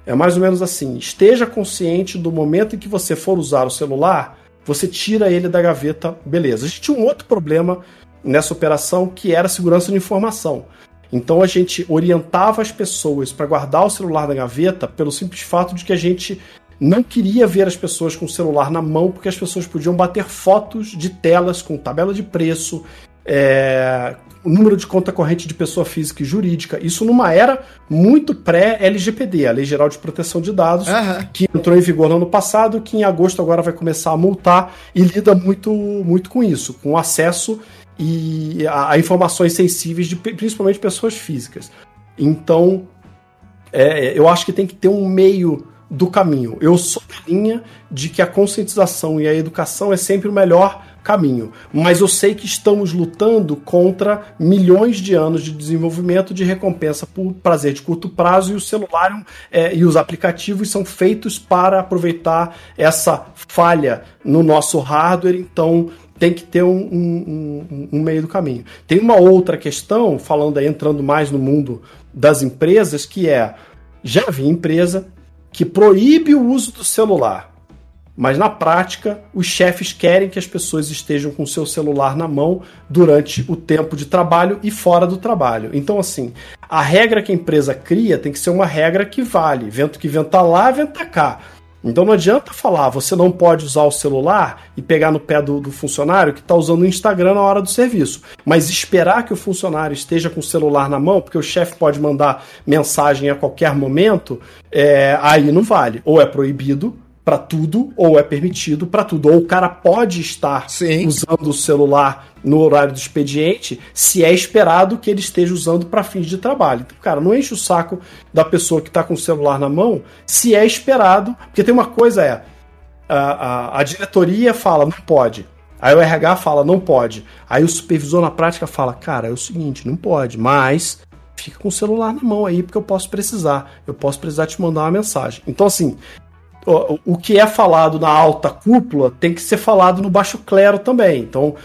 É mais ou menos assim: esteja consciente do momento em que você for usar o celular, você tira ele da gaveta, beleza. A gente tinha um outro problema nessa operação que era segurança de informação. Então a gente orientava as pessoas para guardar o celular na gaveta pelo simples fato de que a gente não queria ver as pessoas com o celular na mão, porque as pessoas podiam bater fotos de telas com tabela de preço, é, o número de conta corrente de pessoa física e jurídica. Isso numa era muito pré-LGPD, a Lei Geral de Proteção de Dados, uhum. que entrou em vigor no ano passado, que em agosto agora vai começar a multar e lida muito, muito com isso, com acesso e a, a informações sensíveis de principalmente pessoas físicas. Então, é, eu acho que tem que ter um meio do caminho. Eu sou da linha de que a conscientização e a educação é sempre o melhor caminho. Mas eu sei que estamos lutando contra milhões de anos de desenvolvimento de recompensa por prazer de curto prazo e o celular é, e os aplicativos são feitos para aproveitar essa falha no nosso hardware. Então tem que ter um, um, um, meio do caminho. Tem uma outra questão, falando aí, entrando mais no mundo das empresas, que é: já vi empresa que proíbe o uso do celular, mas na prática os chefes querem que as pessoas estejam com o seu celular na mão durante o tempo de trabalho e fora do trabalho. Então, assim, a regra que a empresa cria tem que ser uma regra que vale. Vento que venta lá, venta cá. Então não adianta falar, você não pode usar o celular e pegar no pé do, do funcionário que está usando o Instagram na hora do serviço. Mas esperar que o funcionário esteja com o celular na mão, porque o chefe pode mandar mensagem a qualquer momento, é, aí não vale. Ou é proibido, para tudo ou é permitido para tudo. Ou o cara pode estar Sim. usando o celular no horário do expediente se é esperado que ele esteja usando para fins de trabalho. Então, cara, não enche o saco da pessoa que está com o celular na mão se é esperado, porque tem uma coisa é a, a, a diretoria fala não pode. Aí o RH fala, não pode. Aí o supervisor na prática fala, cara, é o seguinte, não pode, mas fica com o celular na mão aí, porque eu posso precisar. Eu posso precisar te mandar uma mensagem. Então, assim, o, que é falado na alta cúpula tem que ser falado no baixo clero também. Então,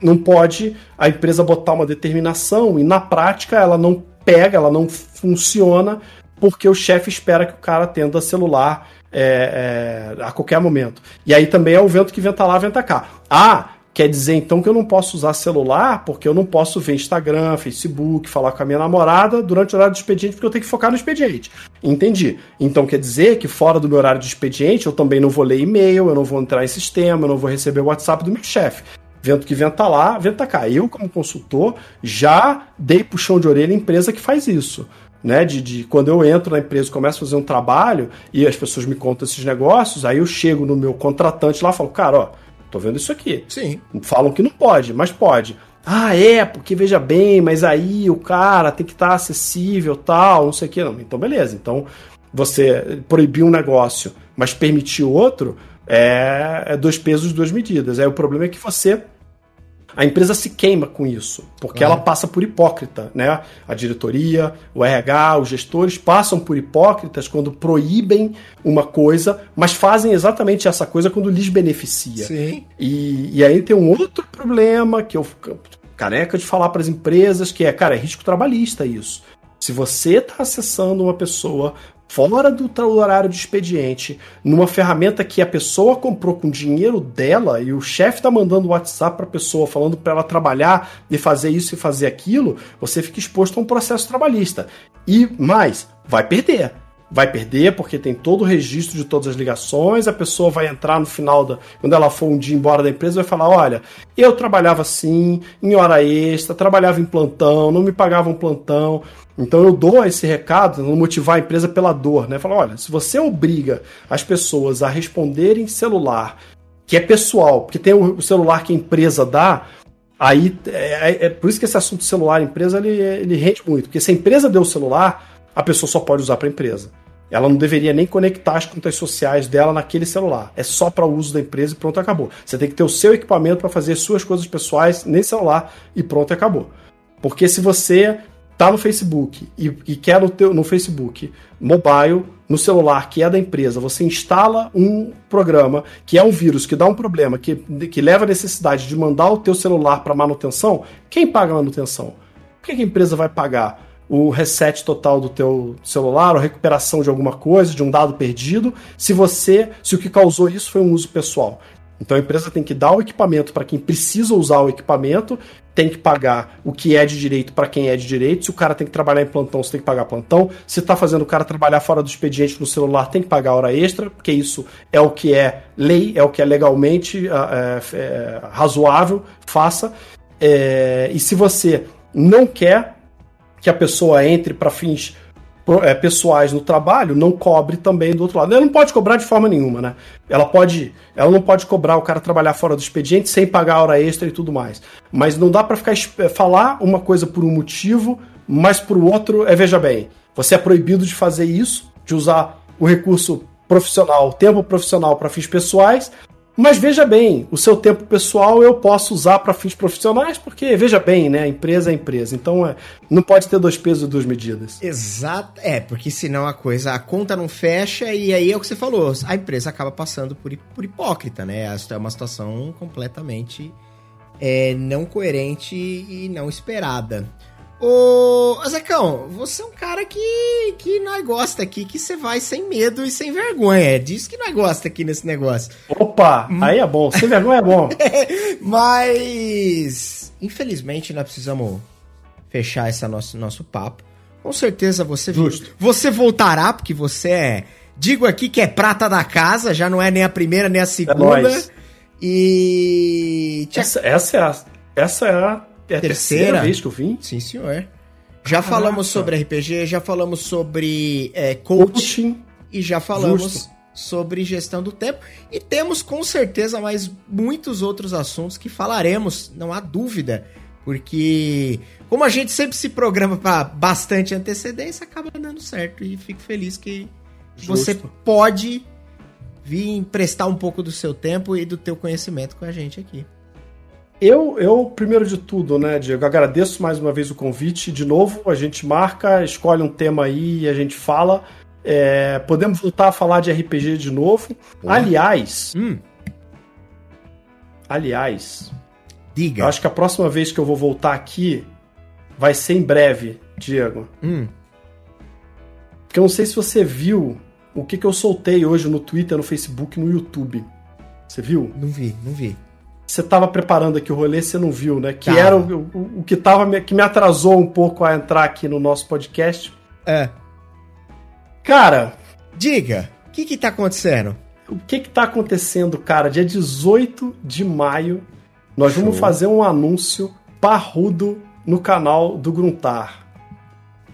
não pode a empresa botar uma determinação e na prática ela não pega, ela não funciona porque o chefe espera que o cara atenda celular é, é, a qualquer momento. E aí também é o vento que venta lá, venta cá. Ah, quer dizer então que eu não posso usar celular porque eu não posso ver Instagram, Facebook, falar com a minha namorada durante o horário do expediente porque eu tenho que focar no expediente. Entendi. Então quer dizer que fora do meu horário de expediente eu também não vou ler e-mail, eu não vou entrar em sistema, eu não vou receber o WhatsApp do meu chefe. Vento que venta lá, venta cá. Eu, como consultor, já dei puxão de orelha em empresa que faz isso né? De, de quando eu entro na empresa, começo a fazer um trabalho e as pessoas me contam esses negócios, aí eu chego no meu contratante lá e falo, cara, ó, tô vendo isso aqui. Sim. Falam que não pode, mas pode. Ah, é, porque veja bem, mas aí o cara tem que estar tá acessível, tal, não sei o que. Não. Então, beleza. Então, você proibir um negócio, mas permitir outro, é, é dois pesos, duas medidas. Aí o problema é que você a empresa se queima com isso, porque ela passa por hipócrita, né? A diretoria, o RH, os gestores passam por hipócritas quando proíbem uma coisa, mas fazem exatamente essa coisa quando lhes beneficia. Sim. E, e aí tem um outro problema que eu careca de falar para as empresas, que é, cara, é risco trabalhista isso. Se você está acessando uma pessoa fora do horário de expediente, numa ferramenta que a pessoa comprou com dinheiro dela e o chefe está mandando WhatsApp para a pessoa falando para ela trabalhar e fazer isso e fazer aquilo, você fica exposto a um processo trabalhista. E mais, vai perder vai perder porque tem todo o registro de todas as ligações, a pessoa vai entrar no final da quando ela for um dia embora da empresa vai falar, olha, eu trabalhava assim, em hora extra, trabalhava em plantão, não me pagavam plantão. Então eu dou esse recado, não motivar a empresa pela dor, né? Falar, olha, se você obriga as pessoas a responderem celular, que é pessoal, porque tem o celular que a empresa dá, aí é, é, é por isso que esse assunto celular empresa ele, ele rende muito, porque se a empresa deu o celular a pessoa só pode usar para a empresa. Ela não deveria nem conectar as contas sociais dela naquele celular. É só para uso da empresa e pronto, acabou. Você tem que ter o seu equipamento para fazer suas coisas pessoais nesse celular e pronto, acabou. Porque se você tá no Facebook e, e quer no, teu, no Facebook mobile, no celular que é da empresa, você instala um programa que é um vírus que dá um problema, que, que leva a necessidade de mandar o teu celular para manutenção, quem paga a manutenção? Por que a empresa vai pagar? O reset total do teu celular, ou recuperação de alguma coisa, de um dado perdido, se você, se o que causou isso foi um uso pessoal. Então a empresa tem que dar o equipamento para quem precisa usar o equipamento, tem que pagar o que é de direito para quem é de direito. Se o cara tem que trabalhar em plantão, você tem que pagar plantão. Se está fazendo o cara trabalhar fora do expediente no celular, tem que pagar hora extra, porque isso é o que é lei, é o que é legalmente é, é, razoável, faça. É, e se você não quer que a pessoa entre para fins é, pessoais no trabalho, não cobre também do outro lado. Ela não pode cobrar de forma nenhuma, né? Ela pode, ela não pode cobrar o cara trabalhar fora do expediente sem pagar hora extra e tudo mais. Mas não dá para ficar é, falar uma coisa por um motivo, mas por outro é veja bem. Você é proibido de fazer isso, de usar o recurso profissional, o tempo profissional para fins pessoais, mas veja bem, o seu tempo pessoal eu posso usar para fins profissionais, porque veja bem, né? Empresa é empresa. Então é, não pode ter dois pesos e duas medidas. Exato. É, porque senão a coisa, a conta não fecha e aí é o que você falou. A empresa acaba passando por, por hipócrita, né? É uma situação completamente é, não coerente e não esperada. Ô, Zecão, você é um cara que, que nós gosta aqui, que você vai sem medo e sem vergonha. É disso que nós gosta aqui nesse negócio. Opa, hum. aí é bom. Sem vergonha é bom. Mas, infelizmente, nós precisamos fechar esse nosso, nosso papo. Com certeza você, Justo. você voltará, porque você é. Digo aqui que é prata da casa, já não é nem a primeira nem a segunda. É e. Essa, essa, é a, essa é a é a terceira, terceira vez que eu vim? Sim, senhor. Já Caraca. falamos sobre RPG, já falamos sobre é, coaching, coaching, e já falamos Justo. sobre gestão do tempo. E temos com certeza mais muitos outros assuntos que falaremos, não há dúvida. Porque, como a gente sempre se programa para bastante antecedência, acaba dando certo. E fico feliz que Justo. você pode vir emprestar um pouco do seu tempo e do teu conhecimento com a gente aqui. Eu, eu, primeiro de tudo, né, Diego, agradeço mais uma vez o convite. De novo, a gente marca, escolhe um tema aí e a gente fala. É, podemos voltar a falar de RPG de novo. Aliás. Hum. Aliás. Diga. Eu acho que a próxima vez que eu vou voltar aqui vai ser em breve, Diego. Hum. Porque eu não sei se você viu o que, que eu soltei hoje no Twitter, no Facebook, no YouTube. Você viu? Não vi, não vi. Você estava preparando aqui o rolê, você não viu, né? Que era o, o, o, que tava, que me atrasou um pouco a entrar aqui no nosso podcast. É. Cara. Diga, o que que tá acontecendo? O que que tá acontecendo, cara? Dia 18 de maio, nós Show. vamos fazer um anúncio parrudo no canal do Gruntar.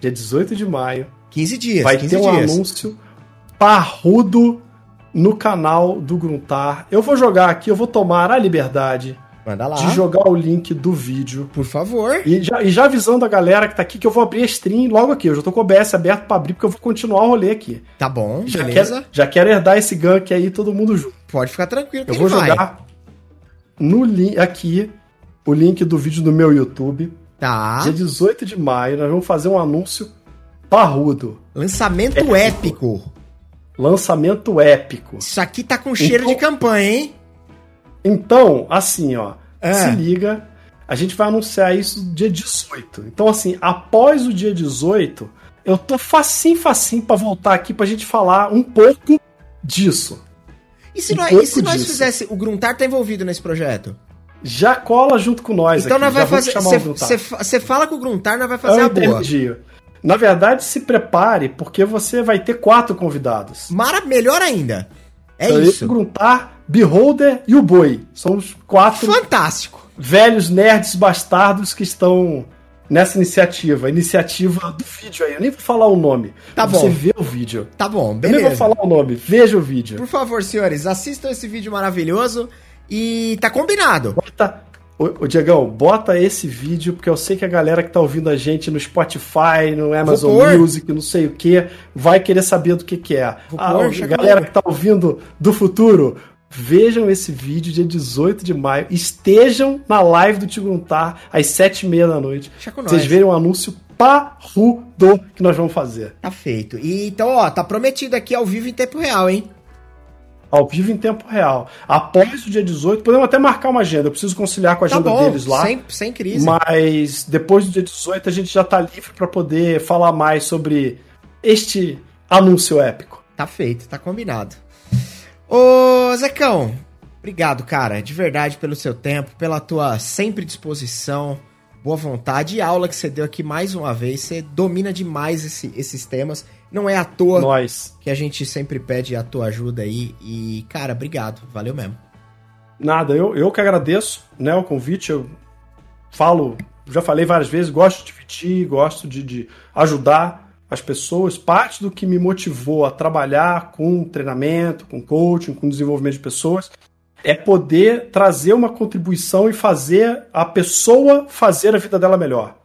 Dia 18 de maio. 15 dias. Vai 15 ter um anúncio parrudo no canal do Gruntar. Eu vou jogar aqui, eu vou tomar a liberdade de jogar o link do vídeo. Por favor. E já, e já avisando a galera que tá aqui que eu vou abrir a stream logo aqui. Eu já tô com o OBS aberto pra abrir porque eu vou continuar o rolê aqui. Tá bom, já beleza. Quero, já quero herdar esse gank aí, todo mundo junto. Pode ficar tranquilo. Eu vou vai. jogar no link aqui o link do vídeo do meu YouTube. Tá. Dia 18 de maio, nós vamos fazer um anúncio parrudo. Lançamento épico. épico. Lançamento épico. Isso aqui tá com cheiro então, de campanha, hein? Então, assim, ó. É. Se liga. A gente vai anunciar isso dia 18. Então, assim, após o dia 18, eu tô facinho, facinho pra voltar aqui pra gente falar um pouco disso. E se, um nós, e se nós fizesse. O Gruntar tá envolvido nesse projeto? Já cola junto com nós. Então aqui, nós vai fazer. Você fala com o Gruntar, nós vai fazer eu a boa. Entendi. Na verdade, se prepare, porque você vai ter quatro convidados. Mara, melhor ainda. É então, isso. Gruntar, Beholder e o Boi. São os quatro. Fantástico. Velhos nerds bastardos que estão nessa iniciativa. Iniciativa do vídeo aí. Eu nem vou falar o nome. Tá bom. Você vê o vídeo. Tá bom, beleza. Eu nem vou falar o nome. Veja o vídeo. Por favor, senhores, assistam esse vídeo maravilhoso. E tá combinado. Bota, Ô, Diegão, bota esse vídeo, porque eu sei que a galera que tá ouvindo a gente no Spotify, no Amazon Music, não sei o que, vai querer saber do que que é. Vou ah, pôr, a galera que tá ouvindo do futuro, vejam esse vídeo dia 18 de maio, estejam na live do Tiguntar às sete e meia da noite. Vocês verem um anúncio parrudo que nós vamos fazer. Tá feito. E então, ó, tá prometido aqui ao vivo em tempo real, hein? Ao vivo em tempo real. Após o dia 18, podemos até marcar uma agenda. Eu preciso conciliar com a tá agenda tá bom, deles lá. Sem, sem crise. Mas depois do dia 18 a gente já tá livre para poder falar mais sobre este anúncio épico. Tá feito, tá combinado. Ô, Zecão, obrigado, cara, de verdade pelo seu tempo, pela tua sempre disposição, boa vontade e aula que você deu aqui mais uma vez. Você domina demais esse, esses temas. Não é à toa Nós. que a gente sempre pede a tua ajuda aí. E, cara, obrigado. Valeu mesmo. Nada, eu, eu que agradeço né, o convite. Eu falo, já falei várias vezes, gosto de dividir, gosto de, de ajudar as pessoas. Parte do que me motivou a trabalhar com treinamento, com coaching, com desenvolvimento de pessoas, é poder trazer uma contribuição e fazer a pessoa fazer a vida dela melhor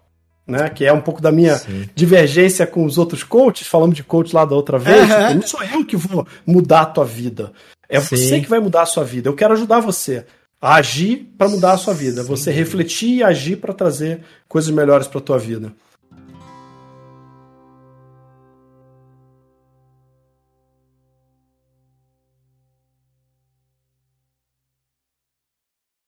né? Que é um pouco da minha Sim. divergência com os outros coaches, falando de coach lá da outra vez. Uhum. Tipo, não sou eu que vou mudar a tua vida. É Sim. você que vai mudar a sua vida. Eu quero ajudar você a agir para mudar a sua vida. Sim. Você refletir e agir para trazer coisas melhores para tua vida.